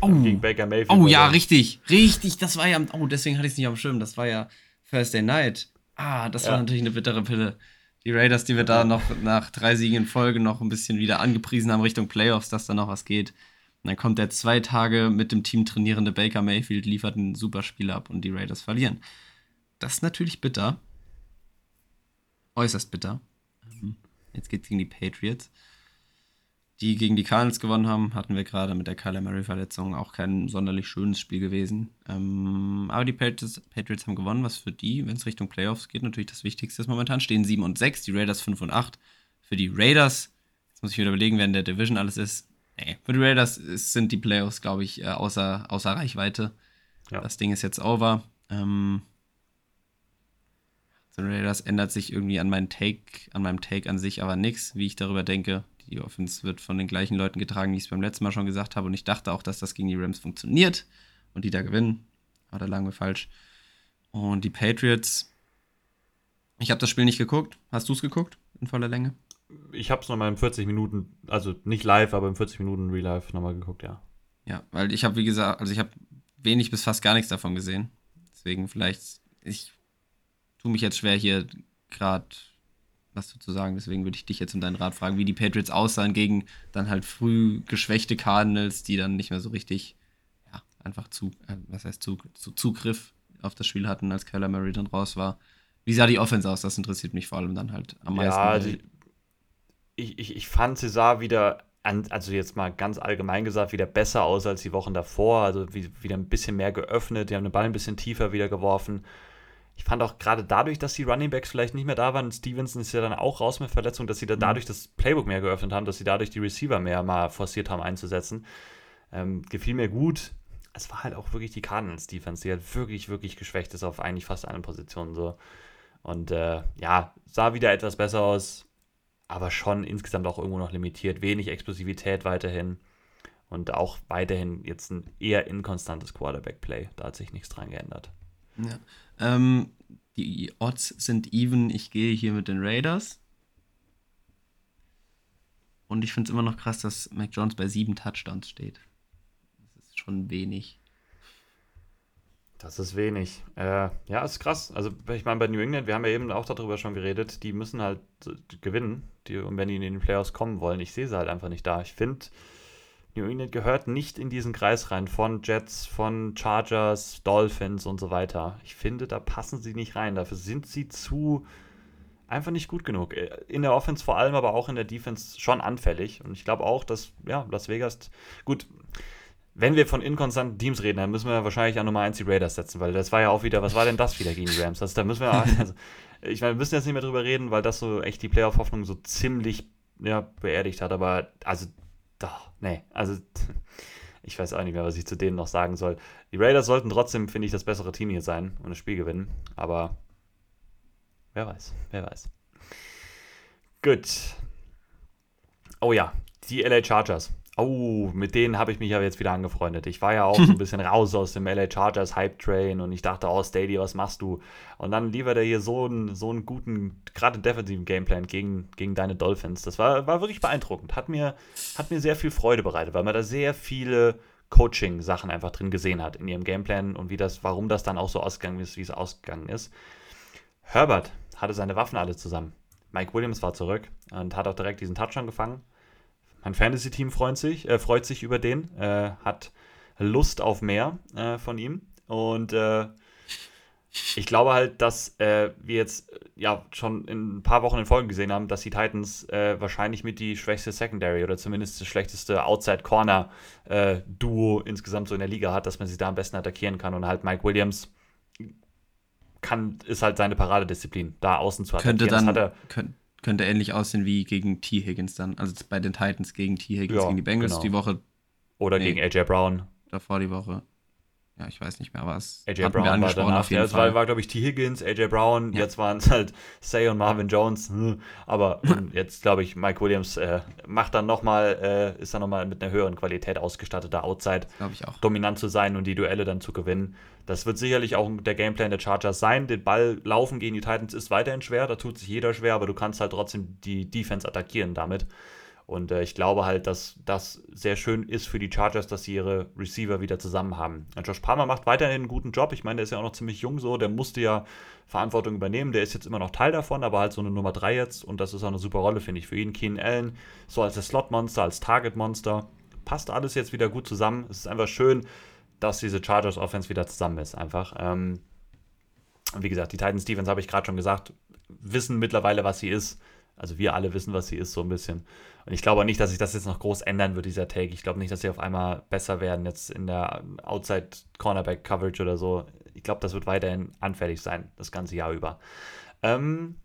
Oh. Gegen Baker Mayfield. Oh ja, richtig. Richtig, das war ja. Oh, deswegen hatte ich es nicht auf dem Schirm. Das war ja Thursday Night. Ah, das ja. war natürlich eine bittere Pille. Die Raiders, die wir da noch nach drei Siegen in Folge noch ein bisschen wieder angepriesen haben Richtung Playoffs, dass da noch was geht. Und dann kommt der zwei Tage mit dem Team trainierende Baker Mayfield, liefert ein super Spiel ab und die Raiders verlieren. Das ist natürlich bitter. Äußerst bitter. Jetzt geht es gegen die Patriots die gegen die Cardinals gewonnen haben, hatten wir gerade mit der Kyler Murray-Verletzung auch kein sonderlich schönes Spiel gewesen. Ähm, aber die Patriots, Patriots, haben gewonnen, was für die, wenn es Richtung Playoffs geht, natürlich das Wichtigste ist. Momentan stehen 7 und 6, die Raiders 5 und 8. Für die Raiders, jetzt muss ich wieder überlegen, wer in der Division alles ist. Nee, für die Raiders sind die Playoffs, glaube ich, äh, außer, außer Reichweite. Ja. Das Ding ist jetzt over. Ähm, Raiders ändert sich irgendwie an, meinen Take, an meinem Take an sich aber nichts, wie ich darüber denke. Die Offense wird von den gleichen Leuten getragen, die ich es beim letzten Mal schon gesagt habe. Und ich dachte auch, dass das gegen die Rams funktioniert und die da gewinnen. Aber da lagen wir falsch. Und die Patriots, ich habe das Spiel nicht geguckt. Hast du es geguckt in voller Länge? Ich habe es nochmal in 40 Minuten, also nicht live, aber in 40 Minuten Real Life nochmal geguckt, ja. Ja, weil ich habe, wie gesagt, also ich habe wenig bis fast gar nichts davon gesehen. Deswegen vielleicht, ich tue mich jetzt schwer hier gerade was zu sagen. Deswegen würde ich dich jetzt um deinen Rat fragen, wie die Patriots aussahen gegen dann halt früh geschwächte Cardinals, die dann nicht mehr so richtig, ja, einfach zu, äh, was heißt Zug, zu Zugriff auf das Spiel hatten, als Kyler Murray dann raus war. Wie sah die Offense aus? Das interessiert mich vor allem dann halt am meisten. Ja, die, ich, ich, ich fand, sie sah wieder, also jetzt mal ganz allgemein gesagt, wieder besser aus als die Wochen davor. Also wieder ein bisschen mehr geöffnet, die haben den Ball ein bisschen tiefer wieder geworfen. Ich fand auch gerade dadurch, dass die Running Backs vielleicht nicht mehr da waren, Stevenson ist ja dann auch raus mit Verletzung, dass sie da mhm. dadurch das Playbook mehr geöffnet haben, dass sie dadurch die Receiver mehr mal forciert haben einzusetzen. Ähm, gefiel mir gut. Es war halt auch wirklich die Cardinals Defense, die halt wirklich, wirklich geschwächt ist auf eigentlich fast allen Positionen so. Und äh, ja, sah wieder etwas besser aus, aber schon insgesamt auch irgendwo noch limitiert. Wenig Explosivität weiterhin und auch weiterhin jetzt ein eher inkonstantes Quarterback-Play. Da hat sich nichts dran geändert. Ja. Ähm, die Odds sind even. Ich gehe hier mit den Raiders. Und ich finde es immer noch krass, dass Mac Jones bei sieben Touchdowns steht. Das ist schon wenig. Das ist wenig. Äh, ja, ist krass. Also, ich meine, bei New England, wir haben ja eben auch darüber schon geredet, die müssen halt gewinnen, die, und wenn die in den Playoffs kommen wollen. Ich sehe sie halt einfach nicht da. Ich finde, New England gehört nicht in diesen Kreis rein von Jets, von Chargers, Dolphins und so weiter. Ich finde, da passen sie nicht rein. Dafür sind sie zu einfach nicht gut genug. Äh, in der Offense vor allem, aber auch in der Defense schon anfällig. Und ich glaube auch, dass ja, Las Vegas, gut, wenn wir von inkonstanten Teams reden, dann müssen wir wahrscheinlich an Nummer 1 die Raiders setzen, weil das war ja auch wieder, was war denn das wieder gegen die Rams? Also, da müssen wir, also, ich meine, wir müssen jetzt nicht mehr drüber reden, weil das so echt die Playoff-Hoffnung so ziemlich ja, beerdigt hat, aber also, doch, nee, also, ich weiß auch nicht mehr, was ich zu denen noch sagen soll. Die Raiders sollten trotzdem, finde ich, das bessere Team hier sein und das Spiel gewinnen, aber wer weiß, wer weiß. Gut. Oh ja, die LA Chargers. Oh, mit denen habe ich mich ja jetzt wieder angefreundet. Ich war ja auch so ein bisschen raus aus dem LA Chargers Hype Train und ich dachte, oh, Stady, was machst du? Und dann liefert er hier so einen, so einen guten, gerade defensiven Gameplan gegen, gegen deine Dolphins. Das war, war wirklich beeindruckend. Hat mir, hat mir sehr viel Freude bereitet, weil man da sehr viele Coaching-Sachen einfach drin gesehen hat in ihrem Gameplan und wie das, warum das dann auch so ausgegangen ist, wie es ausgegangen ist. Herbert hatte seine Waffen alle zusammen. Mike Williams war zurück und hat auch direkt diesen Touchdown gefangen. Mein Fantasy-Team freut sich, äh, freut sich über den, äh, hat Lust auf mehr äh, von ihm. Und äh, ich glaube halt, dass äh, wir jetzt ja schon in ein paar Wochen in Folgen gesehen haben, dass die Titans äh, wahrscheinlich mit die schwächste Secondary oder zumindest das schlechteste Outside-Corner-Duo insgesamt so in der Liga hat, dass man sie da am besten attackieren kann. Und halt Mike Williams kann, ist halt seine Paradedisziplin, da außen zu attackieren. Könnte dann, das hat er, könnte ähnlich aussehen wie gegen T. Higgins dann. Also bei den Titans gegen T. Higgins ja, gegen die Bengals genau. die Woche. Oder nee, gegen AJ Brown. Davor die Woche. Ja, ich weiß nicht mehr, aber es AJ Brown war danach. Auf jeden ja, es war, war glaube ich, T. Higgins, AJ Brown, ja. jetzt waren es halt Say und Marvin Jones. Hm. Aber jetzt, glaube ich, Mike Williams äh, macht dann nochmal, äh, ist dann nochmal mit einer höheren Qualität ausgestatteter Outside. Dominant zu sein und die Duelle dann zu gewinnen. Das wird sicherlich auch der Gameplan der Chargers sein. Den Ball laufen gegen die Titans ist weiterhin schwer, da tut sich jeder schwer, aber du kannst halt trotzdem die Defense attackieren damit. Und äh, ich glaube halt, dass das sehr schön ist für die Chargers, dass sie ihre Receiver wieder zusammen haben. Und Josh Palmer macht weiterhin einen guten Job. Ich meine, der ist ja auch noch ziemlich jung so, der musste ja Verantwortung übernehmen. Der ist jetzt immer noch Teil davon, aber halt so eine Nummer 3 jetzt. Und das ist auch eine super Rolle, finde ich, für ihn. Keenan Allen, so als das Slot-Monster, als Target-Monster. Passt alles jetzt wieder gut zusammen. Es ist einfach schön, dass diese Chargers Offense wieder zusammen ist, einfach. Ähm, wie gesagt, die Titans Defense habe ich gerade schon gesagt, wissen mittlerweile, was sie ist. Also wir alle wissen, was sie ist, so ein bisschen. Und ich glaube nicht, dass sich das jetzt noch groß ändern wird, dieser Take. Ich glaube nicht, dass sie auf einmal besser werden jetzt in der Outside Cornerback Coverage oder so. Ich glaube, das wird weiterhin anfällig sein, das ganze Jahr über. Ähm,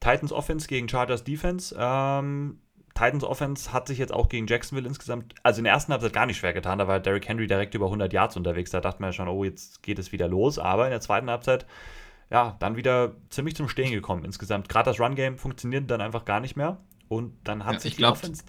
Titans Offense gegen Chargers Defense. Ähm, Titans Offense hat sich jetzt auch gegen Jacksonville insgesamt, also in der ersten Halbzeit gar nicht schwer getan. Da war Derrick Henry direkt über 100 Yards unterwegs. Da dachte man ja schon, oh, jetzt geht es wieder los. Aber in der zweiten Halbzeit, ja, dann wieder ziemlich zum Stehen gekommen insgesamt. Gerade das Run-Game funktioniert dann einfach gar nicht mehr. Und dann hat Ja, sich ich glaub- die Offense.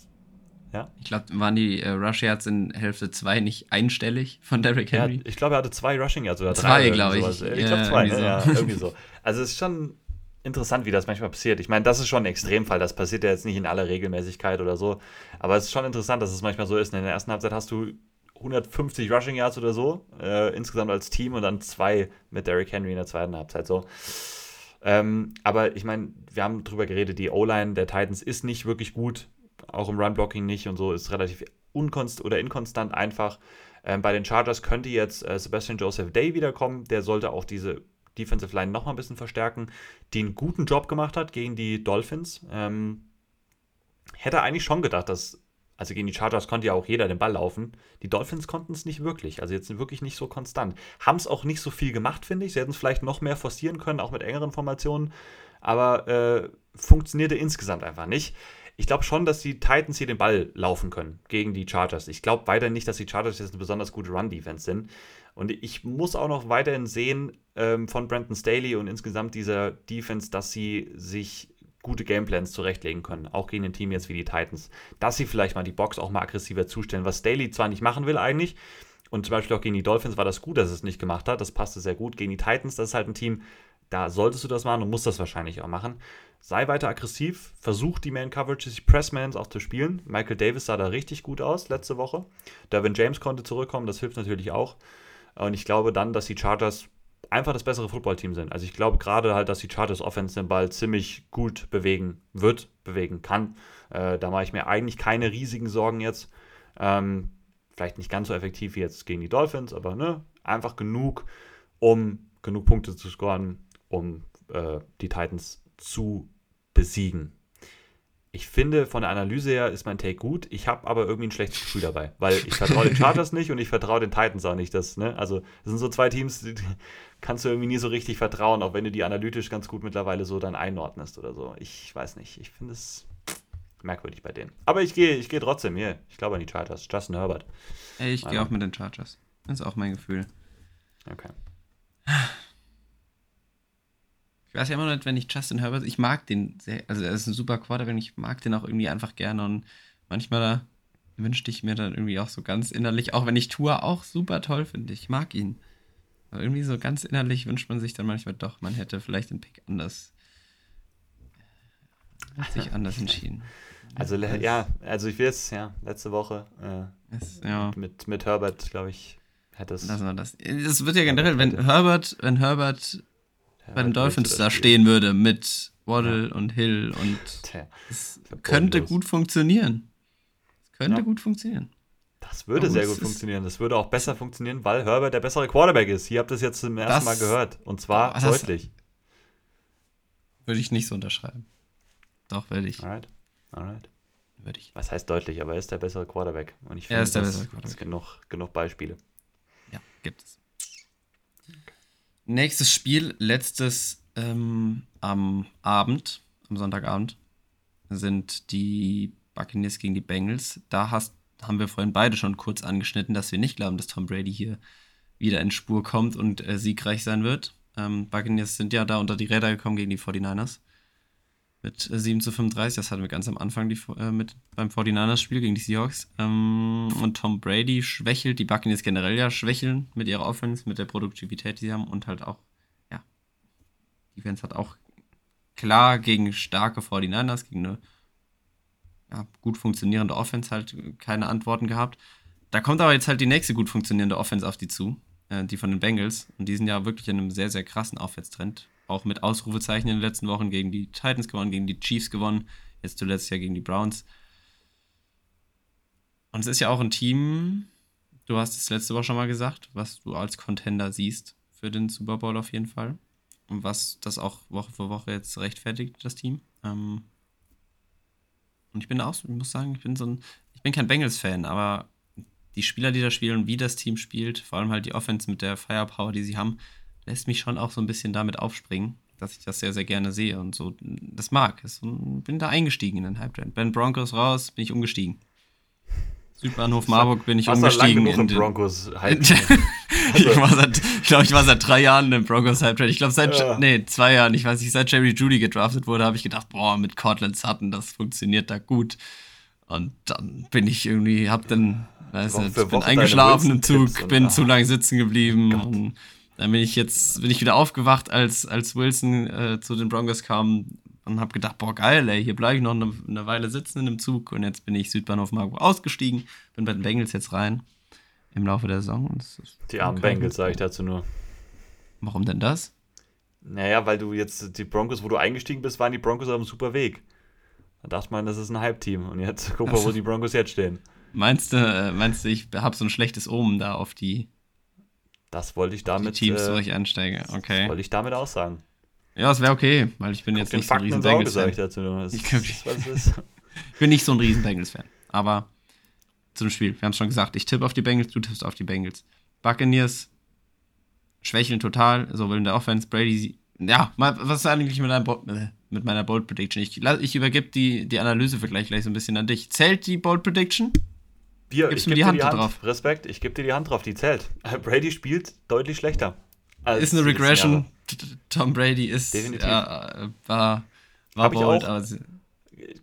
Ja, Ich glaube, waren die äh, Rush Yards in Hälfte 2 nicht einstellig von Derrick Henry? ich glaube, er hatte zwei Rushing Yards oder Zwei, drei. glaub ich. Ich Ja, glaube zwei, irgendwie ne? ja, so. irgendwie so. Also es ist schon interessant, wie das manchmal passiert. Ich meine, das ist schon ein Extremfall. Das passiert ja jetzt nicht in aller Regelmäßigkeit oder so. Aber es ist schon interessant, dass es manchmal so ist. In der ersten Halbzeit hast du 150 Rushing Yards oder so, äh, insgesamt als Team und dann zwei mit Derrick Henry in der zweiten Halbzeit. So. Ähm, aber ich meine, wir haben drüber geredet, die O-Line der Titans ist nicht wirklich gut, auch im Run-Blocking nicht und so, ist relativ unkonst oder inkonstant einfach. Ähm, bei den Chargers könnte jetzt äh, Sebastian Joseph Day wiederkommen, der sollte auch diese Defensive Line noch mal ein bisschen verstärken, die einen guten Job gemacht hat gegen die Dolphins. Ähm, hätte eigentlich schon gedacht, dass, also gegen die Chargers konnte ja auch jeder den Ball laufen. Die Dolphins konnten es nicht wirklich, also jetzt wirklich nicht so konstant. Haben es auch nicht so viel gemacht, finde ich. Sie hätten es vielleicht noch mehr forcieren können, auch mit engeren Formationen, aber äh, funktionierte insgesamt einfach nicht. Ich glaube schon, dass die Titans hier den Ball laufen können gegen die Chargers. Ich glaube weiterhin nicht, dass die Chargers jetzt eine besonders gute Run-Defense sind. Und ich muss auch noch weiterhin sehen ähm, von Brandon Staley und insgesamt dieser Defense, dass sie sich gute Gameplans zurechtlegen können, auch gegen ein Team jetzt wie die Titans. Dass sie vielleicht mal die Box auch mal aggressiver zustellen, was Staley zwar nicht machen will eigentlich, und zum Beispiel auch gegen die Dolphins war das gut, dass es nicht gemacht hat, das passte sehr gut. Gegen die Titans, das ist halt ein Team, da solltest du das machen und musst das wahrscheinlich auch machen. Sei weiter aggressiv, versuch die Man-Coverages, die Pressmans auch zu spielen. Michael Davis sah da richtig gut aus letzte Woche. Derwin James konnte zurückkommen, das hilft natürlich auch. Und ich glaube dann, dass die Chargers einfach das bessere Footballteam sind. Also ich glaube gerade halt, dass die Chargers Offense den Ball ziemlich gut bewegen wird, bewegen kann. Äh, da mache ich mir eigentlich keine riesigen Sorgen jetzt. Ähm, vielleicht nicht ganz so effektiv wie jetzt gegen die Dolphins, aber ne, einfach genug, um genug Punkte zu scoren, um äh, die Titans zu besiegen. Ich finde, von der Analyse her ist mein Take gut. Ich habe aber irgendwie ein schlechtes Gefühl dabei, weil ich vertraue den Chargers nicht und ich vertraue den Titans auch nicht. Das, ne? Also, das sind so zwei Teams, die kannst du irgendwie nie so richtig vertrauen, auch wenn du die analytisch ganz gut mittlerweile so dann einordnest oder so. Ich weiß nicht. Ich finde es merkwürdig bei denen. Aber ich gehe ich gehe trotzdem hier. Ich glaube an die Chargers. Justin Herbert. Ich gehe auch mit den Chargers. Das ist auch mein Gefühl. Okay. Ich weiß ja immer noch nicht, wenn ich Justin Herbert, ich mag den sehr, also er ist ein super Quarterback, ich mag den auch irgendwie einfach gerne und manchmal wünschte ich mir dann irgendwie auch so ganz innerlich, auch wenn ich Tour auch super toll finde, ich mag ihn. Aber irgendwie so ganz innerlich wünscht man sich dann manchmal doch, man hätte vielleicht den Pick anders, hat sich anders entschieden. Also, ja, also ich will es, ja, letzte Woche äh, Es, ja. mit, mit Herbert, glaube ich, hätte es. Wir das. Es wird ja generell, wenn Herbert, wenn Herbert bei den Dolphins da stehen würde mit Waddle und Hill und Tja, es könnte gut funktionieren. Es könnte gut funktionieren. das würde sehr es gut funktionieren. Das würde auch besser funktionieren, weil Herbert der bessere Quarterback ist. Ihr habt das jetzt zum ersten Das- Mal gehört. Und zwar das- deutlich. Würde ich nicht so unterschreiben. Doch, würde ich. Alright. Alright. Würde ich. Was heißt deutlich, aber er ist der bessere Quarterback. Und ich Er ist der das bessere Quarterback. genug, genug Beispiele. Ja, gibt es. Nächstes Spiel, letztes ähm, am Abend, am Sonntagabend, sind die Buccaneers gegen die Bengals. Da hast, haben wir vorhin beide schon kurz angeschnitten, dass wir nicht glauben, dass Tom Brady hier wieder in Spur kommt und äh, siegreich sein wird. Ähm, Buccaneers sind ja da unter die Räder gekommen gegen die 49ers. Mit äh, 7 zu 35, das hatten wir ganz am Anfang die, äh, mit, beim 49ers-Spiel gegen die Seahawks. Ähm, und Tom Brady schwächelt, die Buccaneers generell ja schwächeln mit ihrer Offense, mit der Produktivität, die sie haben und halt auch, ja, die Defense hat auch klar gegen starke 49ers, gegen eine ja, gut funktionierende Offense halt keine Antworten gehabt. Da kommt aber jetzt halt die nächste gut funktionierende Offense auf die zu, äh, die von den Bengals. Und die sind ja wirklich in einem sehr, sehr krassen Aufwärtstrend. Auch mit Ausrufezeichen in den letzten Wochen gegen die Titans gewonnen, gegen die Chiefs gewonnen, jetzt zuletzt ja gegen die Browns. Und es ist ja auch ein Team, du hast es letzte Woche schon mal gesagt, was du als Contender siehst für den Super Bowl auf jeden Fall. Und was das auch Woche für Woche jetzt rechtfertigt, das Team. Ähm und ich bin auch, ich muss sagen, ich bin so ein, ich bin kein Bengals-Fan, aber die Spieler, die da spielen, wie das Team spielt, vor allem halt die Offense mit der Firepower, die sie haben, lässt mich schon auch so ein bisschen damit aufspringen, dass ich das sehr, sehr gerne sehe und so das mag. Und bin da eingestiegen in den Hype Train. Ben Broncos raus, bin ich umgestiegen. Südbahnhof Marburg bin ich Warst lang umgestiegen. genug im den- Broncos halten. ich, war seit, glaube, ich war seit drei Jahren im Broncos Hype Trade. Ich glaube, seit, Ja. nee, zwei Jahren, ich weiß nicht, seit Jerry Judy gedraftet wurde, habe ich gedacht, boah, mit Cortland Sutton, das funktioniert da gut. Und dann bin ich irgendwie, hab dann, weiß Woche nicht, bin eingeschlafen im Zug, bin zu lange sitzen geblieben. Dann bin ich jetzt, bin ich wieder aufgewacht, als, als Wilson äh, zu den Broncos kam und habe gedacht, boah, geil, ey, hier bleibe ich noch eine, eine Weile sitzen in dem Zug. Und jetzt bin ich Südbahnhof Marburg ausgestiegen, bin bei den Bengals jetzt rein im Laufe der Saison. Die armen Bengals, sage ich dazu nur. Warum denn das? Naja, weil du jetzt die Broncos, wo du eingestiegen bist, waren die Broncos auf einem super Weg. Da dachte man, das ist ein Hype-Team. Und jetzt guck mal, wo die Broncos jetzt stehen. Meinst du, äh, meinst du, ich habe so ein schlechtes Omen da auf die, Das wollte ich die damit, Teams, wo äh, ich einsteige? Okay. wollte ich damit aussagen. Ja, es wäre okay, weil ich bin jetzt Den nicht so ein riesen ins Auge, Bengals sage ich. Das Ich das bin nicht so ein riesen Bengals Fan. Aber zum Spiel, wir haben es schon gesagt, ich tippe auf die Bengals, du tippst auf die Bengals. Buccaneers schwächeln total, sowohl in der Offense, Brady, ja, mal, was ist eigentlich mit, deinem äh, mit meiner Bold Prediction? Ich, ich übergebe die, die Analyse für gleich, gleich so ein bisschen an dich. Zählt die Bold Prediction? Hier, Gibst ich mir geb die dir Hand da drauf. Respekt, ich gebe dir die Hand drauf, die zählt. Brady spielt deutlich schlechter. ist eine Regression. Tom Brady ist Definitiv. ja, äh, war, war bold, auch. aber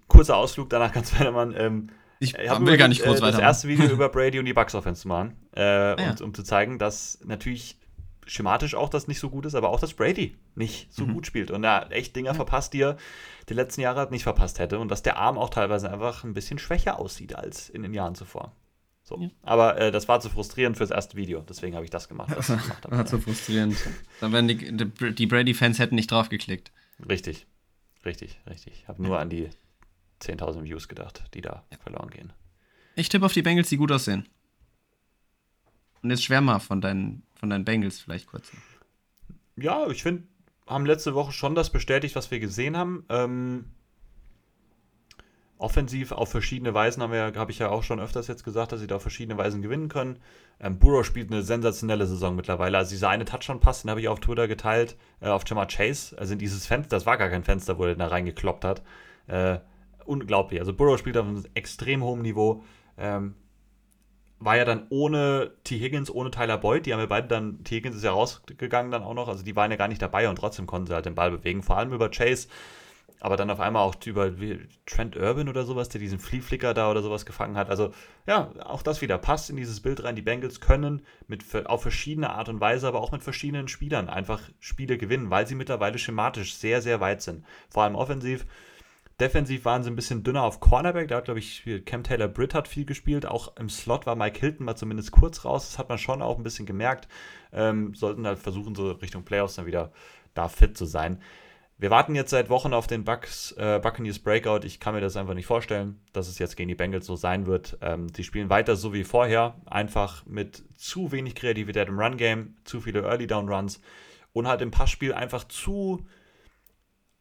Kurzer Ausflug, danach ganz Mann. Ähm, ich, ich hab will gar nicht groß äh, Das erste Video über Brady und die Bucks Offense zu machen. Äh, ja. und, um zu zeigen, dass natürlich schematisch auch das nicht so gut ist, aber auch, dass Brady nicht so Mhm. gut spielt und er echt Dinger verpasst, die er die letzten Jahre halt nicht verpasst hätte und dass der Arm auch teilweise einfach ein bisschen schwächer aussieht als in den Jahren zuvor. So. Ja. Aber äh, das war zu frustrierend fürs erste Video, deswegen habe ich das gemacht. Was ich gemacht habe. War zu frustrierend. Dann wären die, die, Brady-Fans hätten nicht drauf geklickt. Richtig, richtig, richtig. Ich habe nur an die 10.000 Views gedacht, die da verloren gehen. Ich tippe auf die Bengals, die gut aussehen. Und jetzt schwärm mal von deinen, von deinen Bengals vielleicht kurz. Ja, ich finde, haben letzte Woche schon das bestätigt, was wir gesehen haben. Ähm, offensiv auf verschiedene Weisen haben wir, habe ich ja auch schon öfters jetzt gesagt, dass sie da auf verschiedene Weisen gewinnen können. Ähm, Burrow spielt eine sensationelle Saison mittlerweile. Also dieser eine Touchdown-Pass, den habe ich auf Twitter geteilt, äh, auf Jamar Chase. Also in dieses Fenster, das war gar kein Fenster, wo er da reingekloppt hat. Äh, unglaublich. Also Burrow spielt auf einem extrem hohen Niveau. Ähm, war ja dann ohne T. Higgins, ohne Tyler Boyd. Die haben ja beide dann, T. Higgins ist ja rausgegangen dann auch noch. Also die waren ja gar nicht dabei und trotzdem konnten sie halt den Ball bewegen. Vor allem über Chase. Aber dann auf einmal auch über Trent Urban oder sowas, der diesen Flea Flicker da oder sowas gefangen hat. Also ja, auch das wieder passt in dieses Bild rein. Die Bengals können mit, auf verschiedene Art und Weise, aber auch mit verschiedenen Spielern einfach Spiele gewinnen, weil sie mittlerweile schematisch sehr, sehr weit sind. Vor allem offensiv. Defensiv waren sie ein bisschen dünner auf Cornerback. Da hat, glaube ich, Cam Taylor Britt hat viel gespielt. Auch im Slot war Mike Hilton mal zumindest kurz raus. Das hat man schon auch ein bisschen gemerkt. Ähm, sollten halt versuchen, so Richtung Playoffs dann wieder da fit zu sein. Wir warten jetzt seit Wochen auf den Bucks, äh, Buccaneers Breakout. Ich kann mir das einfach nicht vorstellen, dass es jetzt gegen die Bengals so sein wird. Ähm, die spielen weiter so wie vorher, einfach mit zu wenig Kreativität im Run-Game, zu viele Early-Down-Runs und halt im Passspiel einfach zu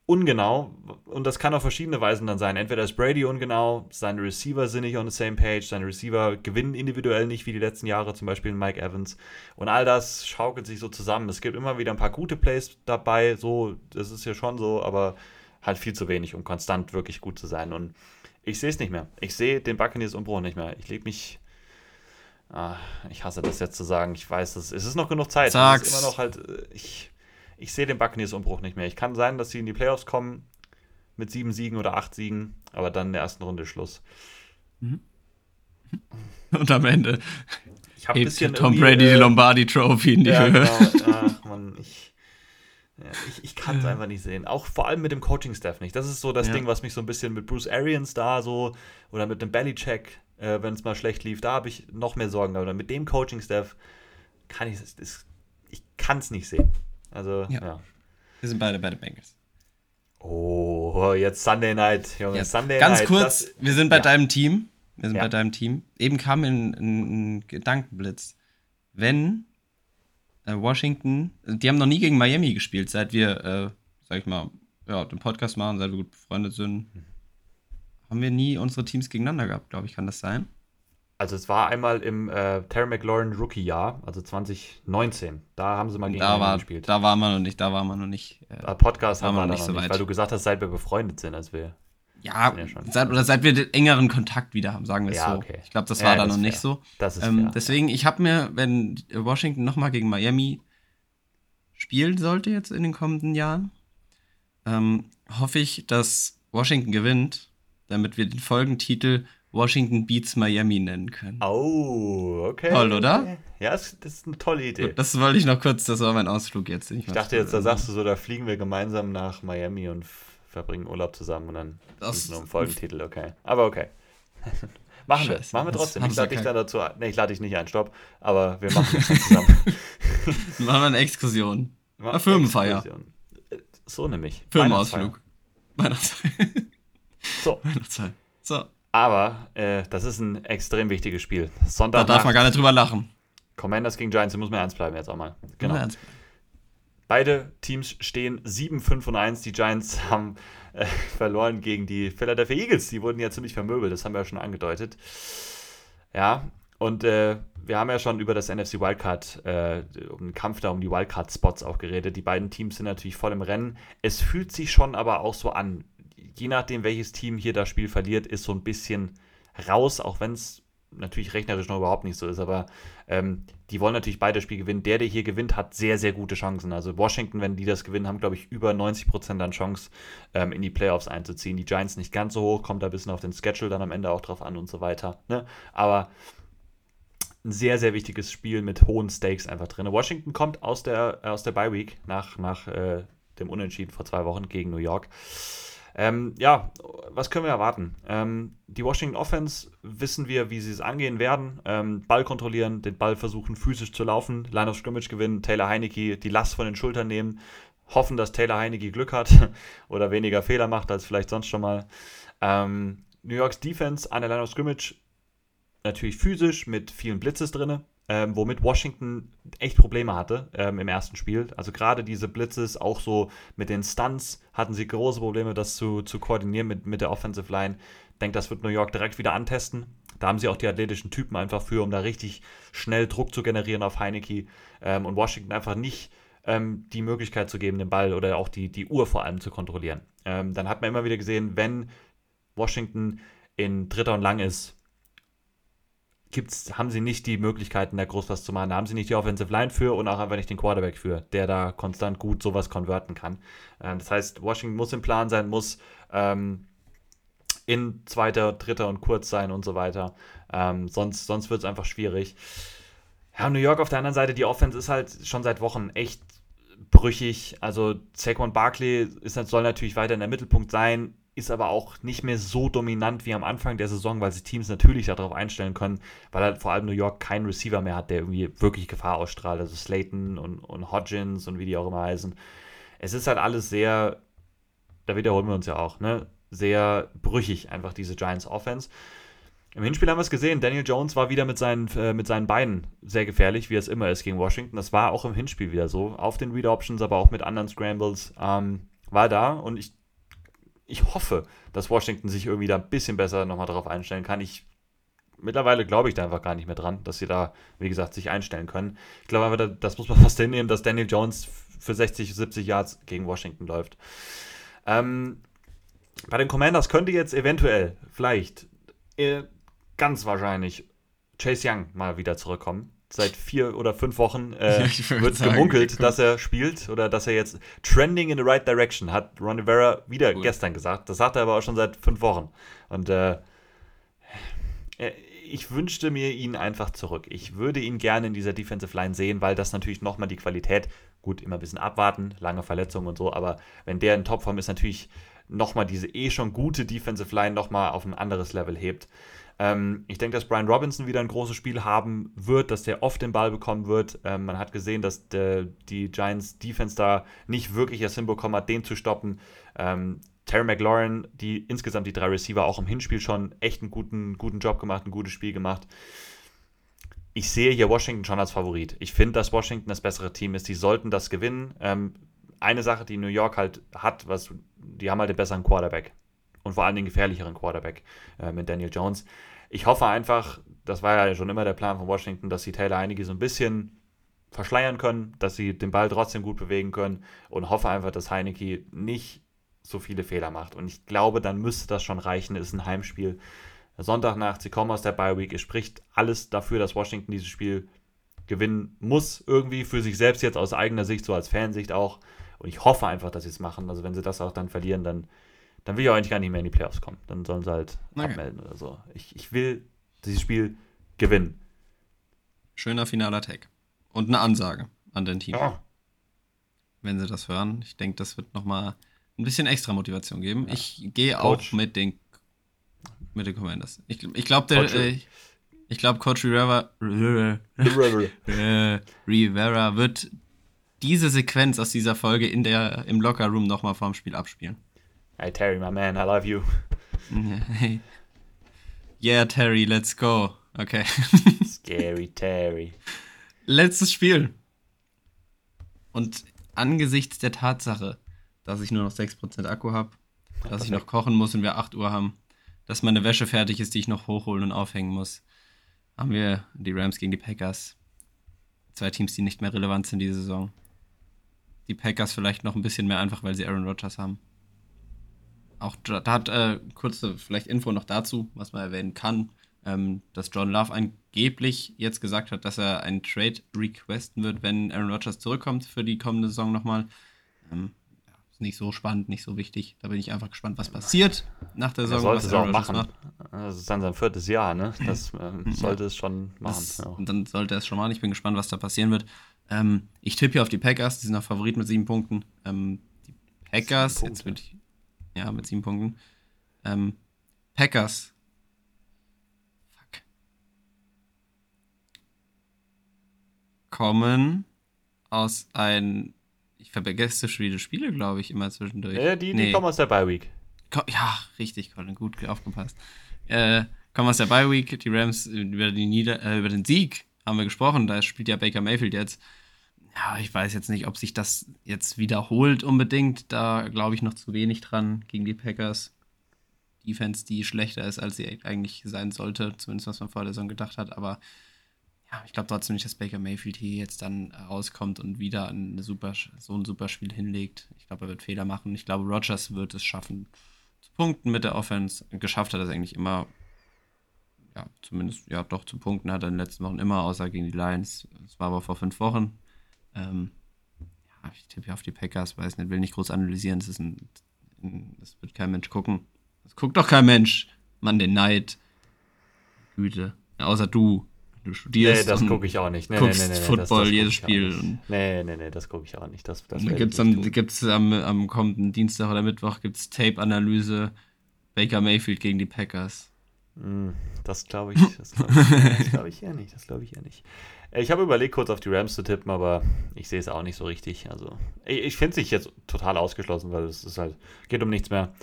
ungenau. Und das kann auf verschiedene Weisen dann sein. Entweder ist Brady ungenau, seine Receiver sind nicht on the same page, seine Receiver gewinnen individuell nicht wie die letzten Jahre, zum Beispiel Mike Evans. Und all das schaukelt sich so zusammen. Es gibt immer wieder ein paar gute Plays dabei, so, das ist ja schon so, aber halt viel zu wenig, um konstant wirklich gut zu sein. Und ich sehe es nicht mehr. Ich sehe den Buccaneers Umbruch nicht mehr. Ich lege mich. Ah, ich hasse das jetzt zu sagen. Ich weiß, es, es ist noch genug Zeit. Sag's. Es ist immer noch halt. äh, Ich, ich sehe den Buccaneers Umbruch nicht mehr. Ich kann sein, dass sie in die Playoffs kommen mit sieben Siegen oder acht Siegen, aber dann in der ersten Runde Schluss. Und am Ende Ich habe hebt Tom Brady die Lombardi Trophy in die Ja, Höhe. genau. Ach, Mann, ich, ja, ich, ich kann es einfach nicht sehen. Auch vor allem mit dem Coaching-Staff nicht. Das ist so das Ja. Ding, was mich so ein bisschen mit Bruce Arians da so oder mit dem Belichick, äh, wenn es mal schlecht lief, da habe ich noch mehr Sorgen. Aber mit dem Coaching-Staff kann ich es, ich kann es nicht sehen. Also, Ja. ja. Wir sind beide bei den Bengals. Oh, jetzt Sunday Night, Junge. Ja, Sunday ganz Night. kurz, das- wir sind bei ja. deinem Team. Wir sind Ja. bei deinem Team. Eben kam ein, ein, ein Gedankenblitz. Wenn äh, Washington, die haben noch nie gegen Miami gespielt, seit wir, äh, sag ich mal, ja, den Podcast machen, seit wir gut befreundet sind, haben wir nie unsere Teams gegeneinander gehabt, glaube ich, kann das sein? Also es war einmal im äh, Terry McLaurin Rookie-Jahr, also 2019. Da haben sie mal gegen Da war, gespielt. da war man noch nicht, da war man noch nicht. Äh, Äh, Podcast Waren haben wir wir noch nicht so weit. weil du gesagt hast, seit wir befreundet sind, als wir. ja, ja schon. seit, oder seit wir den engeren Kontakt wieder haben, sagen wir es Ja, so. okay. Ich glaube, das Ja, war da das noch ist nicht fair. so. Das ist Ähm, fair. deswegen, ich habe mir, wenn Washington nochmal gegen Miami spielen sollte jetzt in den kommenden Jahren, ähm, hoffe ich, dass Washington gewinnt, damit wir den Folgentitel Washington Beats Miami nennen können. Oh, okay. Toll, oder? Ja, das ist eine tolle Idee. Gut, das wollte ich noch kurz, das war mein Ausflug jetzt. Ich, ich dachte jetzt, da sagst du so, da fliegen wir gemeinsam nach Miami und verbringen Urlaub zusammen und dann das nur im Folgentitel, okay. Aber okay. machen wir, machen wir trotzdem. Ich lade dich dann dazu ein. Nee, ich lade dich nicht ein, stopp. Aber wir machen das zusammen. machen wir eine Exkursion. Eine Firmenfeier. Exkursion. So nämlich. Firmenausflug. Weihnachtszeit. So. Weihnachtszeit. So. Aber äh, das ist ein extrem wichtiges Spiel. Sonntag. Da darf man gar nicht drüber lachen. Commanders gegen Giants, da muss man ernst bleiben jetzt auch mal. Genau. Beide Teams stehen 7, 5 und 1. Die Giants haben äh, verloren gegen die Philadelphia Eagles. Die wurden ja ziemlich vermöbelt, das haben wir ja schon angedeutet. Ja, und äh, wir haben ja schon über das NFC Wildcard, äh, um den Kampf da um die Wildcard-Spots auch geredet. Die beiden Teams sind natürlich voll im Rennen. Es fühlt sich schon aber auch so an, je nachdem, welches Team hier das Spiel verliert, ist so ein bisschen raus, auch wenn es natürlich rechnerisch noch überhaupt nicht so ist, aber ähm, die wollen natürlich beide Spiele gewinnen. Der, der hier gewinnt, hat sehr, sehr gute Chancen. Also Washington, wenn die das gewinnen, haben, glaube ich, über 90 Prozent an Chance, ähm, in die Playoffs einzuziehen. Die Giants nicht ganz so hoch, kommt da ein bisschen auf den Schedule dann am Ende auch drauf an und so weiter. Ne? Aber ein sehr, sehr wichtiges Spiel mit hohen Stakes einfach drin. Washington kommt aus der, aus der Bye Week nach, nach äh, dem Unentschieden vor zwei Wochen gegen New York. Ähm, ja, was können wir erwarten? Ähm, die Washington Offense wissen wir, wie sie es angehen werden. Ähm, Ball kontrollieren, den Ball versuchen physisch zu laufen, Line of Scrimmage gewinnen, Taylor Heinecke die Last von den Schultern nehmen, hoffen, dass Taylor Heinecke Glück hat oder weniger Fehler macht als vielleicht sonst schon mal. Ähm, New Yorks Defense an der Line of Scrimmage natürlich physisch mit vielen Blitzes drin ähm, womit Washington echt Probleme hatte ähm, im ersten Spiel. Also gerade diese Blitzes, auch so mit den Stunts, hatten sie große Probleme, das zu, zu koordinieren mit, mit der Offensive Line. Ich denke, das wird New York direkt wieder antesten. Da haben sie auch die athletischen Typen einfach für, um da richtig schnell Druck zu generieren auf Heineke ähm, und Washington einfach nicht ähm, die Möglichkeit zu geben, den Ball oder auch die, die Uhr vor allem zu kontrollieren. Ähm, dann hat man immer wieder gesehen, wenn Washington in dritter und lang ist, gibt's, haben sie nicht die Möglichkeiten, da groß was zu machen. Da haben sie nicht die Offensive Line für und auch einfach nicht den Quarterback für, der da konstant gut sowas konverten kann. Ähm, das heißt, Washington muss im Plan sein, muss ähm, in zweiter, dritter und kurz sein und so weiter. Ähm, sonst sonst wird es einfach schwierig. Ja, New York auf der anderen Seite, die Offense ist halt schon seit Wochen echt brüchig. Also Saquon Barkley ist, soll natürlich weiter in der Mittelpunkt sein ist aber auch nicht mehr so dominant wie am Anfang der Saison, weil sich Teams natürlich darauf einstellen können, weil halt vor allem New York keinen Receiver mehr hat, der irgendwie wirklich Gefahr ausstrahlt. Also Slayton und, und Hodgins und wie die auch immer heißen. Es ist halt alles sehr, da wiederholen wir uns ja auch, ne? Sehr brüchig, einfach diese Giants Offense. Im Hinspiel haben wir es gesehen, Daniel Jones war wieder mit seinen, äh, mit seinen Beinen sehr gefährlich, wie es immer ist gegen Washington. Das war auch im Hinspiel wieder so. Auf den Read Options, aber auch mit anderen Scrambles ähm, war da. Und ich ich hoffe, dass Washington sich irgendwie da ein bisschen besser nochmal darauf einstellen kann. Ich mittlerweile glaube ich da einfach gar nicht mehr dran, dass sie da, wie gesagt, sich einstellen können. Ich glaube einfach, das muss man fast hinnehmen, dass Daniel Jones für 60, 70 Yards gegen Washington läuft. Ähm, bei den Commanders könnte jetzt eventuell, vielleicht, äh, ganz wahrscheinlich Chase Young mal wieder zurückkommen seit vier oder fünf Wochen äh, wird sagen, gemunkelt, dass er spielt oder dass er jetzt trending in the right direction, hat Ron Rivera wieder cool. gestern gesagt. Das sagt er aber auch schon seit fünf Wochen. Und äh, äh, ich wünschte mir ihn einfach zurück. Ich würde ihn gerne in dieser Defensive Line sehen, weil das natürlich nochmal die Qualität, gut, immer ein bisschen abwarten, lange Verletzungen und so, aber wenn der in Topform ist, natürlich nochmal diese eh schon gute Defensive Line nochmal auf ein anderes Level hebt. Ähm, ich denke, dass Brian Robinson wieder ein großes Spiel haben wird, dass der oft den Ball bekommen wird. Ähm, man hat gesehen, dass der, die Giants Defense da nicht wirklich es hinbekommen hat, den zu stoppen. Ähm, Terry McLaurin, die insgesamt die drei Receiver auch im Hinspiel schon echt einen guten, guten Job gemacht, ein gutes Spiel gemacht. Ich sehe hier Washington schon als Favorit. Ich finde, dass Washington das bessere Team ist. Die sollten das gewinnen. Ähm, eine Sache, die New York halt hat, was, die haben halt den besseren Quarterback und vor allem den gefährlicheren Quarterback äh, mit Daniel Jones. Ich hoffe einfach, das war ja schon immer der Plan von Washington, dass sie Taylor einige so ein bisschen verschleiern können, dass sie den Ball trotzdem gut bewegen können und hoffe einfach, dass Heineke nicht so viele Fehler macht. Und ich glaube, dann müsste das schon reichen. Es ist ein Heimspiel. Sonntagnacht, sie kommen aus der Bye Week. Es spricht alles dafür, dass Washington dieses Spiel gewinnen muss, irgendwie für sich selbst jetzt aus eigener Sicht, so als Fansicht auch. Und ich hoffe einfach, dass sie es machen. Also wenn sie das auch dann verlieren, dann, dann will ich auch eigentlich gar nicht mehr in die Playoffs kommen. Dann sollen sie halt okay. abmelden oder so. Ich, ich will dieses Spiel gewinnen. Schöner finaler Tag. Und eine Ansage an den Team. Ja. Wenn sie das hören. Ich denke, das wird nochmal ein bisschen extra Motivation geben. Ja. Ich gehe auch mit den, mit den Commanders. Ich, ich glaube, der. Äh, ich glaube, Coach Rivera, äh, Rivera wird diese Sequenz aus dieser Folge in der, im Lockerroom nochmal vorm Spiel abspielen. Hey Terry, my man, I love you. Hey. Yeah, Terry, let's go. Okay. Scary Terry. Letztes Spiel. Und angesichts der Tatsache, dass ich nur noch 6% Akku habe, dass ich noch kochen muss und wir 8 Uhr haben, dass meine Wäsche fertig ist, die ich noch hochholen und aufhängen muss, haben wir die Rams gegen die Packers. Zwei Teams, die nicht mehr relevant sind diese Saison. Die Packers vielleicht noch ein bisschen mehr einfach, weil sie Aaron Rodgers haben. Auch da hat äh, kurze vielleicht Info noch dazu, was man erwähnen kann, ähm, dass John Love angeblich jetzt gesagt hat, dass er einen Trade requesten wird, wenn Aaron Rodgers zurückkommt für die kommende Saison nochmal. Ähm, ist nicht so spannend, nicht so wichtig. Da bin ich einfach gespannt, was passiert nach der Saison. Er sollte es auch machen. Macht. Das ist dann sein viertes Jahr, ne? Das äh, sollte ja. es schon machen. Das, ja. Und dann sollte er es schon machen. Ich bin gespannt, was da passieren wird. Ähm, ich tippe hier auf die Packers, die sind noch Favorit mit sieben Punkten. Ähm, die Packers, jetzt mit, ja, mit sieben Punkten. Ähm, Packers. Fuck. Kommen aus ein ich vergesse schon wieder Spiele, glaube ich, immer zwischendurch. Ja, die, nee. die kommen aus der Bye Week. Ja, richtig, Colin, gut aufgepasst. Äh, kommen aus der Bye Week, die Rams über, die Nieder äh, über den Sieg haben wir gesprochen, da spielt ja Baker Mayfield jetzt. Ja, ich weiß jetzt nicht, ob sich das jetzt wiederholt unbedingt. Da glaube ich noch zu wenig dran gegen die Packers. Defense, die schlechter ist, als sie eigentlich sein sollte, zumindest was man vor der Saison gedacht hat. Aber ja, ich glaube trotzdem nicht, dass Baker Mayfield hier jetzt dann rauskommt und wieder eine super, so ein super Spiel hinlegt. Ich glaube, er wird Fehler machen. Ich glaube, Rogers wird es schaffen, zu punkten mit der Offense. Geschafft hat er es eigentlich immer. Ja, zumindest, ja, doch zu punkten hat er in den letzten Wochen immer, außer gegen die Lions. Das war aber vor fünf Wochen. Ähm, ja, ich tippe ja auf die Packers, weiß nicht, will nicht groß analysieren. Das, ist ein, ein, das wird kein Mensch gucken. Das guckt doch kein Mensch. Mann, den Neid. Güte. Ja, außer du. Du studierst. Nee, das gucke ich auch nicht. Nee, guckst nee, nee, nee, Football, das, das jedes Spiel. Nee, nee, nee, das gucke ich auch nicht. Das, das dann gibt es am, gibt's am, am kommenden Dienstag oder Mittwoch gibt's Tape-Analyse Baker Mayfield gegen die Packers. Hm, das glaube ich, das glaube ich, glaub ich eher nicht. Das glaube ich eher nicht. Ich habe überlegt, kurz auf die Rams zu tippen, aber ich sehe es auch nicht so richtig. Also, ich, ich finde es jetzt total ausgeschlossen, weil es ist halt, geht um nichts mehr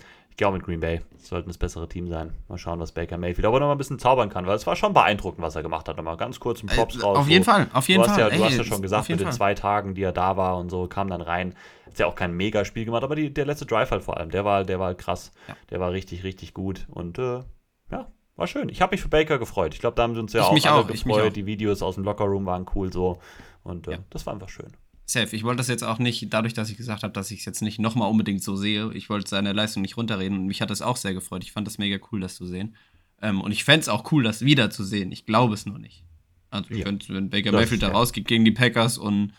gehe auch mit Green Bay. Sollten das bessere Team sein. Mal schauen, was Baker Mayfield aber noch mal ein bisschen zaubern kann, weil es war schon beeindruckend, was er gemacht hat. Nochmal ganz kurz ein Props äh, raus. Auf jeden. Fall, auf jeden du Fall. Ja, du hast ja schon gesagt, mit den zwei Tagen, die er da war und so, kam dann rein. Hat ja auch kein Mega-Spiel gemacht, aber die, der letzte Drive halt vor allem, der war, der war krass. Ja. Der war richtig, richtig gut. Und äh, ja, war schön. Ich habe mich für Baker gefreut. Ich glaube, da haben sie uns ja ich auch alle auch, gefreut. Die Videos aus dem Lockerroom waren cool so. Und äh, ja. das war einfach schön. Safe. Ich wollte das jetzt auch nicht, dadurch, dass ich gesagt habe, dass ich es jetzt nicht nochmal unbedingt so sehe. Ich wollte seine Leistung nicht runterreden und mich hat das auch sehr gefreut. Ich fand das mega cool, das zu sehen. Ähm, und ich fände es auch cool, das wieder zu sehen. Ich glaube es nur nicht. Also, ich ja. könnte, wenn Baker Mayfield da rausgeht gegen die Packers und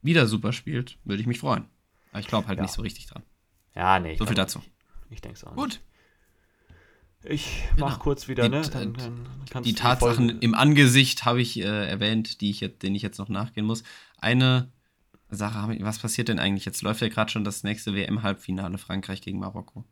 wieder super spielt, würde ich mich freuen. Aber ich glaube halt ja. nicht so richtig dran. Ja, nee. So viel dazu. Ich denke es auch. Gut. Ich mach genau. kurz wieder, die, ne? Dann, dann die Tatsachen im Angesicht habe ich äh, erwähnt, die ich jetzt, denen ich jetzt noch nachgehen muss. Eine Sache, was passiert denn eigentlich? Jetzt läuft ja gerade schon das nächste WM-Halbfinale Frankreich gegen Marokko.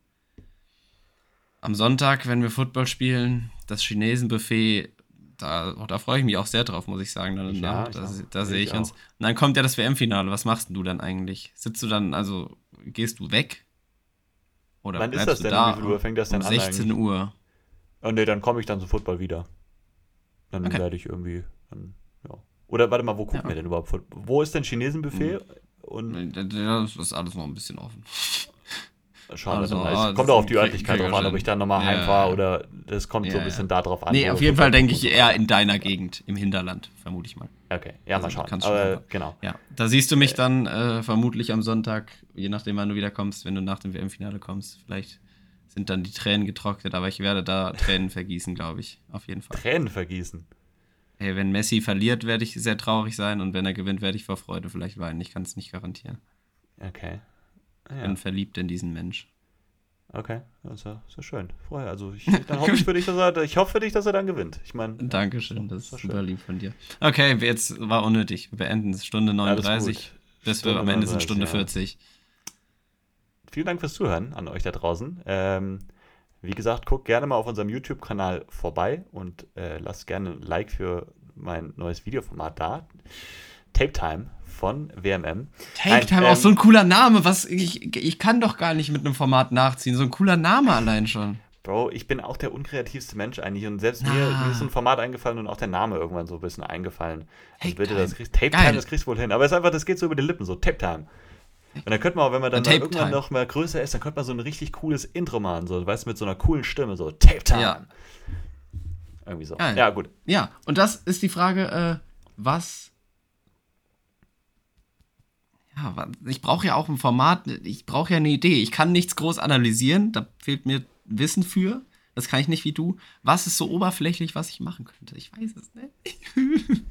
Am Sonntag, wenn wir Football spielen, das Chinesenbuffet, da, oh, da freue ich mich auch sehr drauf, muss ich sagen. Dann, ja, da, da sehe ich, ich uns. Und dann kommt ja das WM-Finale. Was machst du dann eigentlich? Sitzt du dann, also gehst du weg oder Wann ist das denn? Da? Wie viel Uhr fängt das denn um 16 an? 16 Uhr. Oh, nee, dann komme ich dann zum Football wieder. Dann okay. werde ich irgendwie. Dann, ja. Oder warte mal, wo gucken ja. wir denn überhaupt Football? Wo ist denn Chinesenbuffet? Hm. Und das ist alles noch ein bisschen offen. Schade, also, ah, kommt auch auf die Örtlichkeit drauf an, ob ich dann nochmal ja, heimfahre oder das kommt ja, so ein bisschen da drauf an. Nee, auf jeden Fall denke ich eher in deiner Gegend, im Hinterland, vermute ich mal. Okay, ja, also, mal schauen. Aber, genau. Ja, da siehst du mich äh, dann äh, vermutlich am Sonntag, je nachdem, wann du wiederkommst, wenn du nach dem WM-Finale kommst. Vielleicht sind dann die Tränen getrocknet, aber ich werde da Tränen vergießen, glaube ich, auf jeden Fall. Tränen vergießen? Hey, wenn Messi verliert, werde ich sehr traurig sein und wenn er gewinnt, werde ich vor Freude vielleicht weinen. Ich kann es nicht garantieren. Okay. Ich bin verliebt in diesen Mensch. Okay, das ist ja, ist ja schön. Vorher, also ich, dann hoffe ich für dich, dass er, ich hoffe für dich, dass er dann gewinnt. Ich meine. Dankeschön, das ist super lieb von dir. Okay, jetzt war unnötig. Wir beenden es Stunde 39, bis Stunde wir am Ende sind Stunde ja. 40. Vielen Dank fürs Zuhören an euch da draußen. Ähm, wie gesagt, guckt gerne mal auf unserem YouTube-Kanal vorbei und äh, lasst gerne ein Like für mein neues Videoformat da. Tape Time von WMM. Take Time, ähm, auch so ein cooler Name. Was, ich, ich kann doch gar nicht mit einem Format nachziehen. So ein cooler Name allein schon. Bro, ich bin auch der unkreativste Mensch eigentlich und selbst mir, mir, ist ein Format eingefallen und auch der Name irgendwann so ein bisschen eingefallen. Also bitte, das kriegst, Tape Time, das kriegst du wohl hin. Aber es ist einfach, das geht so über die Lippen, so Tape Time. Und dann könnte man, wenn man dann, dann irgendwann noch mal größer ist, dann könnte man so ein richtig cooles Intro machen, so, weißt du, mit so einer coolen Stimme, so Tape Time. Ja. Irgendwie so. Geil. Ja, gut. Ja, und das ist die Frage, äh, was ja, ich brauche ja auch ein Format, ich brauche ja eine Idee. Ich kann nichts groß analysieren, da fehlt mir Wissen für. Das kann ich nicht wie du. Was ist so oberflächlich, was ich machen könnte? Ich weiß es nicht.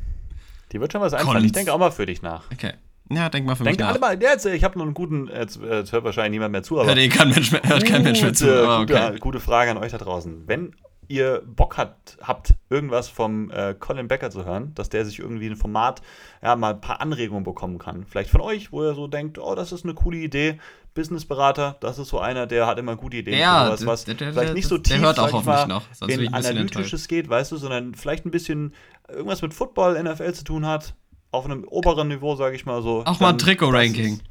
Die wird schon was einfallen. Ich denke auch mal für dich nach. Okay. Ja, denk mal für denk mich nach. Alle mal, jetzt, ich habe noch einen guten, jetzt, jetzt, hört wahrscheinlich niemand mehr zu, aber. Hört, eh kein Mensch mehr, hört kein Mensch mehr zu. okay. gute, gute Frage an euch da draußen. Wenn ihr Bock hat, habt, irgendwas vom äh, Colin Becker zu hören, dass der sich irgendwie ein Format, ja, mal ein paar Anregungen bekommen kann. Vielleicht von euch, wo ihr so denkt, oh, das ist eine coole Idee. Businessberater, das ist so einer, der hat immer gute Ideen ja, sowas, was der, der, vielleicht nicht so tief, der hört auch hoffentlich noch, sonst in analytisches geht, weißt du, sondern vielleicht ein bisschen irgendwas mit Football, NFL zu tun hat, auf einem oberen Niveau, sage ich mal so. Auch mal ein Trikot-Ranking.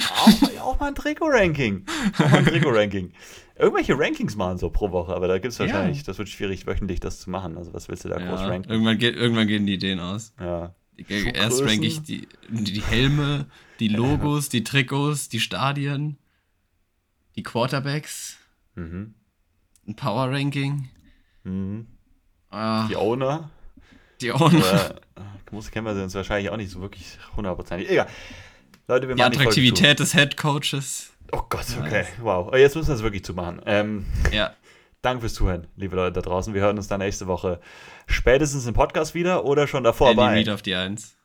Auch, auch, mal ein Trikot-Ranking. Auch mal ein Trikot-Ranking irgendwelche Rankings machen so pro Woche, aber da gibt es wahrscheinlich, ja. das wird schwierig, wöchentlich das zu machen. Also was willst du da ja, groß ranken? Irgendwann, geht, irgendwann gehen die Ideen aus. Ja. Erst ranke ich die, die Helme, die Logos, die Trikots, die Stadien, die Quarterbacks, mhm. ein Power Ranking. Mhm. Ah. Die Owner. Die Owner. muss kennen wir sie uns wahrscheinlich auch nicht so wirklich hundertprozentig. Egal. Leute, wir die Attraktivität des Head Coaches. Oh Gott, okay, wow. Oh, jetzt müssen wir es wirklich zumachen. Ähm, ja. Danke fürs Zuhören, liebe Leute da draußen. Wir hören uns dann nächste Woche spätestens im Podcast wieder oder schon davor Andy bei. Read auf die Eins.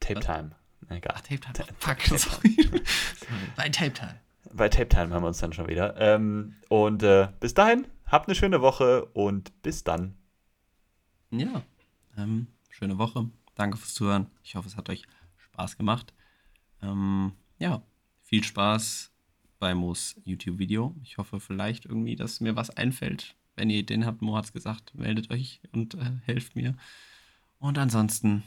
Tape Time. Egal. Ach, Tape Time. Fuck, sorry. bei Tape Time. Bei Tape Time hören wir uns dann schon wieder. Ähm, und äh, bis dahin, habt eine schöne Woche und bis dann. Ja, ähm, schöne Woche. Danke fürs Zuhören. Ich hoffe, es hat euch Spaß gemacht. Ähm, ja viel Spaß bei Mo's YouTube-Video. Ich hoffe vielleicht irgendwie, dass mir was einfällt. Wenn ihr Ideen habt, Mo hat es gesagt, meldet euch und äh, helft mir. Und ansonsten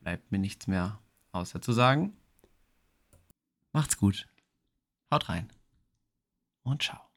bleibt mir nichts mehr außer zu sagen, macht's gut, haut rein und ciao.